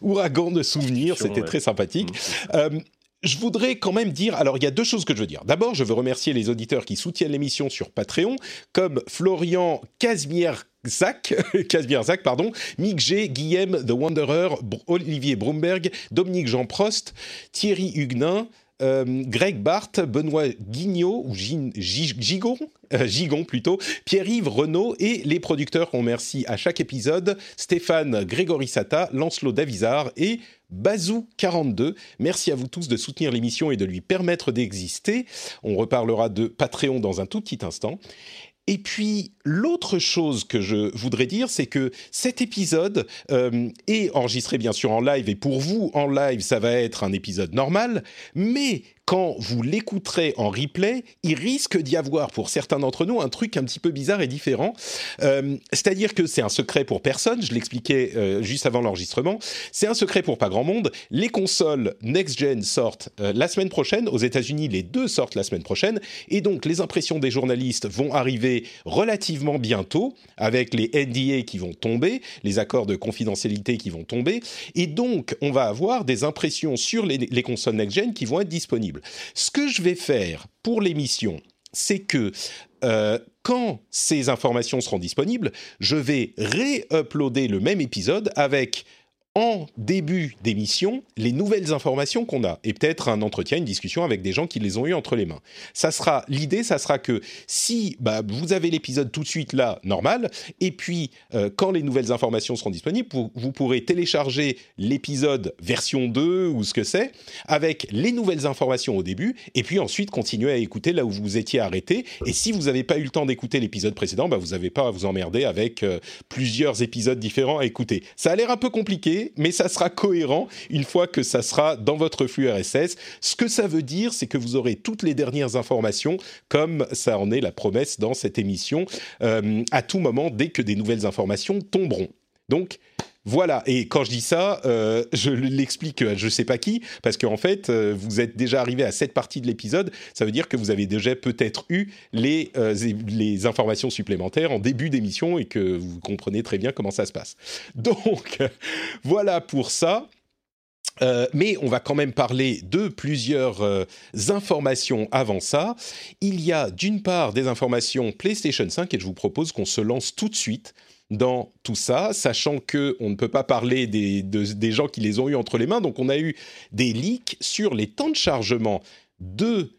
ouragan de souvenirs. C'était très sympathique. Mmh. Je voudrais quand même dire, alors il y a deux choses que je veux dire. D'abord, je veux remercier les auditeurs qui soutiennent l'émission sur Patreon, comme Florian Casimir Zach, *laughs* Zach, pardon, Mick G, Guillaume The Wanderer, Olivier Brumberg, Dominique Jean Prost, Thierry Huguenin, euh, Greg Barthes, Benoît Guignot, ou Gigon, euh, Gigon plutôt, Pierre-Yves Renault et les producteurs qu'on remercie à chaque épisode, Stéphane Grégory Sata, Lancelot Davizard et Bazou42. Merci à vous tous de soutenir l'émission et de lui permettre d'exister. On reparlera de Patreon dans un tout petit instant. Et puis, l'autre chose que je voudrais dire, c'est que cet épisode euh, est enregistré bien sûr en live, et pour vous, en live, ça va être un épisode normal, mais quand vous l'écouterez en replay, il risque d'y avoir pour certains d'entre nous un truc un petit peu bizarre et différent. Euh, c'est-à-dire que c'est un secret pour personne, je l'expliquais euh, juste avant l'enregistrement, c'est un secret pour pas grand monde. Les consoles next-gen sortent la semaine prochaine, aux États-Unis les deux sortent la semaine prochaine, et donc les impressions des journalistes vont arriver relativement bientôt, avec les NDA qui vont tomber, les accords de confidentialité qui vont tomber, et donc on va avoir des impressions sur les, les consoles next-gen qui vont être disponibles. Ce que je vais faire pour l'émission, c'est que euh, quand ces informations seront disponibles, je vais ré-uploader le même épisode avec en début d'émission les nouvelles informations qu'on a et peut-être un entretien, une discussion avec des gens qui les ont eu entre les mains. Ça sera l'idée, ça sera que si bah, vous avez l'épisode tout de suite là, normal, et puis euh, quand les nouvelles informations seront disponibles, vous, pourrez télécharger l'épisode version 2 ou ce que c'est avec les nouvelles informations au début, et puis ensuite continuer à écouter là où vous étiez arrêté. Et si vous n'avez pas eu le temps d'écouter l'épisode précédent, bah, vous n'avez pas à vous emmerder avec euh, plusieurs épisodes différents à écouter. Ça a l'air un peu compliqué mais ça sera cohérent une fois que ça sera dans votre flux RSS. Ce que ça veut dire, c'est que vous aurez toutes les dernières informations, comme ça en est la promesse dans cette émission, euh, à tout moment, dès que des nouvelles informations tomberont. Donc, voilà, et quand je dis ça, euh, je l'explique à je sais pas qui, parce qu'en fait, euh, vous êtes déjà arrivé à cette partie de l'épisode, ça veut dire que vous avez déjà peut-être eu les, euh, les informations supplémentaires en début d'émission et que vous comprenez très bien comment ça se passe. *laughs* Donc, voilà pour ça. mais on va quand même parler de plusieurs informations avant ça. Il y a d'une part des informations PlayStation 5 et je vous propose qu'on se lance tout de suite dans tout ça, sachant que on ne peut pas parler des, des gens qui les ont eu entre les mains. Donc, on a eu des leaks sur les temps de chargement de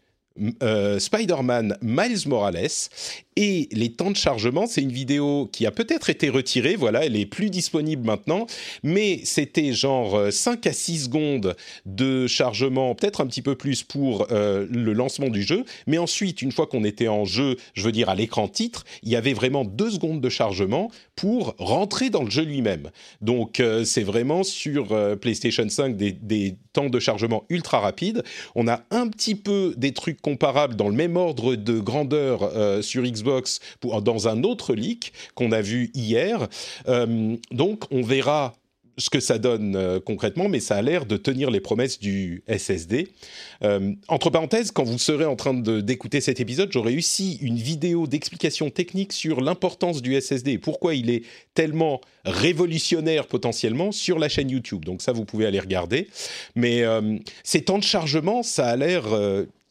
euh, Spider-Man Miles Morales et les temps de chargement, c'est une vidéo qui a peut-être été retirée, voilà, elle est plus disponible maintenant, mais c'était genre 5 euh, à 6 secondes de chargement, peut-être un petit peu plus pour euh, le lancement du jeu, mais ensuite, une fois qu'on était en jeu, je veux dire à l'écran titre, il y avait vraiment 2 secondes de chargement pour rentrer dans le jeu lui-même. Donc euh, c'est vraiment sur PlayStation 5 des, des temps de chargement ultra rapides. On a un petit peu des trucs comparables dans le même ordre de grandeur sur Xbox Dans un autre leak qu'on a vu hier. Euh, donc on verra ce que ça donne euh, concrètement, mais ça a l'air de tenir les promesses du SSD. Euh, entre parenthèses, quand vous serez en train d'écouter cet épisode, j'aurai aussi une vidéo d'explication technique sur l'importance du SSD et pourquoi il est tellement révolutionnaire potentiellement sur la chaîne YouTube. Donc ça, vous pouvez aller regarder. Mais ces temps de chargement, ça a l'air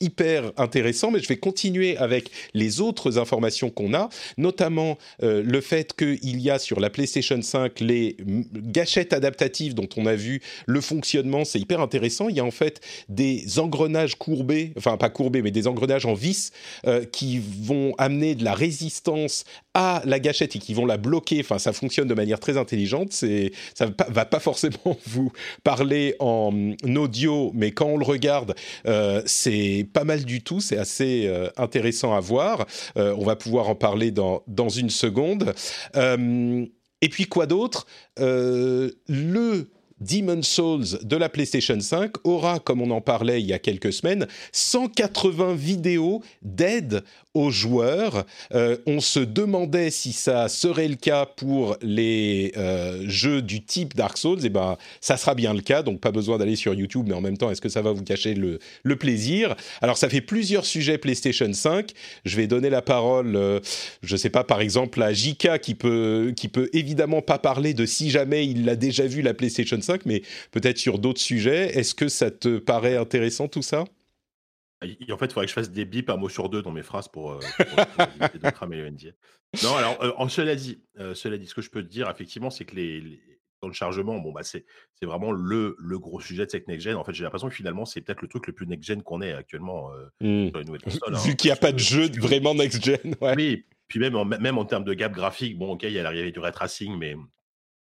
hyper intéressant, mais je vais continuer avec les autres informations qu'on a, notamment euh, le fait qu'il y a sur la PlayStation 5 les gâchettes adaptatives dont on a vu le fonctionnement, c'est hyper intéressant. Il y a en fait des engrenages courbés, enfin pas courbés, mais des engrenages en vis euh, qui vont amener de la résistance à la gâchette et qui vont la bloquer. Enfin, ça fonctionne de manière très intelligente. C'est, ça va pas, forcément *laughs* vous parler en audio, mais quand on le regarde, euh, c'est pas mal du tout, c'est assez euh, intéressant à voir. Euh, on va pouvoir en parler dans, dans une seconde. Et puis quoi d'autre? Le Demon Souls de la PlayStation 5 aura, comme on en parlait il y a quelques semaines, 180 vidéos d'aide aux joueurs. Euh, on se demandait si ça serait le cas pour les euh, jeux du type Dark Souls. Et eh ben, ça sera bien le cas, donc pas besoin d'aller sur YouTube, mais en même temps, est-ce que ça va vous cacher le, plaisir? Alors, ça fait plusieurs sujets PlayStation 5. Je vais donner la parole, euh, je sais pas, par exemple, à Jika qui peut, qui peut évidemment pas parler de si jamais il l'a déjà vu la PlayStation 5 5, mais peut-être sur d'autres sujets. Est-ce que ça te paraît intéressant tout ça? En fait, il faudrait que je fasse des bips un mot sur deux dans mes phrases pour, éviter de cramer le NDA. Non, alors, en cela dit, cela dit, ce que je peux te dire, effectivement, c'est que les, dans le chargement, bon, bah, c'est, vraiment le, le gros sujet de cette next-gen. En fait, j'ai l'impression que finalement, c'est peut-être le truc le plus next-gen qu'on ait actuellement mmh. sur les nouvelles consoles. Vu hein, qu'il n'y a pas de jeu vraiment next-gen. Oui, puis même en, même en termes de gap graphique, bon, ok, il y a l'arrivée du ray tracing, mais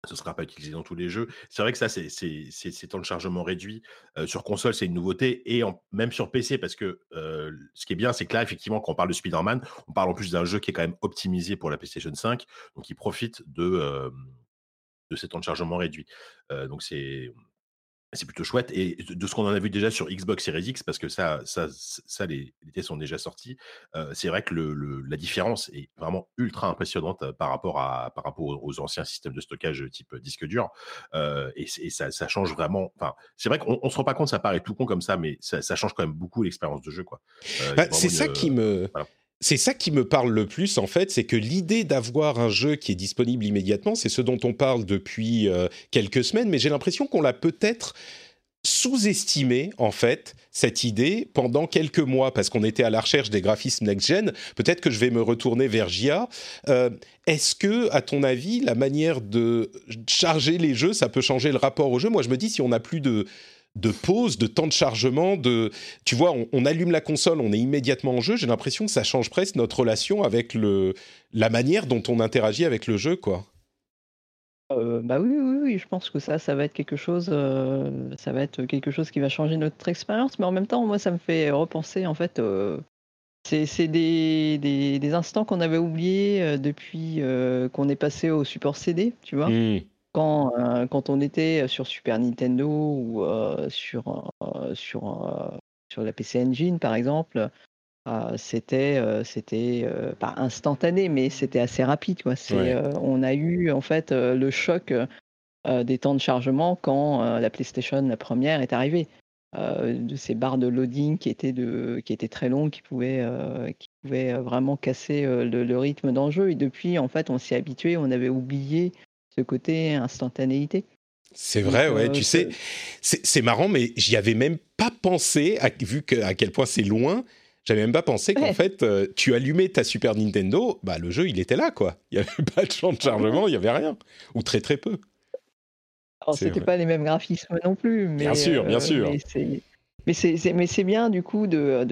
ce ne sera pas utilisé dans tous les jeux. C'est vrai que ça, c'est, temps de chargement réduit. sur console, c'est une nouveauté. Et même sur PC, parce que ce qui est bien, c'est que là, effectivement, quand on parle de Spider-Man, on parle en plus d'un jeu qui est quand même optimisé pour la PlayStation 5. Donc, il profite de, de ces temps de chargement réduits. donc, c'est c'est plutôt chouette. Et de ce qu'on en a vu déjà sur Xbox Series X, parce que ça, ça, ça les, tests sont déjà sortis, c'est vrai que le, la différence est vraiment ultra impressionnante par rapport, à, par rapport aux, anciens systèmes de stockage type disque dur. et, ça, ça, change vraiment. Enfin, c'est vrai qu'on ne se rend pas compte, ça paraît tout con comme ça, mais ça, change quand même beaucoup l'expérience de jeu. quoi. Bah, c'est ça qui me. C'est ça qui me parle le plus, en fait, c'est que l'idée d'avoir un jeu qui est disponible immédiatement, c'est ce dont on parle depuis euh, quelques semaines, mais j'ai l'impression qu'on l'a peut-être sous-estimé, en fait, cette idée pendant quelques mois, parce qu'on était à la recherche des graphismes next-gen. Peut-être que je vais me retourner vers JIA. Euh, est-ce que, à ton avis, la manière de charger les jeux, ça peut changer le rapport au jeu? Moi, je me dis, si on n'a plus de de pause, de temps de chargement, de tu vois, on, allume la console, on est immédiatement en jeu. J'ai l'impression que ça change presque notre relation avec le la manière dont on interagit avec le jeu, quoi. Euh, bah oui, oui, oui, je pense que ça, ça va être quelque chose, euh, ça va être quelque chose qui va changer notre expérience. Mais en même temps, moi, ça me fait repenser, en fait, euh, c'est des, des, instants qu'on avait oubliés depuis qu'on est passé au support CD, tu vois. Mmh. Euh, quand, on était sur Super Nintendo ou euh, sur, euh, sur, sur la PC Engine, par exemple, c'était c'était pas instantané, mais c'était assez rapide. Quoi. on a eu en fait le choc des temps de chargement quand la PlayStation, la première, est arrivée. de ces barres de loading qui étaient, de, qui étaient très longues, qui pouvaient, qui pouvaient vraiment casser le, le, rythme d'un jeu. Et depuis, en fait, on s'y habitué, on avait oublié côté instantanéité. C'est vrai, ouais. Euh, tu sais, c'est marrant, mais j'y avais même pas pensé, vu que, à quel point c'est loin. J'avais même pas pensé qu'en fait, euh, tu allumais ta Super Nintendo, bah le jeu il était là, quoi. Il y avait *laughs* pas de champ de chargement, il y avait rien, ou très très peu. Alors c'était pas les mêmes graphismes non plus, mais bien sûr, bien euh, sûr. Mais c'est mais c'est bien du coup de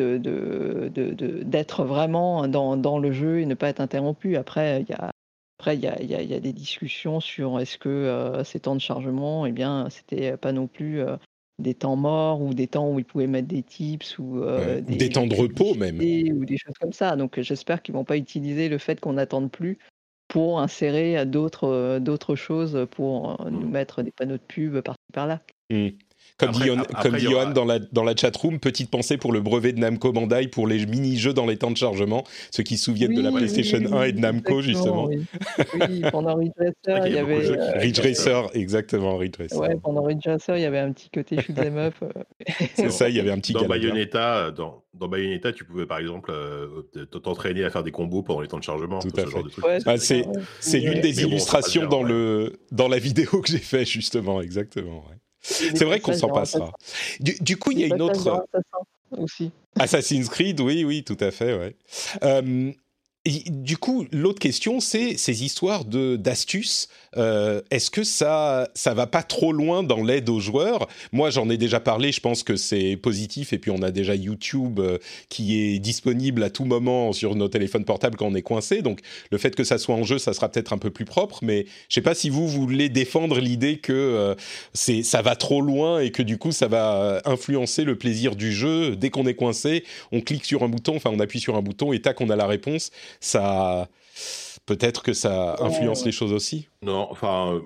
d'être de, vraiment dans, dans, le jeu et ne pas être interrompu. Après, il y a après, il y a, des discussions sur est-ce que ces temps de chargement, eh bien, c'était pas non plus des temps morts ou des temps où ils pouvaient mettre des tips ou des, temps de repos même ou des choses comme ça. Donc, j'espère qu'ils vont pas utiliser le fait qu'on n'attende plus pour insérer d'autres d'autres choses pour nous mettre des panneaux de pub par-ci par-là. Mmh. Comme dit, Johan dans la, dans la chatroom, petite pensée pour le brevet de Namco Bandai pour les mini-jeux dans les temps de chargement, ceux qui se souviennent de la PlayStation 1 et de Namco, justement. Oui, pendant Ridge Racer, il y avait. Euh, Ridge Racer, exactement, Ridge Racer. Ouais, pendant Ridge Racer, il y avait un petit côté shoot them up. Euh. C'est ça, il y avait un petit Dans Bayonetta, dans, dans Bayonetta, tu pouvais par exemple euh, t'entraîner à faire des combos pendant les temps de chargement. Tout, à fait. Ah, c'est l'une des illustrations dans, le, dans la vidéo que j'ai fait, justement, exactement. Ouais. C'est vrai qu'on s'en passera. Du, coup, il y a une autre. Aussi. Assassin's Creed, oui, oui, tout à fait, ouais. Euh, du coup, l'autre question, c'est ces histoires d'astuces. Euh, est-ce que ça ça va pas trop loin dans l'aide aux joueurs? Moi, j'en ai déjà parlé. Je pense que c'est positif. Et puis, on a déjà YouTube euh, qui est disponible à tout moment sur nos téléphones portables quand on est coincé. Donc, le fait que ça soit en jeu, ça sera peut-être un peu plus propre. Mais je sais pas si vous, voulez défendre l'idée que euh, c'est ça va trop loin et que du coup, ça va influencer le plaisir du jeu. Dès qu'on est coincé, on clique sur un bouton, enfin, on appuie sur un bouton et tac, on a la réponse ça peut-être que ça influence les choses aussi. Non, enfin,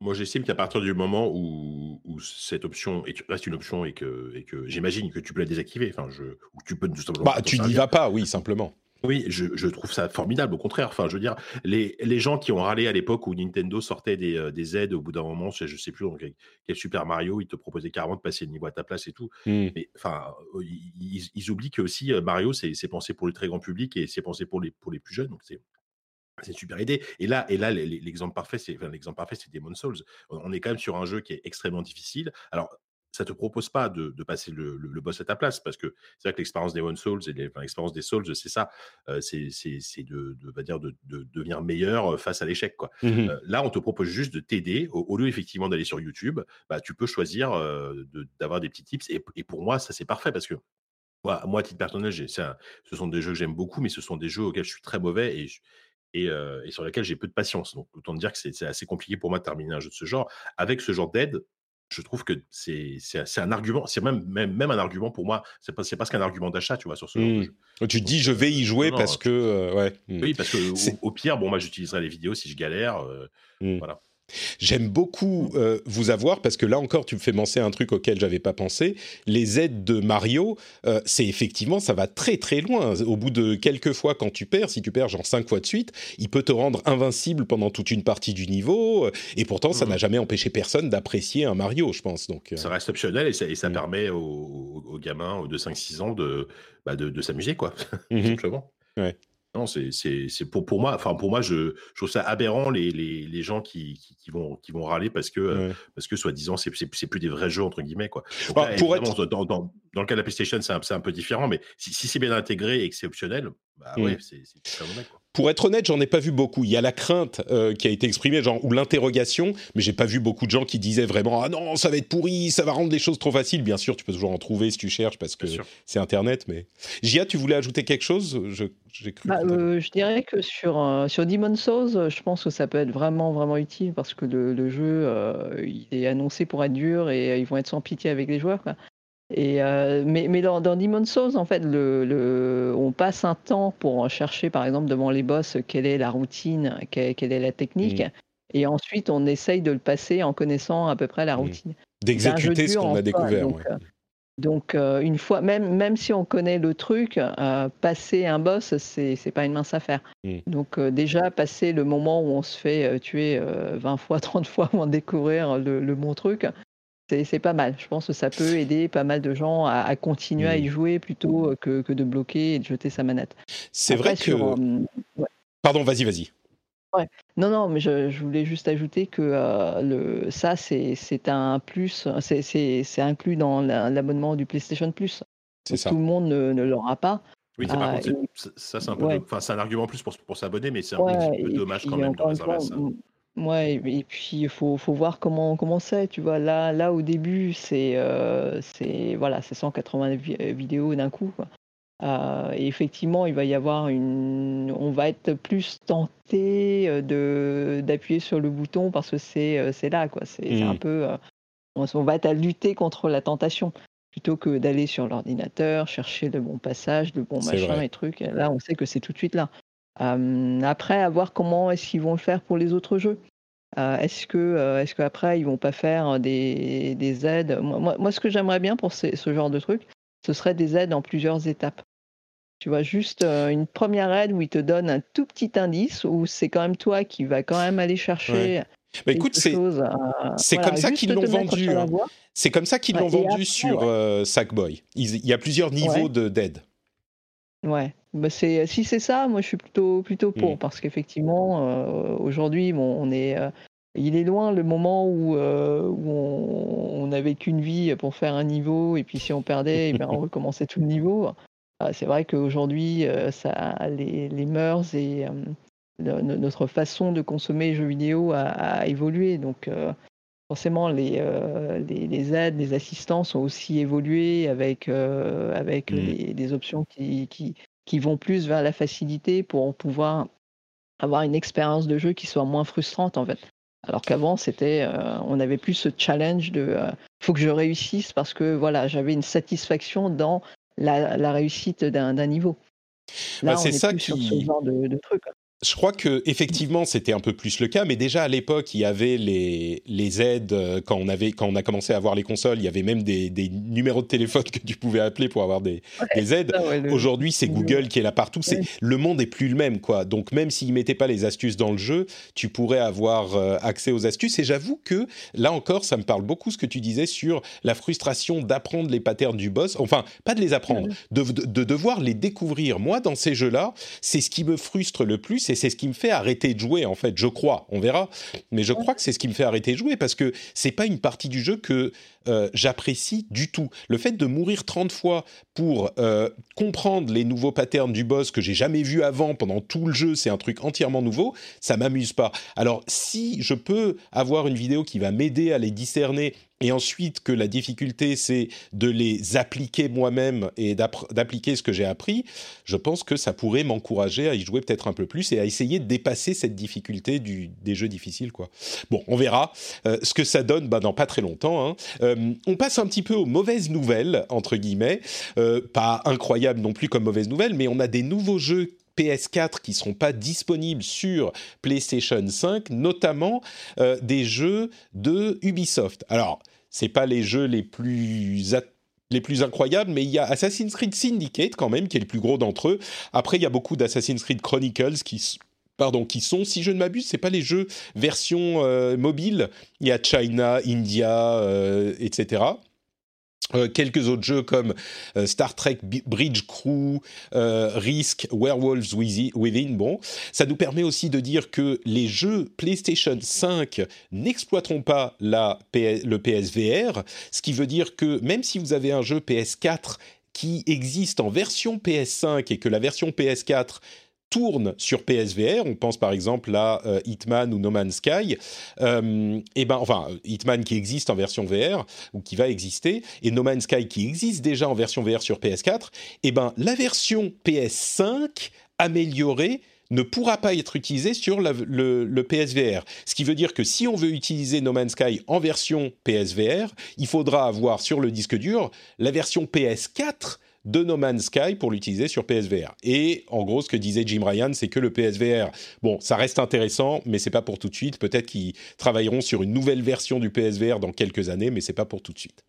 moi j'estime qu'à partir du moment où, cette option est, reste une option et que, et que j'imagine que tu peux la désactiver, enfin, je, ou tu peux justement. Bah, tu n'y vas pas, oui, simplement. Oui, je, trouve ça formidable. Au contraire, enfin, je veux dire, les, les gens qui ont râlé à l'époque où Nintendo sortait des, euh, des aides au bout d'un moment, je, ne sais plus dans quel, Super Mario, ils te proposaient carrément de passer le niveau à ta place et tout. Mmh. Mais enfin, euh, ils, oublient que aussi euh, Mario, c'est pensé pour le très grand public et c'est pensé pour les, pour les plus jeunes. Donc c'est C'est une super idée. Et là, et là, l'exemple parfait, c'est l'exemple parfait, c'est Demon Souls. On est quand même sur un jeu qui est extrêmement difficile. Alors, ça te propose pas de, passer le, boss à ta place parce que c'est vrai que l'expérience des One Souls et l'expérience des Souls, c'est ça, euh, c'est de, de, dire de, devenir meilleur euh, face à l'échec. quoi. Mmh euh, là, on te propose juste de t'aider au, lieu effectivement d'aller sur YouTube, bah, tu peux choisir d'avoir des petits tips et, et pour moi, ça c'est parfait parce que moi, moi, à titre personnel, ce sont des jeux que j'aime beaucoup, mais ce sont des jeux auxquels je suis très mauvais et, et, et, sur lesquels j'ai peu de patience. Donc, autant dire que c'est assez compliqué pour moi de terminer un jeu de ce genre. Avec ce genre d'aide, je trouve que c'est un argument, c'est même, même, même, un argument pour moi, c'est pas, presque un argument d'achat, tu vois, sur ce mmh. Tu te dis, je vais y jouer parce que. Euh, ouais. Mmh. Oui, parce que au, pire, bon, moi, j'utiliserai les vidéos si je galère. Euh, mmh. Voilà. J'aime beaucoup euh, vous avoir parce que là encore, tu me fais penser à un truc auquel j'avais pas pensé. Les aides de Mario, euh, c'est effectivement, ça va très très loin. Au bout de quelques fois, quand tu perds, si tu perds genre cinq fois de suite, il peut te rendre invincible pendant toute une partie du niveau. Et pourtant, ça mmh. n'a jamais empêché personne d'apprécier un Mario, je pense. Donc, euh. Ça reste optionnel et ça, mmh. permet aux, gamins de 5-6 ans de, bah de, s'amuser, quoi, *laughs* mmh simplement. Ouais. Non, c'est pour, pour moi, enfin pour moi, je, je, trouve ça aberrant les, les, les gens qui, qui, vont, qui vont râler parce que, euh, parce que soi-disant, c'est plus des vrais jeux, entre guillemets. Quoi. Bah, pour être... dans, dans, dans, le cas de la PlayStation, c'est un, un, peu différent, mais si, si c'est bien intégré et que c'est optionnel, bah mmh. ouais, c'est. Quoi. Pour être honnête, j'en ai pas vu beaucoup. Il y a la crainte euh, qui a été exprimée, genre ou l'interrogation, mais j'ai pas vu beaucoup de gens qui disaient vraiment ah non ça va être pourri, ça va rendre des choses trop faciles. Bien sûr, tu peux toujours en trouver si tu cherches parce que c'est Internet. Mais Gia, tu voulais ajouter quelque chose? Je cru. Bah, euh, je dirais que sur euh, sur Demon Souls, je pense que ça peut être vraiment vraiment utile parce que le, le jeu il est annoncé pour être dur et ils vont être sans pitié avec les joueurs. Quoi. Et euh, mais, mais dans, dans Demon's Souls, en fait, le, le, on passe un temps pour chercher, par exemple, devant les boss, quelle est la routine, quelle, quelle est la technique. Mm. Et ensuite, on essaye de le passer en connaissant à peu près la mm. routine. D'exécuter ce qu'on a découvert. Donc, euh, donc euh, une fois, même, même si on connaît le truc, passer un boss, c'est n'est pas une mince affaire. Mm. Donc déjà, passer le moment où on se fait tuer 20 fois, *laughs* 30 fois avant de découvrir le, le bon truc, c'est pas mal. Je pense que ça peut aider pas mal de gens à, continuer à y mmh. jouer plutôt que, que, de bloquer et de jeter sa manette. C'est vrai que. Euh, Pardon, vas-y, vas-y. Ouais. Non, non, mais je, je, voulais juste ajouter que euh, le, ça, c'est un plus, c'est inclus dans l'abonnement du PlayStation Plus. C'est ça. Tout le monde ne, ne l'aura pas. Oui, par euh, contre, ça, c'est un, peu un argument plus pour, pour s'abonner, mais c'est un petit peu dommage quand même de réserver ça. Ouais, et puis il faut, faut voir comment comment c'est, tu vois. Là, là au début, c'est euh, c'est voilà, c'est 180 euh, vidéos d'un coup. Euh, et effectivement, il va y avoir une, on va être plus tenté de d'appuyer sur le bouton parce que c'est c'est là quoi. C'est un mmh. peu, on, va être à lutter contre la tentation plutôt que d'aller sur l'ordinateur chercher le bon passage, le bon machin et trucs. Là, on sait que c'est tout de suite là. Après, à voir comment est-ce qu'ils vont le faire pour les autres jeux. Euh, est-ce que, euh, est-ce qu'après ils vont pas faire des, des aides? Moi, moi, ce que j'aimerais bien pour ce, ce, genre de truc, ce serait des aides en plusieurs étapes. Tu vois, juste euh, une première aide où ils te donnent un tout petit indice, où c'est quand même toi qui vas quand même aller chercher. Bah, écoute, c'est comme ça qu'ils l'ont vendu. Hein. C'est comme ça qu'ils l'ont vendu sur Sackboy. Il, y a plusieurs niveaux d'aide. Ouais, bah c'est si c'est ça, moi je suis plutôt plutôt pour mmh. parce qu'effectivement euh, aujourd'hui bon on est euh, il est loin le moment où, euh, où on n'avait qu'une vie pour faire un niveau et puis si on perdait, eh ben, on *laughs* recommençait tout le niveau. Ah, c'est vrai qu'aujourd'hui ça les, les mœurs et notre façon de consommer les jeux vidéo a, a évolué donc forcément les, les, les, aides, les assistants sont aussi évolués avec, avec mmh. les, des options qui, qui, qui, vont plus vers la facilité pour pouvoir avoir une expérience de jeu qui soit moins frustrante en fait. Alors qu'avant, c'était, on avait plus ce challenge de faut que je réussisse parce que voilà, j'avais une satisfaction dans la, la réussite d'un niveau. Là, bah, c'est ça qui. Sur ce genre de, de truc. Je crois que effectivement c'était un peu plus le cas, mais déjà à l'époque il y avait les, les aides euh, quand on avait quand on a commencé à avoir les consoles, il y avait même des, des numéros de téléphone *laughs* que tu pouvais appeler pour avoir des, des aides. Aujourd'hui c'est Google qui est là partout. C'est le monde est plus le même quoi. Donc même s'ils mettaient pas les astuces dans le jeu, tu pourrais avoir euh, accès aux astuces. Et j'avoue que là encore ça me parle beaucoup ce que tu disais sur la frustration d'apprendre les patterns du boss. Enfin pas de les apprendre, de, de, de devoir les découvrir. Moi dans ces jeux là, c'est ce qui me frustre le plus c'est ce qui me fait arrêter de jouer en fait. Je crois, on verra, mais je crois que c'est ce qui me fait arrêter de jouer parce que c'est pas une partie du jeu que euh, j'apprécie du tout. Le fait de mourir 30 fois pour euh, comprendre les nouveaux patterns du boss que j'ai jamais vu avant pendant tout le jeu, c'est un truc entièrement nouveau, ça m'amuse pas. Alors si je peux avoir une vidéo qui va m'aider à les discerner et ensuite que la difficulté c'est de les appliquer moi-même et d'appliquer ce que j'ai appris, je pense que ça pourrait m'encourager à y jouer peut-être un peu plus et à essayer de dépasser cette difficulté des jeux difficiles. Quoi. Bon, on verra euh, ce que ça donne bah, dans pas très longtemps. Hein. On passe un petit peu aux mauvaises nouvelles, entre guillemets. Euh, pas incroyable non plus comme mauvaises nouvelles, mais on a des nouveaux jeux PS4 qui ne seront pas disponibles sur PlayStation 5, notamment euh, des jeux de Ubisoft. Alors, c'est pas les jeux les plus les plus incroyables, mais il y a Assassin's Creed Syndicate quand même, qui est le plus gros d'entre eux. Après, il y a beaucoup d'Assassin's Creed Chronicles qui, pardon, qui sont, si je ne m'abuse, c'est pas les jeux version euh, mobile. Il y a China, India, euh, etc. Euh, quelques autres jeux comme Star Trek Bridge Crew, Risk, Werewolves Within. Bon, ça nous permet aussi de dire que les jeux PlayStation 5 n'exploiteront pas la le PSVR, ce qui veut dire que même si vous avez un jeu PS4 qui existe en version PS5 et que la version PS4 tourne sur PSVR, on pense par exemple à euh, Hitman ou No Man's Sky, euh, et ben enfin Hitman qui existe en version VR ou qui va exister, et No Man's Sky qui existe déjà en version VR sur PS4, et ben la version PS5 améliorée ne pourra pas être utilisée sur le, le, PSVR. Ce qui veut dire que si on veut utiliser No Man's Sky en version PSVR, il faudra avoir sur le disque dur la version PS4 de No Man's Sky pour l'utiliser sur PSVR. Et en gros, ce que disait Jim Ryan, c'est que le PSVR, bon, ça reste intéressant, mais c'est pas pour tout de suite. Peut-être qu'ils travailleront sur une nouvelle version du PSVR dans quelques années, mais c'est pas pour tout de suite.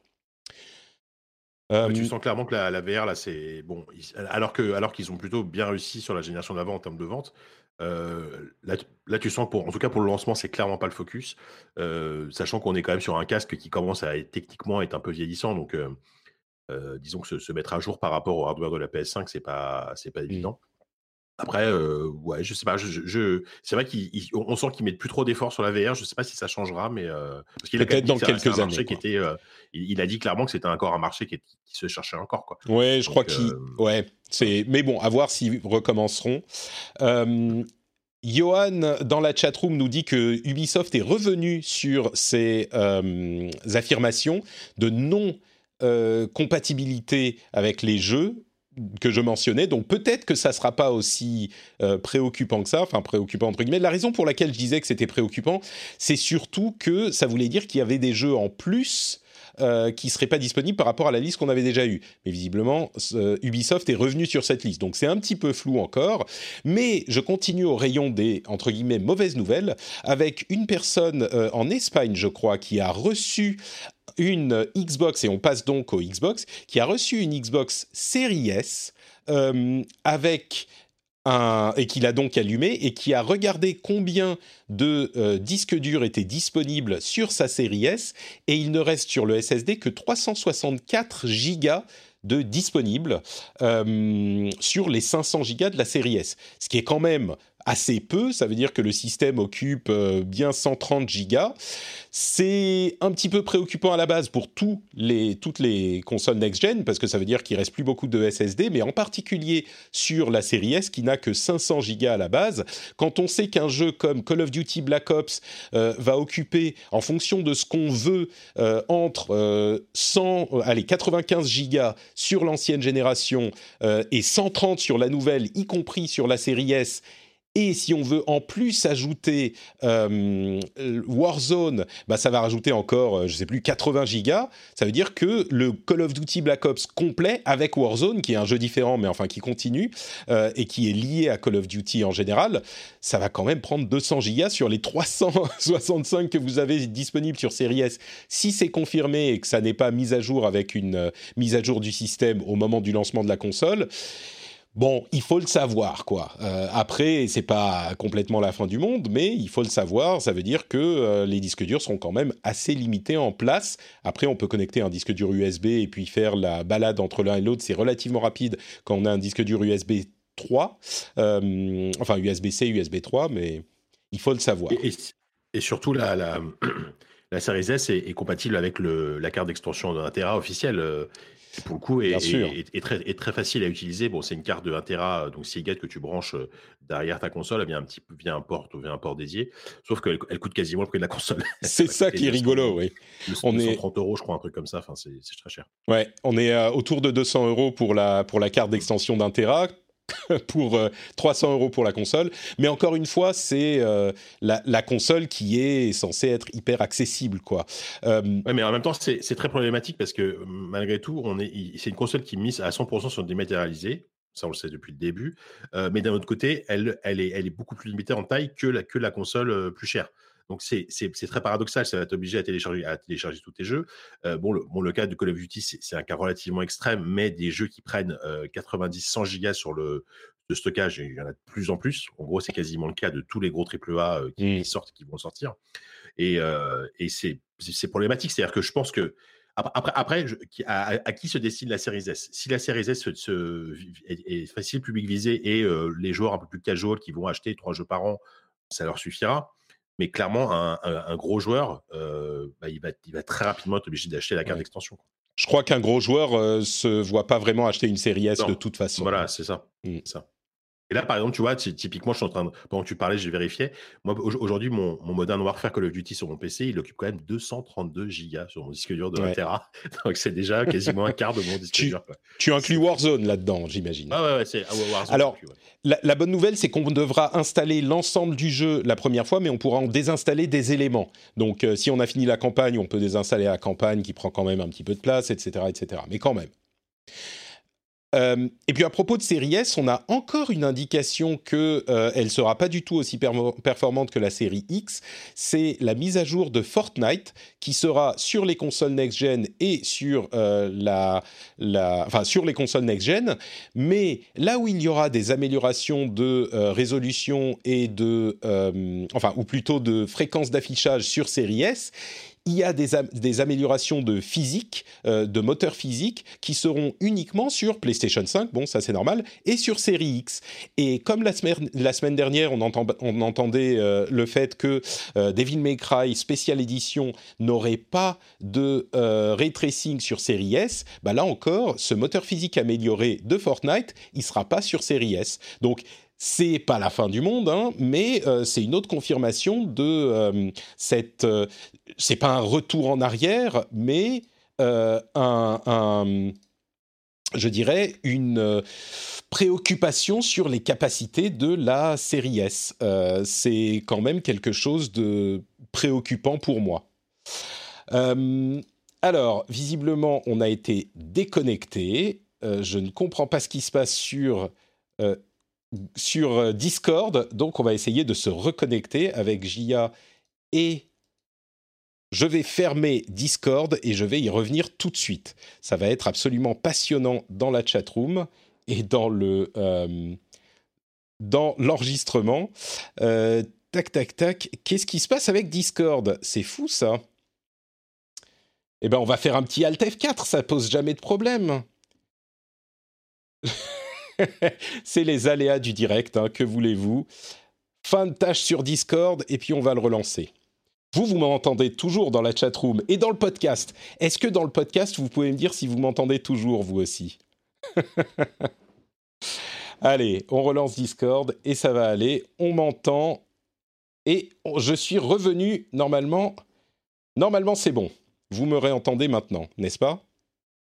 Euh, tu sens clairement que la, VR, là, c'est bon. Alors que, alors qu'ils ont plutôt bien réussi sur la génération d'avant en termes de vente, euh, là, tu sens pour, en tout cas pour le lancement, c'est clairement pas le focus, euh, sachant qu'on est quand même sur un casque qui commence à techniquement être un peu vieillissant, donc euh, disons que se, mettre à jour par rapport au hardware de la PS5, c'est pas, c'est pas mmh. évident. Après, euh, ouais, je sais pas. Je, c'est vrai qu'on sent qu'ils mettent plus trop d'efforts sur la VR. Je sais pas si ça changera, mais euh, parce qu'il peut-être dans quelques années. Qui était, il, a dit clairement que c'était encore un marché qui, se cherchait encore, quoi. Ouais, je crois qu'il, ouais, c'est. Mais bon, à voir s'ils recommenceront. Johan, dans la chatroom, nous dit que Ubisoft est revenu sur ses affirmations de non euh, compatibilité avec les jeux que je mentionnais. Donc peut-être que ça sera pas aussi euh, préoccupant que ça, enfin préoccupant entre guillemets. La raison pour laquelle je disais que c'était préoccupant, c'est surtout que ça voulait dire qu'il y avait des jeux en plus euh, qui ne seraient pas disponibles par rapport à la liste qu'on avait déjà eue. Mais visiblement, Ubisoft est revenu sur cette liste. Donc c'est un petit peu flou encore. Mais je continue au rayon des, entre guillemets, mauvaises nouvelles, avec une personne en Espagne, je crois, qui a reçu une Xbox, et on passe donc au Xbox, qui a reçu une Xbox Series S euh, avec et qu'il a donc allumé et qui a regardé combien de euh, disques durs étaient disponibles sur sa série S et il ne reste sur le SSD que 364 gigas de disponibles euh, sur les 500 gigas de la série S, ce qui est quand même assez peu, ça veut dire que le système occupe euh, bien 130 gigas. C'est un petit peu préoccupant à la base pour tous toutes les consoles next-gen, parce que ça veut dire qu'il reste plus beaucoup de SSD, mais en particulier sur la série S qui n'a que 500 gigas à la base. Quand on sait qu'un jeu comme Call of Duty Black Ops euh, va occuper, en fonction de ce qu'on veut, euh, entre 100, allez, 95 gigas sur l'ancienne génération et 130 sur la nouvelle, y compris sur la série S, et si on veut en plus ajouter euh, Warzone, bah ça va rajouter encore, euh, je sais plus, 80 gigas. Ça veut dire que le Call of Duty Black Ops complet avec Warzone, qui est un jeu différent, mais enfin qui continue euh, et qui est lié à Call of Duty en général, ça va quand même prendre 200 gigas sur les 365 que vous avez disponibles sur Series S. Si c'est confirmé et que ça n'est pas mis à jour avec une mise à jour du système au moment du lancement de la console Bon, il faut le savoir, quoi. Euh, après, c'est pas complètement la fin du monde, mais il faut le savoir. Ça veut dire que euh, les disques durs sont quand même assez limités en place. Après, on peut connecter un disque dur USB et puis faire la balade entre l'un et l'autre. C'est relativement rapide quand on a un disque dur USB 3, enfin USB-C, USB 3, mais il faut le savoir. Et, surtout, la, la, *clears throat* S est, compatible avec la carte d'extension de 1 Tera officielle pour le coup, est, est, très, est, très, facile à utiliser. Bon, c'est une carte de 1 Tera, donc Seagate que tu branches euh, derrière ta console, elle vient un petit via un port ou via un port dédié. Sauf qu'elle elle coûte quasiment le prix de la console. *laughs* C'est ça qui est rigolo, oui. On est 30 euros, je crois, un truc comme ça. Enfin, c'est très cher. Ouais, on est euh, autour de 200 euros pour la pour la carte d'extension d'un Tera *coughs* pour 300 euh, euros pour la console. Mais encore une fois, c'est euh, la, console qui est censée être hyper accessible, quoi. Euh, mais en même temps, c'est très problématique parce que malgré tout, c'est une console qui mise à 100% sur le dématérialisé. Ça, on le sait depuis le début. mais d'un autre côté, elle, est, beaucoup plus limitée en taille que la console plus chère. Donc c'est très paradoxal, ça va t'obliger à télécharger, à télécharger tous tes jeux. bon, le, bon, le cas de Call of Duty, c'est un cas relativement extrême, mais des jeux qui prennent 90-100 gigas sur le de stockage, il y en a de plus en plus. En gros, c'est quasiment le cas de tous les gros AAA qui, mmh. sortent, qui vont sortir. Et, et c'est problématique. C'est-à-dire que je pense que après, après à, qui se destine la série S? Si la série S se, est, facile, public visé, et les joueurs un peu plus casual qui vont acheter trois jeux par an, ça leur suffira. Mais clairement, un, gros joueur, euh, bah, il, va, il, va, très rapidement être obligé d'acheter la carte d'extension. Je crois qu'un gros joueur ne euh, se voit pas vraiment acheter une série S de toute façon. Voilà, c'est ça. Mmh. ça. Et là, par exemple, tu vois, typiquement, je suis en train de. Pendant que tu parlais, j'ai vérifié. Moi, aujourd'hui, mon, mon Modern Warfare Call of Duty sur mon PC, il occupe quand même 232 gigas sur mon disque dur de 1 Tera. *laughs* Donc, c'est déjà quasiment un quart de mon disque dur. Tu inclus Warzone là-dedans, j'imagine. Ah ouais, ouais, c'est ah Warzone. Alors, la, bonne nouvelle, c'est qu'on devra installer l'ensemble du jeu la première fois, mais on pourra en désinstaller des éléments. Donc, euh, si on a fini la campagne, on peut désinstaller la campagne qui prend quand même un petit peu de place, etc., etc. Mais quand même. Euh, et puis à propos de série S, on a encore une indication que euh, elle sera pas du tout aussi performante que la série X. C'est la mise à jour de Fortnite qui sera sur les consoles next-gen et sur euh, la, la, enfin sur les consoles next-gen. Mais là où il y aura des améliorations de euh, résolution et de, enfin ou plutôt de fréquence d'affichage sur série S, il y a des, améliorations de physique, euh, de moteur physique, qui seront uniquement sur PlayStation 5, bon ça c'est normal, et sur Série X. Et comme la semaine, dernière on, on entendait euh, le fait que euh, Devil May Cry Special Edition n'aurait pas de ray tracing sur Série S, bah là encore, ce moteur physique amélioré de Fortnite, il sera pas sur Série S. Donc c'est pas la fin du monde, hein, mais euh, c'est une autre confirmation de euh, cette. Euh, c'est pas un retour en arrière, mais un, je dirais, une préoccupation sur les capacités de la série S. c'est quand même quelque chose de préoccupant pour moi. alors, visiblement, on a été déconnecté. je ne comprends pas ce qui se passe sur sur euh, Discord. Donc, on va essayer de se reconnecter avec Jia et je vais fermer Discord et je vais y revenir tout de suite. Ça va être absolument passionnant dans la chatroom et dans le euh, dans l'enregistrement. Euh, tac tac tac. Qu'est-ce qui se passe avec Discord? C'est fou ça. Eh ben, on va faire un petit Alt F4. Ça pose jamais de problème. *laughs* *laughs* c'est les aléas du direct, hein, que voulez-vous Fin de tâche sur Discord, et puis on va le relancer. Vous, vous m'entendez toujours dans la chatroom et dans le podcast. Est-ce que dans le podcast, vous pouvez me dire si vous m'entendez toujours, vous aussi? *laughs* Allez, on relance Discord et ça va aller. On m'entend et je suis revenu normalement. Normalement, c'est bon. Vous me réentendez maintenant, n'est-ce pas?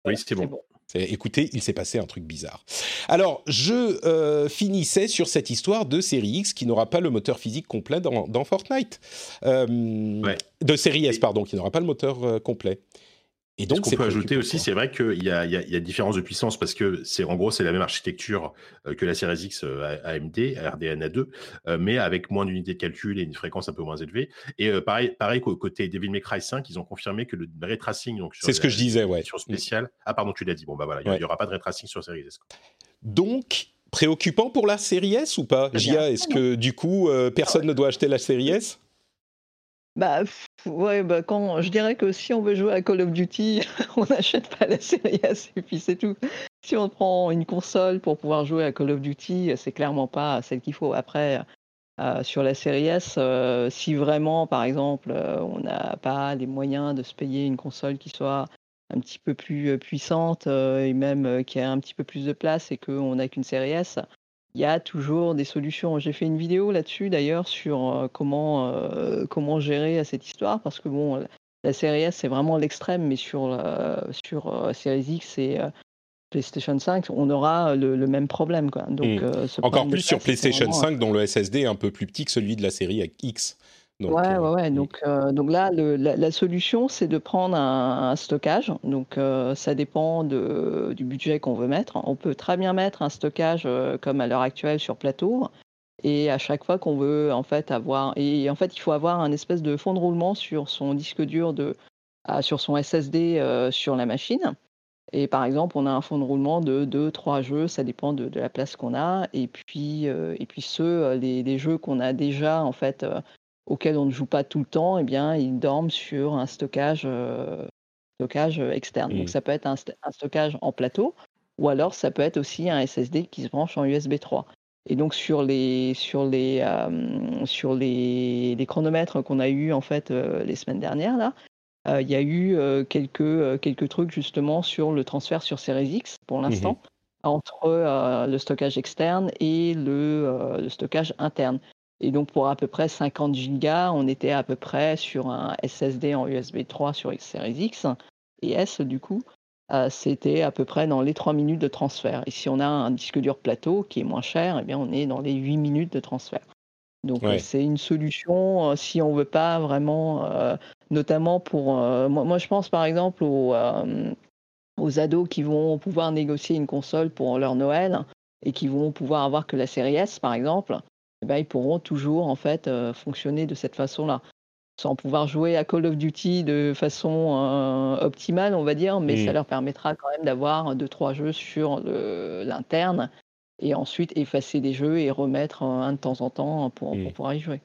Oui, c'est bon. Écoutez, il s'est passé un truc bizarre. Alors, je euh, finissais sur cette histoire de série X qui n'aura pas le moteur physique complet dans, Fortnite. Euh, de série S, pardon, qui n'aura pas le moteur euh, complet. Et donc, ce qu'on peut ajouter aussi, c'est vrai qu'il y a, il y, a, y a différence de puissance parce que c'est en gros c'est la même architecture euh, que la série X euh, AMD, RDNA2, euh, mais avec moins d'unités de calcul et une fréquence un peu moins élevée. Et pareil, pareil côté Devil May Cry 5, ils ont confirmé que le ray tracing, donc c'est ce que je disais, ouais, sur spécial. Ah pardon, tu l'as dit. Bon bah voilà, il n'y aura pas de ray tracing sur série S. Donc préoccupant pour la série S ou pas, Gia Est-ce que du coup personne ne doit acheter la série S? Bah, ouais, bah, quand je dirais que si on veut jouer à Call of Duty, *laughs* on n'achète pas la série S et puis c'est tout. si on prend une console pour pouvoir jouer à Call of Duty, c'est clairement pas celle qu'il faut. Après, euh, sur la série S, euh, si vraiment, par exemple, euh, on n'a pas les moyens de se payer une console qui soit un petit peu plus puissante et même qui a un petit peu plus de place et qu'on n'a qu'une série S, il y a toujours des solutions. J'ai fait une vidéo là-dessus d'ailleurs sur comment, comment gérer cette histoire parce que bon, la série S c'est vraiment l'extrême, mais sur, sur Series X et PlayStation 5, on aura le, même problème. Quoi. Donc, euh, Encore plus sur PlayStation 5, dont le SSD est un peu plus petit que celui de la série X. Donc, ouais, ouais, ouais. Hmm. Donc, euh, donc là, la, solution, c'est de prendre un, stockage. Donc, euh, ça dépend de, du budget qu'on veut mettre. On peut très bien mettre un stockage comme à l'heure actuelle sur plateau. Et à chaque fois qu'on veut en fait avoir, et en fait, il faut avoir un espèce de fond de roulement sur son disque dur de, ah, sur son SSD sur la machine. Et par exemple, on a un fond de roulement de 2-3 jeux, ça dépend de, la place qu'on a. Et puis, euh, et puis ceux, euh, les, jeux qu'on a déjà, en fait, euh, auxquels on ne joue pas tout le temps, eh bien, ils dorment sur un stockage, stockage externe. Donc, mmh. ça peut être un, stockage en plateau, ou alors ça peut être aussi un SSD qui se branche en USB 3. Et donc sur les sur les sur les, les chronomètres qu'on a eu en fait les semaines dernières là, euh, il y a eu euh, quelques, euh, quelques trucs justement sur le transfert sur Series X pour mmh l'instant, entre le stockage externe et le, le, stockage interne. Et donc pour à peu près 50 gigas, on était à peu près sur un SSD en USB 3 sur Series X et S du coup. c'était à peu près dans les 3 minutes de transfert. Et si on a un disque dur plateau qui est moins cher, eh bien on est dans les 8 minutes de transfert. Donc c'est une solution si on veut pas vraiment notamment pour. Euh, moi, je pense par exemple aux, euh, aux, ados qui vont pouvoir négocier une console pour leur Noël et qui vont pouvoir avoir que la série S, par exemple. Eh ben, ils pourront toujours en fait euh, fonctionner de cette façon-là, sans pouvoir jouer à Call of Duty de façon optimale, on va dire, mais ça mmh. leur permettra quand même d'avoir deux trois jeux sur l'interne et ensuite effacer des jeux et remettre un de temps en temps pour, pour mmh. pouvoir y jouer.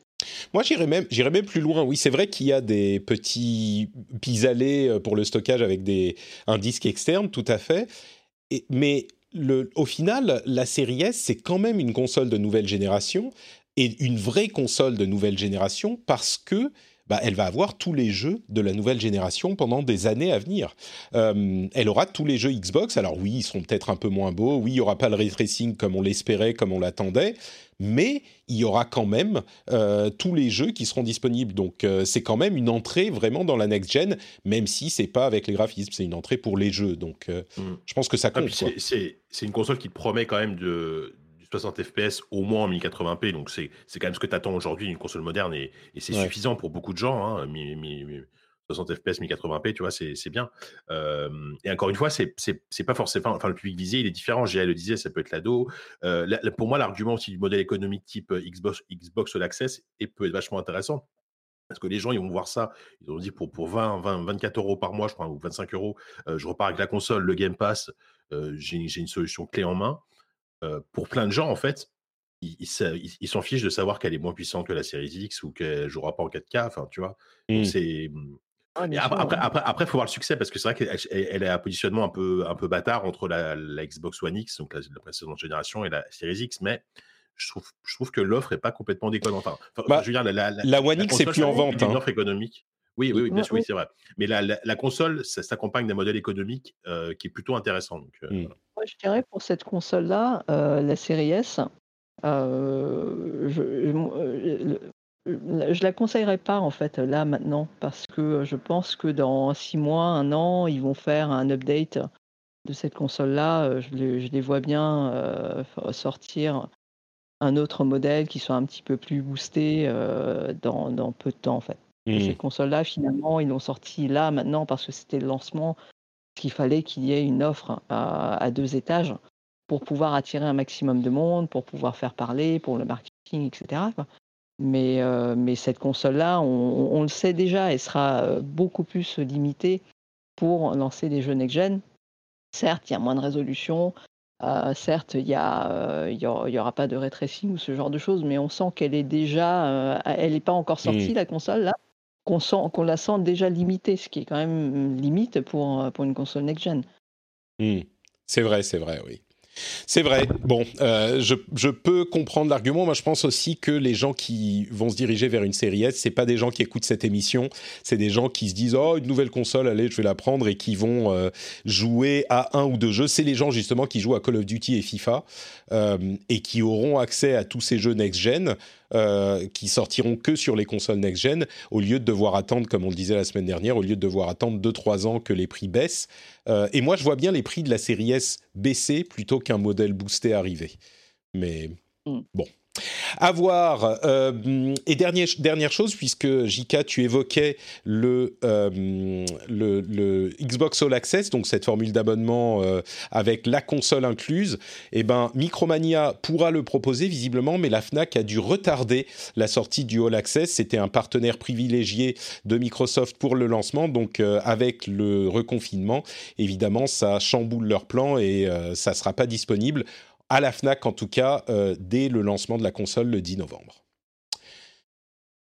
Moi, j'irais même, j'irais même plus loin. Oui, c'est vrai qu'il y a des petits pis-aller euh, pour le stockage avec des, un disque externe, tout à fait. Et, mais au final, la série S, c'est quand même une console de nouvelle génération et une vraie console de nouvelle génération parce que bah, elle va avoir tous les jeux de la nouvelle génération pendant des années à venir. Euh, elle aura tous les jeux Xbox. Alors oui, ils seront peut-être un peu moins beaux. Oui, il y aura pas le ray tracing comme on l'espérait, comme on l'attendait. Mais il y aura quand même euh, tous les jeux qui seront disponibles. Donc euh, c'est quand même une entrée vraiment dans la next gen, même si c'est pas avec les graphismes, c'est une entrée pour les jeux. Donc mm. je pense que ça ah, compte. c'est une console qui te promet quand même de, 60 FPS au moins en 1080p. Donc, c'est quand même ce que tu attends aujourd'hui d'une console moderne et, c'est suffisant pour beaucoup de gens. Hein, 60 FPS, 1080p, tu vois, c'est bien. et encore une fois, c'est pas forcément. Enfin, le public visé, il est différent. J'ai le disait, ça peut être l'ado. Euh, pour moi, l'argument aussi du modèle économique type Xbox, Xbox All Access peut être vachement intéressant. Parce que les gens, ils vont voir ça. Ils vont dire pour, pour 20, 20, 24 euros par mois, je crois, ou 25 euros, je repars avec la console, le Game Pass, j'ai une solution clé en main pour plein de gens, en fait, ils s'en fichent de savoir qu'elle est moins puissante que la série X ou qu'elle ne jouera pas en 4K. Enfin, tu vois? Mmh. C'est. Mmh, après, après, il faut voir le succès parce que c'est vrai qu'elle elle a un positionnement un peu, un peu bâtard entre la, Xbox One X, donc la, précédente génération, et la Series X, mais je trouve, je trouve que l'offre n'est pas complètement déconnante. Enfin, bah, je veux dire, la, la One X, c'est plus en vente. Une hein. offre économique. Oui, oui, bien sûr, oui, c'est vrai. Mais la, console, ça s'accompagne d'un modèle économique qui est plutôt intéressant. Donc, mmh. Moi, je dirais pour cette console-là, la série S, je, je, la conseillerais pas en fait là maintenant parce que je pense que dans six mois, un an, ils vont faire un update de cette console-là. Je, les vois bien sortir un autre modèle qui soit un petit peu plus boosté dans, dans peu de temps en fait. Mmh. Ces consoles-là, finalement, ils l'ont sorti là, maintenant, parce que c'était le lancement, qu'il fallait qu'il y ait une offre à, deux étages pour pouvoir attirer un maximum de monde, pour pouvoir faire parler, pour le marketing, etc. Mais, euh, mais cette console-là, on, le sait déjà, elle sera euh, beaucoup plus limitée pour lancer des jeux next-gen. Certes, il y a moins de résolution, euh, certes, il n'y y, aura pas de ray ou ce genre de choses, mais on sent qu'elle est déjà, elle n'est pas encore sortie, mmh. la console, là qu'on la sent déjà limitée, ce qui est quand même limite pour, pour une console next-gen. Mmh. C'est vrai, c'est vrai, oui. C'est vrai. Bon, euh, je, peux comprendre l'argument. Moi, je pense aussi que les gens qui vont se diriger vers une série S, c'est pas des gens qui écoutent cette émission. C'est des gens qui se disent oh une nouvelle console, allez, je vais la prendre et qui vont euh, jouer à un ou deux jeux. C'est les gens justement qui jouent à Call of Duty et FIFA euh, et qui auront accès à tous ces jeux next gen. qui sortiront que sur les consoles next-gen, au lieu de devoir attendre, comme on le disait la semaine dernière, au lieu de devoir attendre 2-3 ans que les prix baissent. et moi, je vois bien les prix de la série S baisser plutôt qu'un modèle boosté arriver. Mais mm. bon. À voir. Euh, et dernière, chose, puisque Jika, tu évoquais le, euh, le, Xbox All Access, donc cette formule d'abonnement euh, avec la console incluse, eh ben, Micromania pourra le proposer visiblement, mais la FNAC a dû retarder la sortie du All Access. C'était un partenaire privilégié de Microsoft pour le lancement, donc avec le reconfinement, évidemment, ça chamboule leur plan et ça ne sera pas disponible à la FNAC en tout cas, euh, dès le lancement de la console le 10 novembre.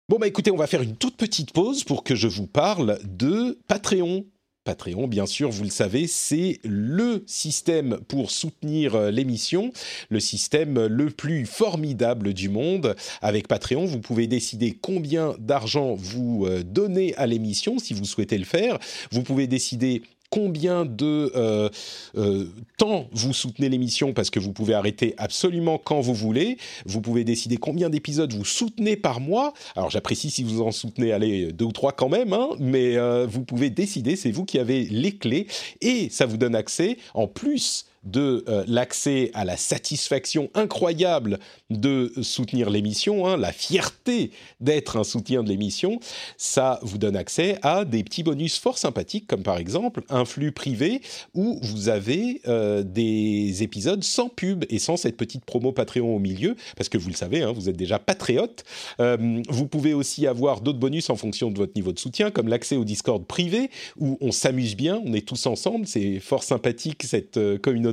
Bon, bah écoutez, on va faire une toute petite pause pour que je vous parle de Patreon. Patreon, bien sûr, vous le savez, c'est le système pour soutenir euh, l'émission, le système le plus formidable du monde. Avec Patreon, vous pouvez décider combien d'argent vous euh, donnez à l'émission si vous souhaitez le faire. Vous pouvez décider combien de euh, euh, temps vous soutenez l'émission parce que vous pouvez arrêter absolument quand vous voulez. Vous pouvez décider combien d'épisodes vous soutenez par mois. Alors j'apprécie si vous en soutenez, allez, deux ou trois quand même, hein, mais euh, vous pouvez décider, c'est vous qui avez les clés et ça vous donne accès en plus de euh, l'accès à la satisfaction incroyable de soutenir l'émission, hein, la fierté d'être un soutien de l'émission, ça vous donne accès à des petits bonus fort sympathiques, comme par exemple un flux privé où vous avez euh, des épisodes sans pub et sans cette petite promo Patreon au milieu, parce que vous le savez, hein, vous êtes déjà patriote. Euh, vous pouvez aussi avoir d'autres bonus en fonction de votre niveau de soutien, comme l'accès au Discord privé, où on s'amuse bien, on est tous ensemble, c'est fort sympathique cette communauté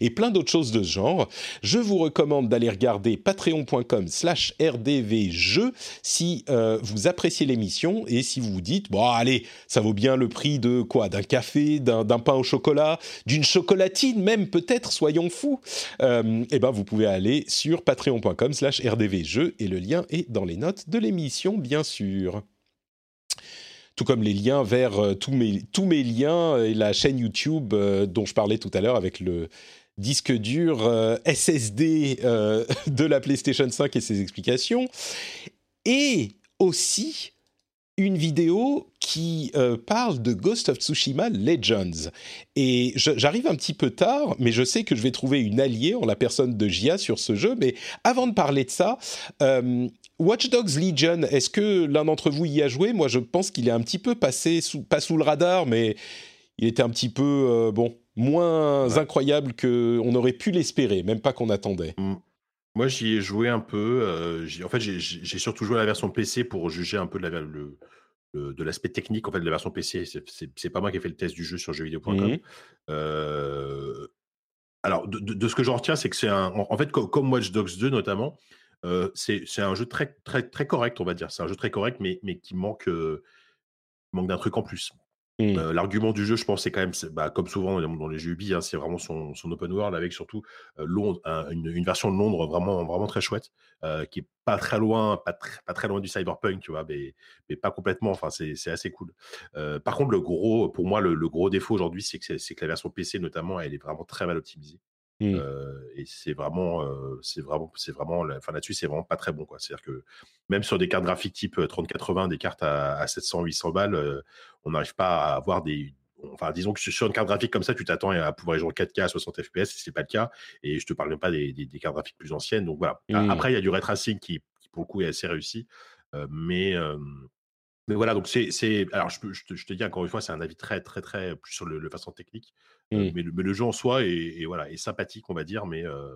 et plein d'autres choses de ce genre. Je vous recommande d'aller regarder patreon.com slash rdvjeux si euh, vous appréciez l'émission et si vous vous dites, bon allez, ça vaut bien le prix de quoi? D'un café, d'un pain au chocolat, d'une chocolatine même peut-être, soyons fous. Euh, et eh ben vous pouvez aller sur patreon.com slash rdvjeux et le lien est dans les notes de l'émission bien sûr tout comme les liens vers euh, tous, mes, tous mes liens et la chaîne YouTube euh, dont je parlais tout à l'heure avec le disque dur euh, SSD *laughs* de la PlayStation 5 et ses explications. Et aussi une vidéo qui parle de Ghost of Tsushima Legends. Et j'arrive un petit peu tard, mais je sais que je vais trouver une alliée en la personne de Gia sur ce jeu. Mais avant de parler de ça, Watch Dogs Legion, est-ce que l'un d'entre vous y a joué? Moi, je pense qu'il est un petit peu passé, sous, pas sous le radar, mais il était un petit peu, euh, bon, moins incroyable qu'on aurait pu l'espérer, même pas qu'on attendait. Mm. Moi, j'y ai joué un peu. Euh, en fait, j'ai surtout joué à la version PC pour juger un peu de la, le, de l'aspect technique en fait de la version PC. C'est pas moi qui ai fait le test du jeu sur jeuxvideo.com. Mmh. Euh, alors, de, ce que j'en retiens, c'est que c'est un. En, fait, comme Watch Dogs 2 notamment, c'est un jeu très, très, très correct, on va dire. C'est un jeu très correct, mais, mais qui manque, manque d'un truc en plus. Mmh. L'argument du jeu, je pense, c'est quand même, bah, comme souvent dans les jeux Ubi, hein, c'est vraiment son, son, open world avec surtout Londres, une, version de Londres vraiment, vraiment très chouette, qui est pas très loin, pas, pas, très loin du cyberpunk, tu vois, mais, mais pas complètement. Enfin, c'est assez cool. par contre, le gros, pour moi, le, le gros défaut aujourd'hui, c'est que, que la version PC notamment, elle est vraiment très mal optimisée. Mmh. et c'est vraiment, c'est vraiment, c'est vraiment, enfin là-dessus, c'est vraiment pas très bon, quoi. C'est-à-dire que même sur des cartes graphiques type 3080, des cartes à, 700, 800 balles, on n'arrive pas à avoir des, enfin, disons que sur une carte graphique comme ça, tu t'attends à pouvoir jouer en 4K à 60 FPS, c'est pas le cas. Et je te parle même pas des, cartes graphiques plus anciennes. Donc voilà. Mmh. Après, il y a du ray tracing qui, pour le coup, est assez réussi. mais, mais voilà, donc c'est. Alors, je, je, te, dis encore une fois, c'est un avis très, très, très plus sur le, façon technique. Euh, mais, le, jeu en soi est, voilà, est sympathique, on va dire. Mais, euh,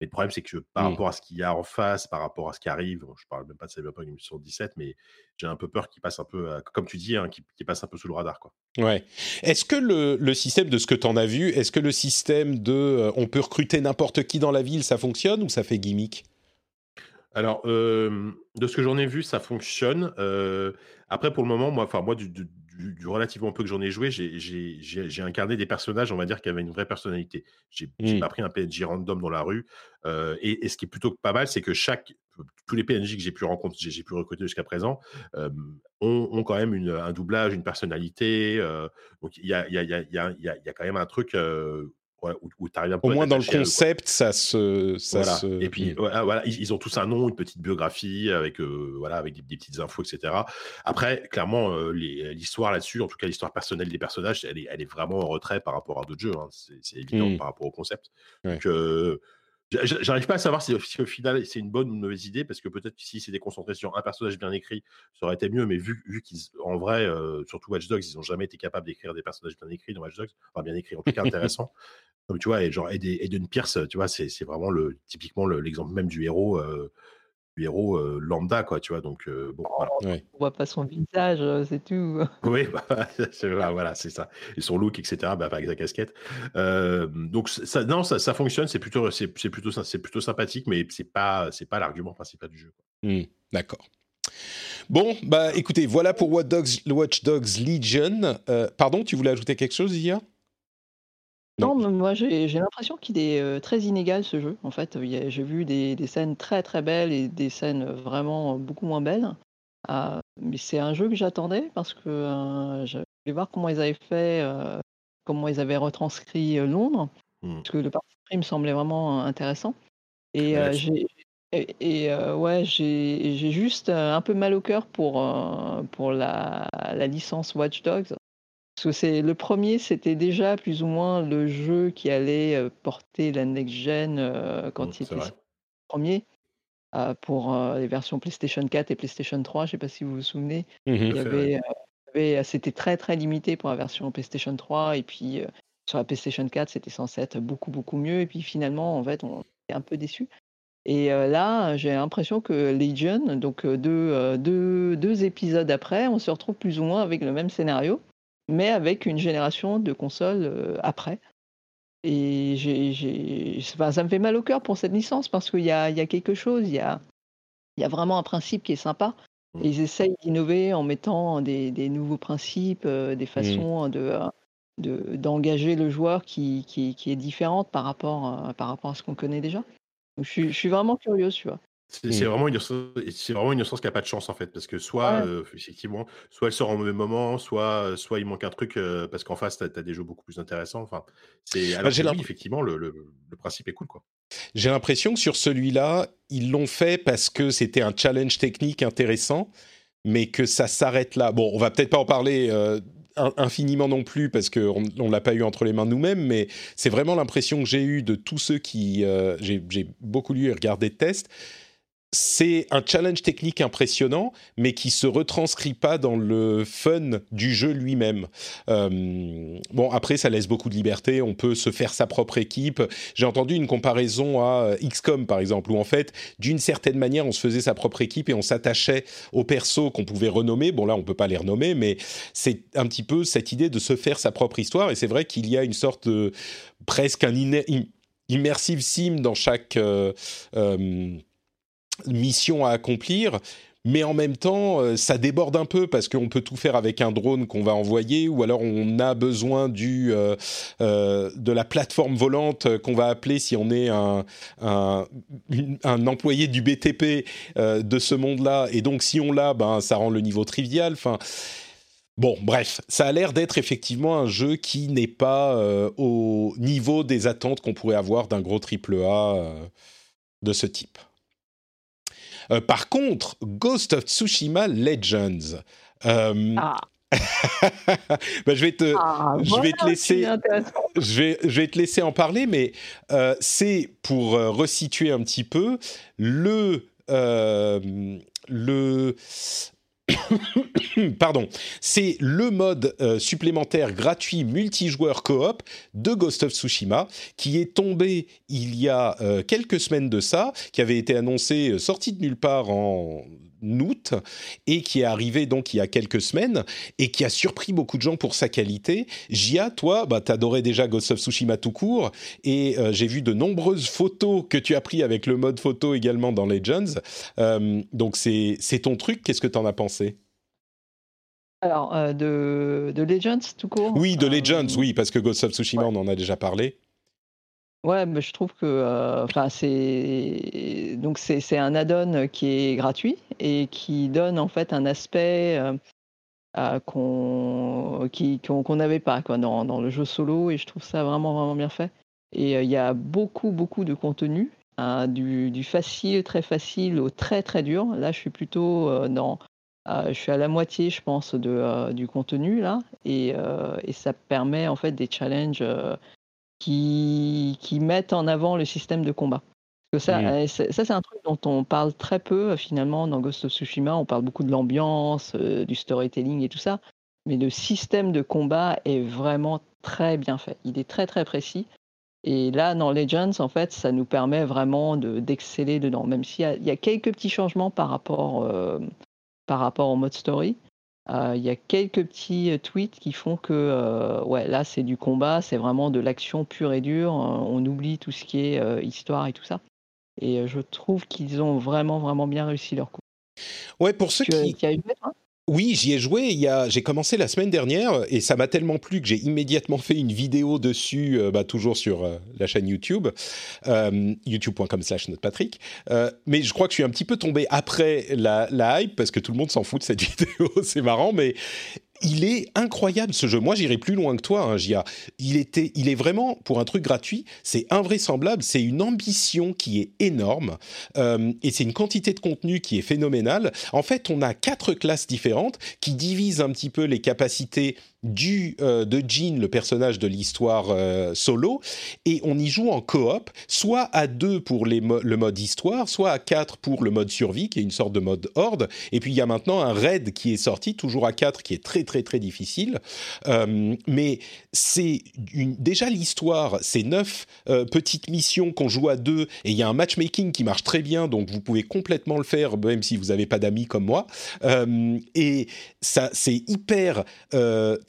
mais le problème, c'est que par mmh. rapport à ce qu'il y a en face, par rapport à ce qui arrive, je parle même pas de Cyberpunk 2017, mais j'ai un peu peur qu'il passe un peu, comme tu dis, hein, qu'il passe un peu sous le radar. Quoi. Ouais. Est-ce que le, le, système, de ce que tu en as vu, est-ce que le système de euh, on peut recruter n'importe qui dans la ville, ça fonctionne ou ça fait gimmick? Alors, de ce que j'en ai vu, ça fonctionne. après, pour le moment, moi, enfin, moi, du, du, relativement peu que j'en ai joué, j'ai incarné des personnages, on va dire, qui avaient une vraie personnalité. J'ai mmh. pas pris un PNJ random dans la rue. et, ce qui est plutôt pas mal, c'est que chaque tous les PNJ que j'ai pu rencontrer, j'ai pu recruter jusqu'à présent, ont, quand même un doublage, une personnalité. donc il y a, y, a, y, a, y a, quand même un truc où, tu arrives un peu Au moins dans le concept, ça se. Ça Et puis voilà, ils, ont tous un nom, une petite biographie avec, voilà, avec des, petites infos, etc. Après, clairement, l'histoire là-dessus, en tout cas l'histoire personnelle des personnages, elle est, elle est vraiment en retrait par rapport à d'autres jeux. Hein. C'est évident mmh. par rapport au concept. Donc J'arrive pas à savoir si, au final c'est une bonne ou une mauvaise idée parce que peut-être si c'était concentré sur un personnage bien écrit, ça aurait été mieux. Mais vu, vu qu'en vrai, euh, surtout Watch Dogs, ils n'ont jamais été capables d'écrire des personnages bien écrits dans Watch Dogs, enfin bien écrits, en tout cas intéressants. *laughs* Comme tu vois, et genre Eden Pierce, tu vois, c'est vraiment le typiquement l'exemple même du héros. Euh, héros lambda, quoi, tu vois. Donc, bon, voilà. On voit pas son visage, c'est tout. *laughs* Oui, bah, *laughs* voilà, c'est ça. Et son look, etc., bah, avec sa casquette. donc, ça, non, ça, ça fonctionne, c'est plutôt, c'est, plutôt, c'est plutôt sympathique, mais c'est pas, c'est pas l'argument principal du jeu. Mmh, d'accord. Bon, bah écoutez, voilà pour Watch Dogs, Watch Dogs Legion. pardon, tu voulais ajouter quelque chose, Zia non, moi j'ai l'impression qu'il est très inégal ce jeu. En fait, j'ai vu des, scènes très très belles et des scènes vraiment beaucoup moins belles. Ah, mais c'est un jeu que j'attendais parce que je voulais voir comment ils avaient fait, comment ils avaient retranscrit Londres, mmh. parce que le parti pris me semblait vraiment intéressant. Et j'ai et, ouais, j'ai juste un peu mal au cœur pour, pour la, la licence Watch Dogs. Parce que c'est le premier, c'était déjà plus ou moins le jeu qui allait euh, porter la next-gen euh, quand mmh, il était premier euh, pour les versions PlayStation 4 et PlayStation 3. Je ne sais pas si vous vous souvenez. Mmh il y avait, c'était très très limité pour la version PlayStation 3 et puis sur la PlayStation 4, c'était censé être beaucoup beaucoup mieux. Et puis finalement, en fait, on est un peu déçu. Et là, j'ai l'impression que Legion, donc deux, deux, deux épisodes après, on se retrouve plus ou moins avec le même scénario mais avec une génération de consoles après. Et j'ai, ça me fait mal au cœur pour cette licence parce qu'il y a, y a, quelque chose, il y a, y a vraiment un principe qui est sympa. Mmh. ils essayent d'innover en mettant des, des nouveaux principes, des mmh. façons de, de, d'engager le joueur qui, qui, qui, est différente par rapport, par rapport à ce qu'on connaît déjà. je, suis, je suis vraiment curieux, tu vois. C'est vraiment une c'est vraiment une qui a pas de chance en fait, parce que soit effectivement, soit elle sort au mauvais moment, soit soit il manque un truc parce qu'en face tu as, des jeux beaucoup plus intéressants. Enfin, c'est bah, effectivement le, le, principe est cool quoi. J'ai l'impression que sur celui-là, ils l'ont fait parce que c'était un challenge technique intéressant, mais que ça s'arrête là. Bon, on va peut-être pas en parler infiniment non plus parce qu'on ne l'a pas eu entre les mains nous-mêmes, mais c'est vraiment l'impression que j'ai eue de tous ceux qui... j'ai beaucoup lu et regardé de tests c'est un challenge technique impressionnant, mais qui se retranscrit pas dans le fun du jeu lui-même. Euh, bon, après, ça laisse beaucoup de liberté. On peut se faire sa propre équipe. J'ai entendu une comparaison à XCOM, par exemple, où en fait, d'une certaine manière, on se faisait sa propre équipe et on s'attachait aux persos qu'on pouvait renommer. Bon, là, on peut pas les renommer, mais c'est un petit peu cette idée de se faire sa propre histoire. Et c'est vrai qu'il y a une sorte de presque un immersive sim dans chaque euh, euh, mission à accomplir. Mais en même temps, euh, ça déborde un peu parce qu'on peut tout faire avec un drone qu'on va envoyer, ou alors on a besoin du euh, euh, de la plateforme volante qu'on va appeler si on est un, un, employé du BTP de ce monde-là. Et donc, si on l'a, ben ça rend le niveau trivial. Enfin. Bon, bref, ça a l'air d'être effectivement un jeu qui n'est pas au niveau des attentes qu'on pourrait avoir d'un gros triple A de ce type. Euh, par contre, Ghost of Tsushima Legends. Euh, ah. *laughs* bah, je vais te, ah, je vais te laisser, je vais, je vais te laisser en parler, mais euh, c'est pour resituer un petit peu le le *coughs* Pardon, c'est le mode euh, supplémentaire gratuit multijoueur coop de Ghost of Tsushima qui est tombé il y a euh, quelques semaines de ça, qui avait été annoncé euh, sorti de nulle part en août et qui est arrivé donc il y a quelques semaines et qui a surpris beaucoup de gens pour sa qualité. Jia, toi, bah, t'adorais déjà Ghost of Tsushima tout court et euh, j'ai vu de nombreuses photos que tu as pris avec le mode photo également dans Legends. Euh, donc c'est ton truc, qu'est-ce que t'en as pensé? Alors, de, de, Legends tout court? Oui, de Legends, oui, parce que Ghost of Tsushima, on en a déjà parlé. Ouais, mais je trouve que enfin c'est donc c'est un add-on qui est gratuit et qui donne en fait un aspect qu'on qu'on n'avait pas quoi, dans, dans, le jeu solo et je trouve ça vraiment vraiment bien fait. Et il y a beaucoup beaucoup de contenu, hein, du, du, facile, très facile au très très dur. Là, je suis plutôt dans je suis à la moitié, je pense, de, du contenu là, et, et, ça permet en fait des challenges qui, qui mettent en avant le système de combat. Parce que ça, mmh. ça c'est un truc dont on parle très peu finalement dans Ghost of Tsushima. On parle beaucoup de l'ambiance, euh, du storytelling et tout ça. Mais le système de combat est vraiment très bien fait. Il est très très précis. Et là, dans Legends, en fait, ça nous permet vraiment d'exceller dedans. Même s'il y, y, a quelques petits changements par rapport, euh, par rapport au mode story. Euh, il y a quelques petits euh, tweets qui font que euh, ouais, là, c'est du combat, c'est vraiment de l'action pure et dure. on oublie tout ce qui est histoire et tout ça. Et je trouve qu'ils ont vraiment, vraiment bien réussi leur coup. Ouais, pour ceux qui. Oui, j'y ai joué. J'ai commencé la semaine dernière et ça m'a tellement plu que j'ai immédiatement fait une vidéo dessus, euh, bah, toujours sur euh, la chaîne YouTube, euh, youtube.com/slash Patrick. mais je crois que je suis un petit peu tombé après la, la hype parce que tout le monde s'en fout de cette *laughs* vidéo. c'est marrant, mais il est incroyable ce jeu. Moi, j'irai plus loin que toi, hein. Il était, il est vraiment pour un truc gratuit, c'est invraisemblable. C'est une ambition qui est énorme euh, et c'est une quantité de contenu qui est phénoménale. En fait, on a quatre classes différentes qui divisent un petit peu les capacités du, euh, de Jean, le personnage de l'histoire euh, solo, et on y joue en coop, soit à deux pour le mode histoire, soit à quatre pour le mode survie, qui est une sorte de mode horde, et puis il y a maintenant un raid qui est sorti, toujours à quatre, qui est très très très difficile, euh, mais c'est déjà l'histoire, c'est neuf petites missions qu'on joue à deux, et il y a un matchmaking qui marche très bien, donc vous pouvez complètement le faire, même si vous n'avez pas d'amis comme moi, et ça c'est hyper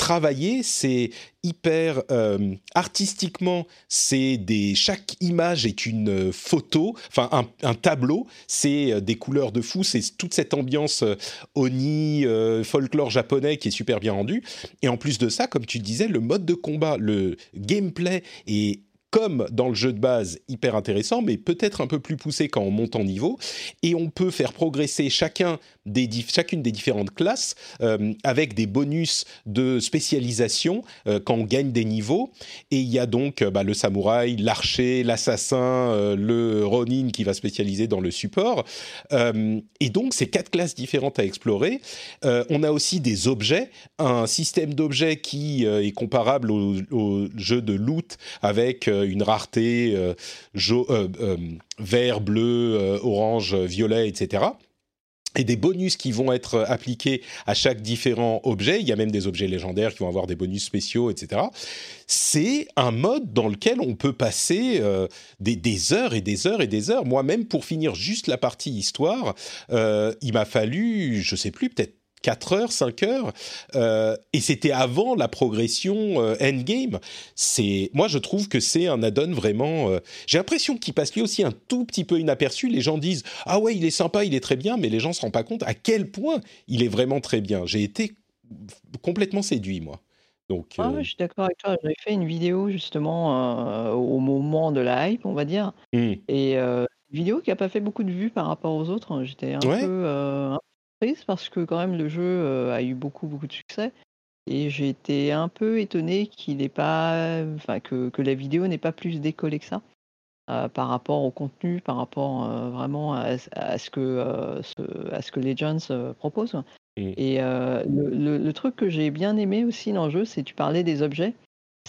travailler, c'est hyper euh, artistiquement, c'est des chaque image est une photo, enfin un, tableau, c'est euh, des couleurs de fou, c'est toute cette ambiance euh, oni folklore japonais qui est super bien rendu. Et en plus de ça, comme tu disais, le mode de combat, le gameplay est comme dans le jeu de base, hyper intéressant, mais peut-être un peu plus poussé quand on monte en niveau. Et on peut faire progresser chacun des, chacune des différentes classes euh, avec des bonus de spécialisation euh, quand on gagne des niveaux. Et il y a donc euh, bah, le samouraï, l'archer, l'assassin, le ronin qui va spécialiser dans le support. et donc, c'est quatre classes différentes à explorer. on a aussi des objets, un système d'objets qui est comparable au, au, jeu de loot avec une rareté euh, euh, euh, vert, bleu, orange, violet, etc et des bonus qui vont être appliqués à chaque différent objet. Il y a même des objets légendaires qui vont avoir des bonus spéciaux, etc. C'est un mode dans lequel on peut passer des, heures et des heures et des heures. Moi, même pour finir juste la partie histoire, il m'a fallu, je sais plus, peut-être 4 heures, 5 heures, euh, et c'était avant la progression euh, endgame. C'est, moi, je trouve que c'est un add-on vraiment. Euh, j'ai l'impression qu'il passe lui aussi un tout petit peu inaperçu. Les gens disent ah ouais, il est sympa, il est très bien, mais les gens se rendent pas compte à quel point il est vraiment très bien. J'ai été complètement séduit, moi. Donc, ah je suis d'accord avec toi. J'avais fait une vidéo justement au moment de la hype, on va dire, mmh. et une vidéo qui a pas fait beaucoup de vues par rapport aux autres. J'étais un peu parce que quand même le jeu a eu beaucoup beaucoup de succès et j'ai été un peu étonné qu'il n'est pas, enfin que, que, la vidéo n'est pas plus décollée que ça par rapport au contenu, par rapport vraiment à, ce que ce, à ce que Legends propose. Et le, le, truc que j'ai bien aimé aussi dans le jeu, c'est tu parlais des objets,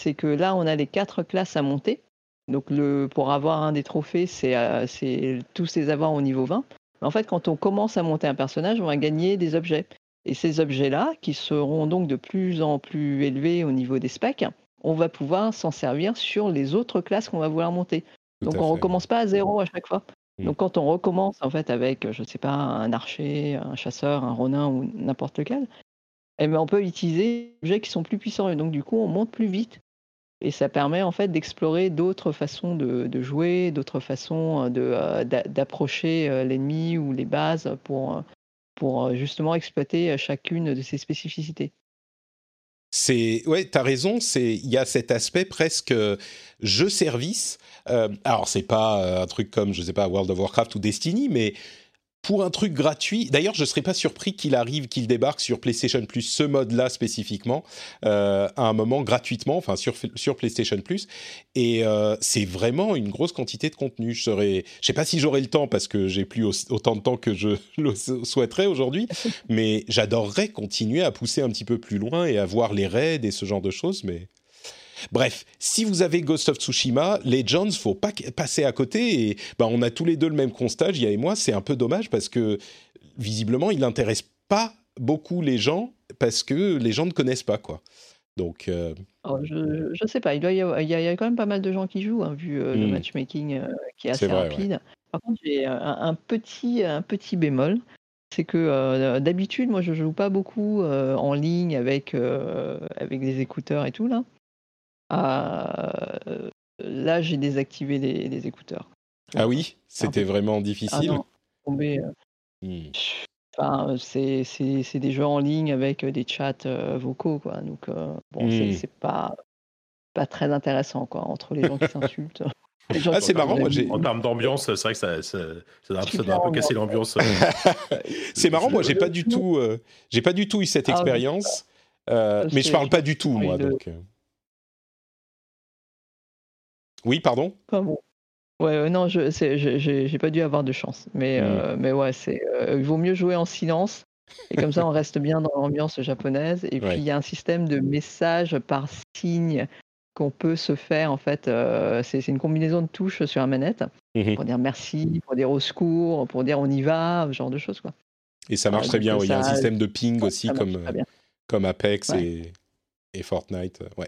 c'est que là on a les quatre classes à monter. Donc le, pour avoir un des trophées, c'est tous ces avoirs au niveau 20. En fait, quand on commence à monter un personnage, on va gagner des objets. Et ces objets-là, qui seront donc de plus en plus élevés au niveau des specs, on va pouvoir s'en servir sur les autres classes qu'on va vouloir monter. donc on ne recommence pas à zéro à chaque fois. Mm. Donc quand on recommence en fait avec, je ne sais pas, un archer, un chasseur, un ronin ou n'importe lequel, eh bien, on peut utiliser des objets qui sont plus puissants et donc du coup on monte plus vite. Et ça permet en fait d'explorer d'autres façons de, jouer, d'autres façons euh, euh, d'approcher euh, l'ennemi ou les bases pour, pour justement exploiter chacune de ses spécificités. C'est ouais, t'as raison. C'est il y a cet aspect presque jeu service. Euh, alors c'est pas un truc comme je sais pas World of Warcraft ou Destiny, mais pour un truc gratuit. D'ailleurs, je ne serais pas surpris qu'il arrive, qu'il débarque sur PlayStation Plus, ce mode-là spécifiquement, euh, à un moment gratuitement, enfin sur, sur PlayStation Plus. Et euh, c'est vraiment une grosse quantité de contenu. Je ne sais pas si j'aurai le temps parce que j'ai plus autant de temps que je *laughs* le souhaiterais aujourd'hui, mais j'adorerais continuer à pousser un petit peu plus loin et à voir les raids et ce genre de choses. Mais Bref, si vous avez Ghost of Tsushima, Legends, faut pas passer à côté. Et bah, on a tous les deux le même constat, Jia et moi. C'est un peu dommage parce que visiblement, il n'intéresse pas beaucoup les gens parce que les gens ne connaissent pas quoi. Donc. Euh, oh, je ne sais pas. Il, y a, il, y a, quand même pas mal de gens qui jouent, hein, vu euh, le hmm. matchmaking euh, qui est assez rapide. Par contre, j'ai un, petit, un petit bémol c'est que d'habitude, moi, je joue pas beaucoup en ligne avec, avec des écouteurs et tout là. Euh, là, j'ai désactivé les, écouteurs. Ah oui? C'était vraiment difficile? ah Enfin, c'est, des jeux en ligne avec des chats euh, vocaux, quoi. Donc, euh, bon, c'est, hmm. pas, pas très intéressant, quoi, entre les gens qui s'insultent. *laughs* *laughs* ah, c'est marrant, moi j'ai. En termes d'ambiance, c'est vrai que ça, ça, ça, ça un peu casser l'ambiance. *laughs* c'est marrant, moi j'ai pas du tout, j'ai pas du tout eu cette ah, expérience, mais je parle pas du tout, moi. Donc. Oui, pardon? Ouais, non, je j'ai pas dû avoir de chance. Mais, euh, mais ouais, c'est euh, il vaut mieux jouer en silence. Et comme ça, on reste *laughs* bien dans l'ambiance japonaise. Et puis, il y a un système de messages par signe qu'on peut se faire. En fait, euh, c'est une combinaison de touches sur la manette mmh pour dire merci, pour dire au secours, pour dire on y va, ce genre de choses. Quoi. Et ça marche très bien. Il y a un système de ping aussi, comme, comme Apex et, et Fortnite. Ouais.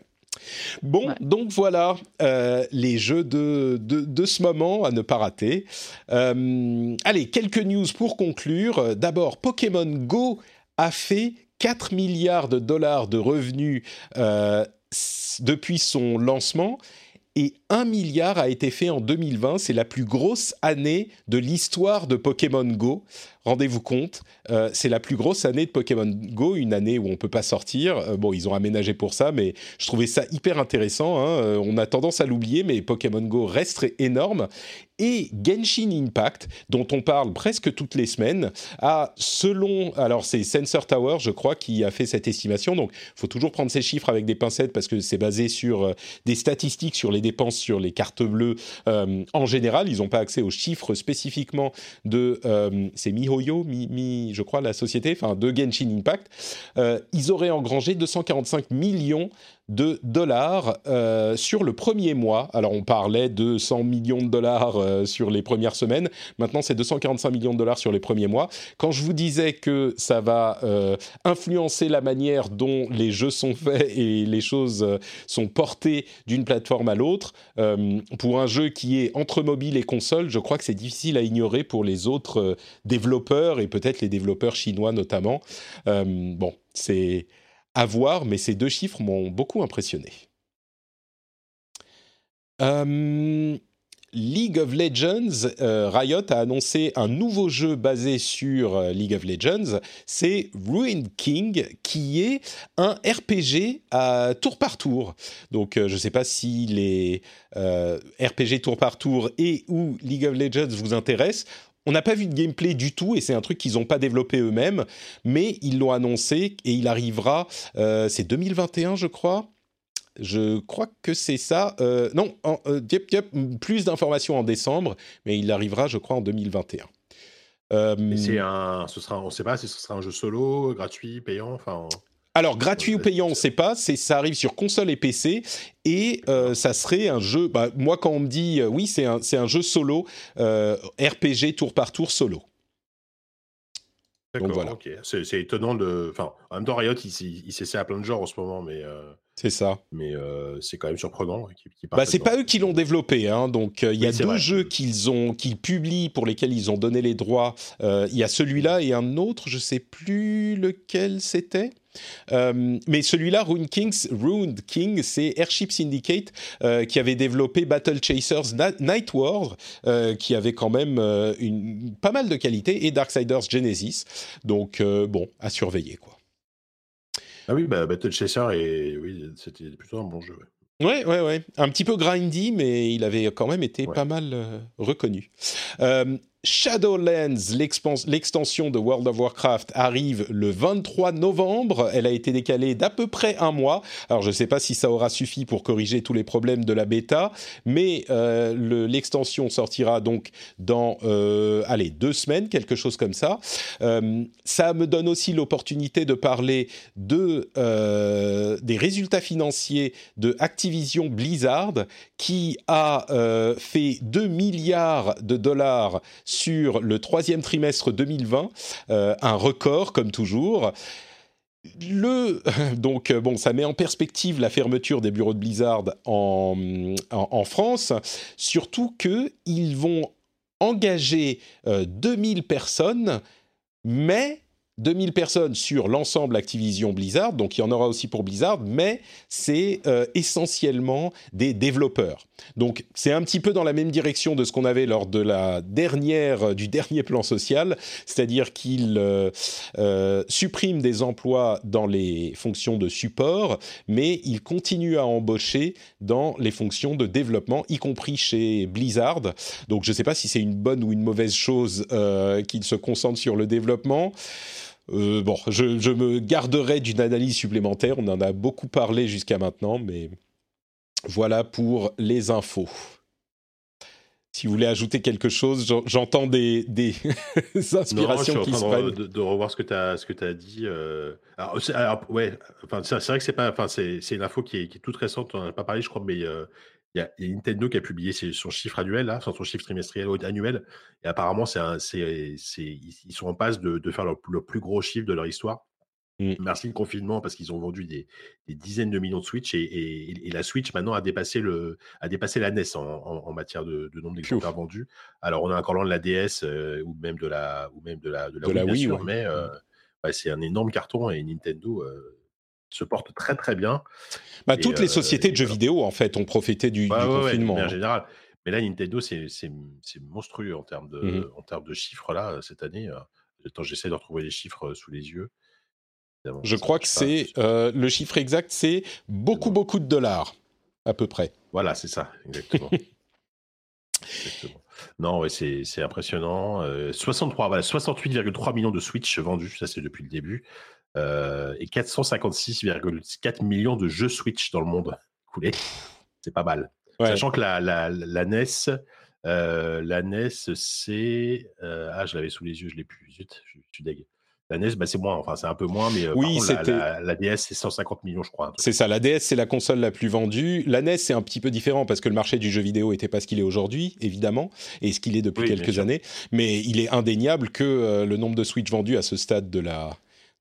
Bon, donc voilà euh, les jeux de, de, ce moment à ne pas rater. Euh, allez, quelques news pour conclure. D'abord, Pokémon Go a fait 4 milliards de dollars de revenus euh, depuis son lancement et 1 milliard a été fait en 2020. C'est la plus grosse année de l'histoire de Pokémon Go rendez-vous compte, euh, c'est la plus grosse année de Pokémon Go, une année où on peut pas sortir. Euh, bon, ils ont aménagé pour ça, mais je trouvais ça hyper intéressant. Hein. Euh, on a tendance à l'oublier, mais Pokémon Go reste énorme. Et Genshin Impact, dont on parle presque toutes les semaines, a, selon, alors c'est Sensor Tower, je crois, qui a fait cette estimation. Donc, il faut toujours prendre ces chiffres avec des pincettes parce que c'est basé sur des statistiques sur les dépenses sur les cartes bleues en général. Ils n'ont pas accès aux chiffres spécifiquement de ces Miho mi, je crois, la société, enfin de Genshin Impact, euh, ils auraient engrangé 245 millions de dollars euh, sur le premier mois. Alors on parlait de 100 millions de dollars euh, sur les premières semaines. Maintenant c'est 245 millions de dollars sur les premiers mois. Quand je vous disais que ça va euh, influencer la manière dont les jeux sont faits *laughs* et les choses sont portées d'une plateforme à l'autre, pour un jeu qui est entre mobile et console, je crois que c'est difficile à ignorer pour les autres développeurs et peut-être les développeurs chinois notamment. bon, c'est à voir, mais ces deux chiffres m'ont beaucoup impressionné. Euh, League of Legends, euh, Riot a annoncé un nouveau jeu basé sur euh, League of Legends, c'est Ruin King, qui est un RPG à tour par tour. Donc je ne sais pas si les RPG tour par tour et ou League of Legends vous intéressent. On n'a pas vu de gameplay du tout et c'est un truc qu'ils n'ont pas développé eux-mêmes, mais ils l'ont annoncé et il arrivera, euh, c'est 2021 je crois. Je crois que c'est ça. Euh, non, euh, plus d'informations en décembre, mais il arrivera, je crois, en 2021. c'est un, ce sera, on ne sait pas si ce sera un jeu solo, gratuit, payant, enfin. Alors, gratuit ou payant, on ne sait pas. Ça arrive sur console et PC. Et euh, ça serait un jeu. Bah, moi, quand on me dit euh, oui, c'est un, jeu solo, euh, RPG tour par tour solo. D'accord. C'est, étonnant de. Enfin, en même temps, Riot, il, il, s'essaie à plein de genres en ce moment, mais. C'est ça. Mais c'est quand même surprenant. bah, c'est pas eux qui l'ont développé, hein, donc il y a deux jeux qu'ils ont, qu'ils publient pour lesquels ils ont donné les droits. Il y a celui-là et un autre, je sais plus lequel c'était. Euh, mais celui-là, Rune Kings, Rune King, c'est Airship Syndicate euh, qui avait développé Battle Chasers Night War, euh, qui avait quand même une, pas mal de qualité, et Darksiders Genesis. Donc bon, à surveiller quoi. Ah oui, bah, Battle Chaser, et oui, c'était plutôt un bon jeu. Ouais, ouais, ouais. Un petit peu grindy, mais il avait quand même été pas mal reconnu. Shadowlands, l'extension de World of Warcraft, arrive le 23 novembre. Elle a été décalée d'à peu près un mois. Alors, je ne sais pas si ça aura suffi pour corriger tous les problèmes de la bêta, mais euh, l'extension sortira donc dans, euh, allez, deux semaines, quelque chose comme ça. Euh, ça me donne aussi l'opportunité de parler de, des résultats financiers de Activision Blizzard, qui a fait 2 milliards de dollars sur le troisième trimestre 2020, euh, un record comme toujours. Le, *laughs* donc, bon, ça met en perspective la fermeture des bureaux de Blizzard en, en, France, surtout qu'ils vont engager 2000 euh, personnes, mais 2000 personnes sur l'ensemble Activision Blizzard, donc il y en aura aussi pour Blizzard, mais c'est euh, essentiellement des développeurs. Donc c'est un petit peu dans la même direction de ce qu'on avait lors de la dernière, du dernier plan social, c'est-à-dire qu'il euh, euh, supprime des emplois dans les fonctions de support, mais il continue à embaucher dans les fonctions de développement, y compris chez Blizzard. Donc je ne sais pas si c'est une bonne ou une mauvaise chose qu'il se concentre sur le développement. Euh, bon, je, me garderai d'une analyse supplémentaire. On en a beaucoup parlé jusqu'à maintenant, mais voilà pour les infos. Si vous voulez ajouter quelque chose, j'entends des, des *laughs* inspirations qui se prennent. De, de, revoir ce que tu as, ce que as dit. Euh, alors, ouais, enfin, c'est vrai que c'est pas, enfin, c'est une info qui est, qui est, toute récente. On n'en a pas parlé, je crois, mais euh, il y, a, Nintendo qui a publié son chiffre annuel, là, son chiffre trimestriel annuel, et apparemment, c'est, ils sont en passe de, faire leur, plus gros chiffre de leur histoire. Mmh. Merci le confinement parce qu'ils ont vendu des, dizaines de millions de Switch et, la Switch maintenant a dépassé, le, a dépassé la NES en, matière de, nombre d'exemplaires vendus. Alors on a encore loin de la DS euh, ou même de la ou même de la, de la, Wii, mais euh, mmh. c'est un énorme carton et Nintendo euh, se porte très très bien. Bah, toutes les sociétés de jeux vidéo en fait ont profité du, confinement. en hein. général. Mais là, Nintendo, c'est monstrueux en termes de, mmh en termes de chiffres là cette année. Attends, j'essaie de retrouver les chiffres sous les yeux. Je crois que c'est le chiffre exact, c'est beaucoup beaucoup de dollars à peu près. Voilà, c'est ça, exactement. *laughs* exactement. Non, ouais, c'est impressionnant. 63, voilà, 68,3 millions de Switch vendus, ça c'est depuis le début. Euh, et 456,4 millions de jeux Switch dans le monde *laughs* coulés. C'est pas mal. Sachant que la, la, la NES, euh, la NES, c'est. Euh, ah, je l'avais sous les yeux, je l'ai plus. Zut, je, suis dégueu. La NES, bah, c'est moins, enfin c'est un peu moins, mais oui, la, la, DS, c'est 150 millions, je crois. C'est ça, la DS, c'est la console la plus vendue. La NES, c'est un petit peu différent parce que le marché du jeu vidéo n'était pas ce qu'il est aujourd'hui, évidemment, et ce qu'il est depuis quelques années. Mais il est indéniable que le nombre de Switch vendus à ce stade de la,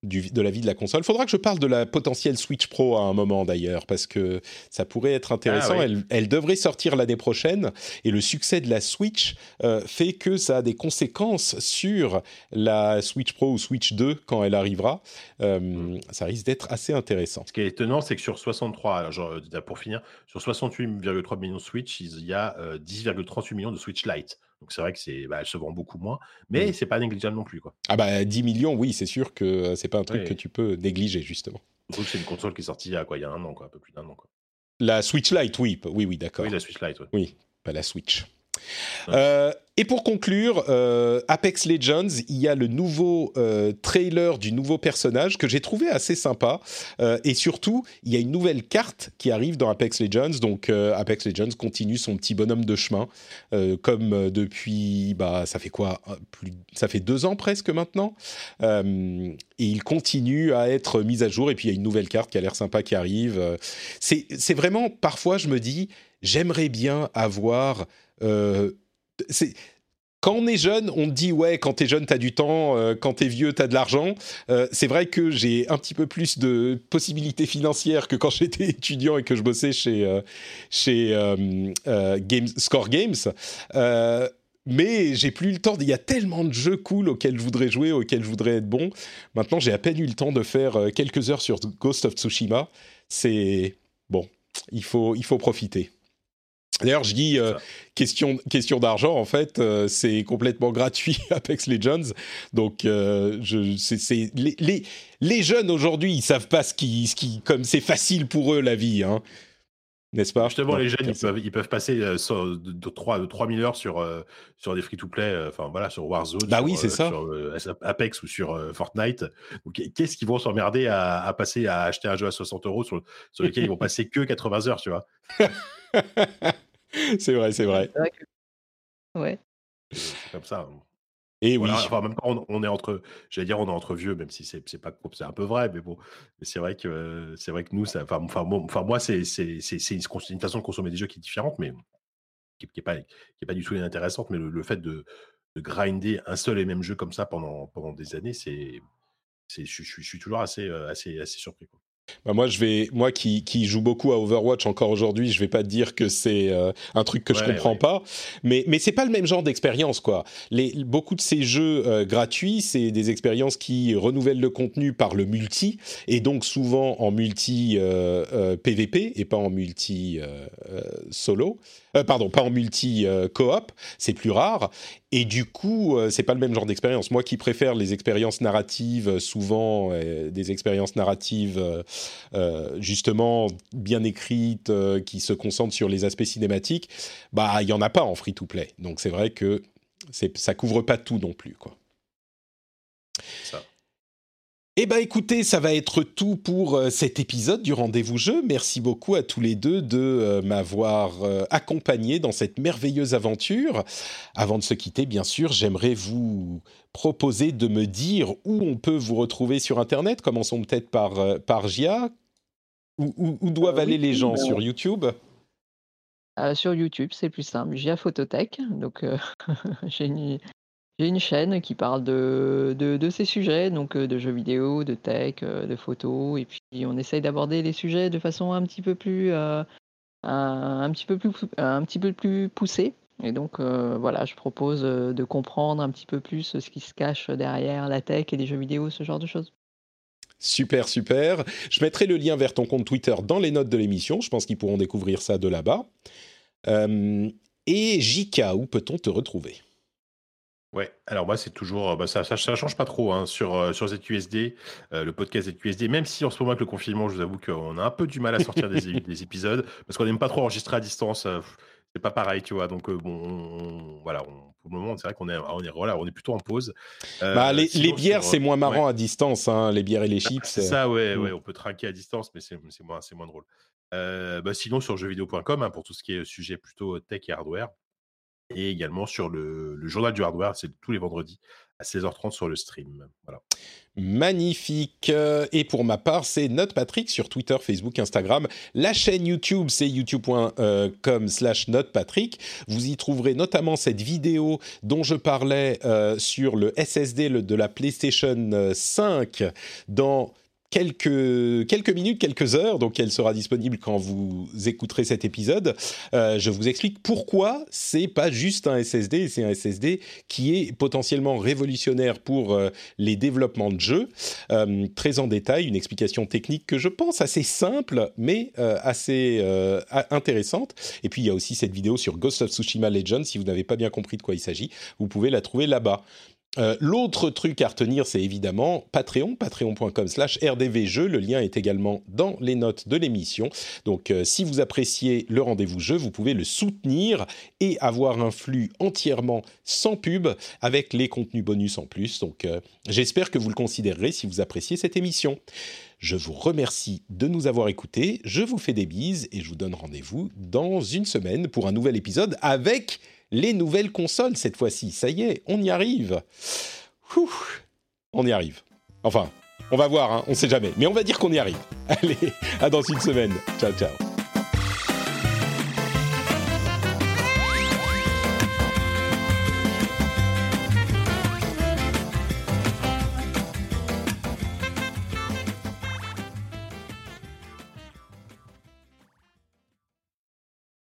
de la vie de la console. Faudra que je parle de la potentielle Switch Pro à un moment d'ailleurs, parce que ça pourrait être intéressant. Ah elle, devrait sortir l'année prochaine, et le succès de la Switch euh, fait que ça a des conséquences sur la Switch Pro ou Switch 2 quand elle arrivera. Euh, hmm. Ça risque d'être assez intéressant. Ce qui est étonnant, c'est que sur 63, genre, euh, pour finir, sur 68,3 millions de Switch, il y a 10,38 millions de Switch Lite. Donc c'est vrai que c'est, bah, elle se vend beaucoup moins, mais mmh. c'est pas négligeable non plus. Quoi. Ah bah 10 millions, oui, c'est sûr que c'est pas un truc que tu peux négliger justement. c'est une console qui est sortie il y a quoi, il y a un an, quoi, un peu plus d'un an. Quoi. La Switch Lite, oui, oui, oui, d'accord. Oui, la Switch Lite, oui. pas la Switch. Euh, et pour conclure, euh, Apex Legends, il y a le nouveau euh, trailer du nouveau personnage que j'ai trouvé assez sympa. et surtout, il y a une nouvelle carte qui arrive dans Apex Legends. Donc Apex Legends continue son petit bonhomme de chemin, comme depuis, bah, ça fait quoi Ça fait deux ans presque maintenant. et il continue à être mis à jour. Et puis il y a une nouvelle carte qui a l'air sympa qui arrive. C'est vraiment, parfois, je me dis, j'aimerais bien avoir... Euh, quand on est jeune, on dit ouais, quand t'es jeune, t'as du temps, euh, quand t'es vieux, t'as de l'argent. Euh, c'est vrai que j'ai un petit peu plus de possibilités financières que quand *laughs* j'étais étudiant et que je bossais chez, chez Score Games. mais j'ai plus le temps. Il y a tellement de jeux cool auxquels je voudrais jouer, auxquels je voudrais être bon. Maintenant, j'ai à peine eu le temps de faire quelques heures sur Ghost of Tsushima. C'est bon, il faut, il faut profiter. D'ailleurs, je dis euh, question, question d'argent, en fait, euh, c'est complètement gratuit *laughs* Apex Legends. Donc, euh, je, les, les, les, jeunes aujourd'hui, ils savent pas ce qui, ce qui comme c'est facile pour eux la vie, hein. N'est-ce pas? Justement, les jeunes, ils peuvent, ils peuvent passer de, 3, 3000 heures sur, sur des free-to-play, enfin voilà, sur Warzone, bah sur, oui, c'est ça. sur Apex ou sur Fortnite. qu'est-ce qu'ils vont s'emmerder à, à, passer à acheter un jeu à 60 euros sur, sur lequel ils vont passer que 80 heures, tu vois? *laughs* *laughs* c'est vrai, c'est vrai. Ouais. C'est comme ça. Hein. Et oui. Enfin, même on, on, est entre, j'allais dire, on est entre vieux, même si c'est, c'est pas, c'est un peu vrai, mais bon, c'est vrai que c'est vrai que nous, ça, enfin, enfin, enfin moi, c'est, c'est, c'est, une, une, façon de consommer des jeux qui est différente, mais qui, qui est pas, qui est pas du tout inintéressante. Mais le, fait de, de, grinder un seul et même jeu comme ça pendant, pendant des années, c'est, c'est, je, je, suis toujours assez, assez, assez surpris. Quoi. Bah moi, je vais, moi qui, qui joue beaucoup à Overwatch encore aujourd'hui, je vais pas te dire que c'est euh, un truc que je comprends pas, mais mais c'est pas le même genre d'expérience quoi. Les beaucoup de ces jeux euh, gratuits, c'est des expériences qui renouvellent le contenu par le multi et donc souvent en multi euh, PVP et pas en multi solo. Pardon, pas en multi coop, c'est plus rare. Et du coup, c'est pas le même genre d'expérience. Moi qui préfère les expériences narratives, souvent des expériences narratives euh, justement bien écrite, euh, qui se concentre sur les aspects cinématiques, bah il y en a pas en free to play. Donc c'est vrai que ça couvre pas tout non plus quoi. Ça. Eh bien écoutez, ça va être tout pour euh, cet épisode du rendez-vous jeu. Merci beaucoup à tous les deux de m'avoir accompagné dans cette merveilleuse aventure. Avant de se quitter, bien sûr, j'aimerais vous proposer de me dire où on peut vous retrouver sur Internet. Commençons peut-être par, euh, par Gia. Où, doivent euh, aller les gens Sur YouTube? euh, Sur YouTube, c'est plus simple. Gia Phototech. Donc, *laughs* j'ai une, une, chaîne qui parle de, de, ces sujets, donc de jeux vidéo, de tech, de photos. Et puis, on essaye d'aborder les sujets de façon un petit peu plus. un, petit peu plus, un petit peu plus poussée. Et donc, euh, voilà, je propose euh, de comprendre un petit peu plus ce qui se cache derrière la tech et les jeux vidéo, ce genre de choses. Super, super. Je mettrai le lien vers ton compte Twitter dans les notes de l'émission. Je pense qu'ils pourront découvrir ça de là-bas. Euh, et Jika, où peut-on te retrouver? Ouais, alors moi c'est toujours, bah, ça, ça, change pas trop hein, sur, sur ZQSD, le podcast ZQSD, même si en ce moment avec le confinement, je vous avoue qu'on a un peu du mal à sortir des, *laughs* des épisodes, parce qu'on n'aime pas trop enregistrer à distance c'est pas pareil, tu vois. Donc, bon, voilà, pour le moment, c'est vrai qu'on est, on est, voilà, on est plutôt en pause. bah, les, les, bières, c'est moins marrant à distance, hein, les bières et les bah, chips. c'est ça, ouais, mm. ouais, on peut trinquer à distance, mais c'est moins, moins drôle. bah, sinon, sur jeuxvideo.com, hein, pour tout ce qui est sujet plutôt tech et hardware, et également sur le, journal du hardware, c'est tous les vendredis à 16h30 sur le stream. Voilà. Magnifique. Et pour ma part, c'est Note Patrick sur Twitter, Facebook, Instagram. La chaîne YouTube, c'est youtube.com slash notepatrick. Vous y trouverez notamment cette vidéo dont je parlais euh, sur le SSD de la PlayStation 5 dans quelques, quelques minutes, quelques heures, donc elle sera disponible quand vous écouterez cet épisode. Euh, je vous explique pourquoi c'est pas juste un SSD, c'est un SSD qui est potentiellement révolutionnaire pour euh, les développements de jeux. Euh, très en détail, une explication technique que je pense assez simple, mais assez intéressante. Et puis il y a aussi cette vidéo sur Ghost of Tsushima Legends. Si vous n'avez pas bien compris de quoi il s'agit, vous pouvez la trouver là-bas. Euh, l'autre truc à retenir, c'est évidemment Patreon, patreon.com slash rdvjeux. Le lien est également dans les notes de l'émission. Donc euh, si vous appréciez le rendez-vous jeu, vous pouvez le soutenir et avoir un flux entièrement sans pub avec les contenus bonus en plus. Donc euh, j'espère que vous le considérerez si vous appréciez cette émission. Je vous remercie de nous avoir écoutés, je vous fais des bises et je vous donne rendez-vous dans une semaine pour un nouvel épisode avec les nouvelles consoles cette fois-ci. Ça y est, on y arrive. on y arrive. Enfin, on va voir, hein, on sait jamais. Mais on va dire qu'on y arrive. *laughs* Allez, à dans une semaine. Ciao, ciao.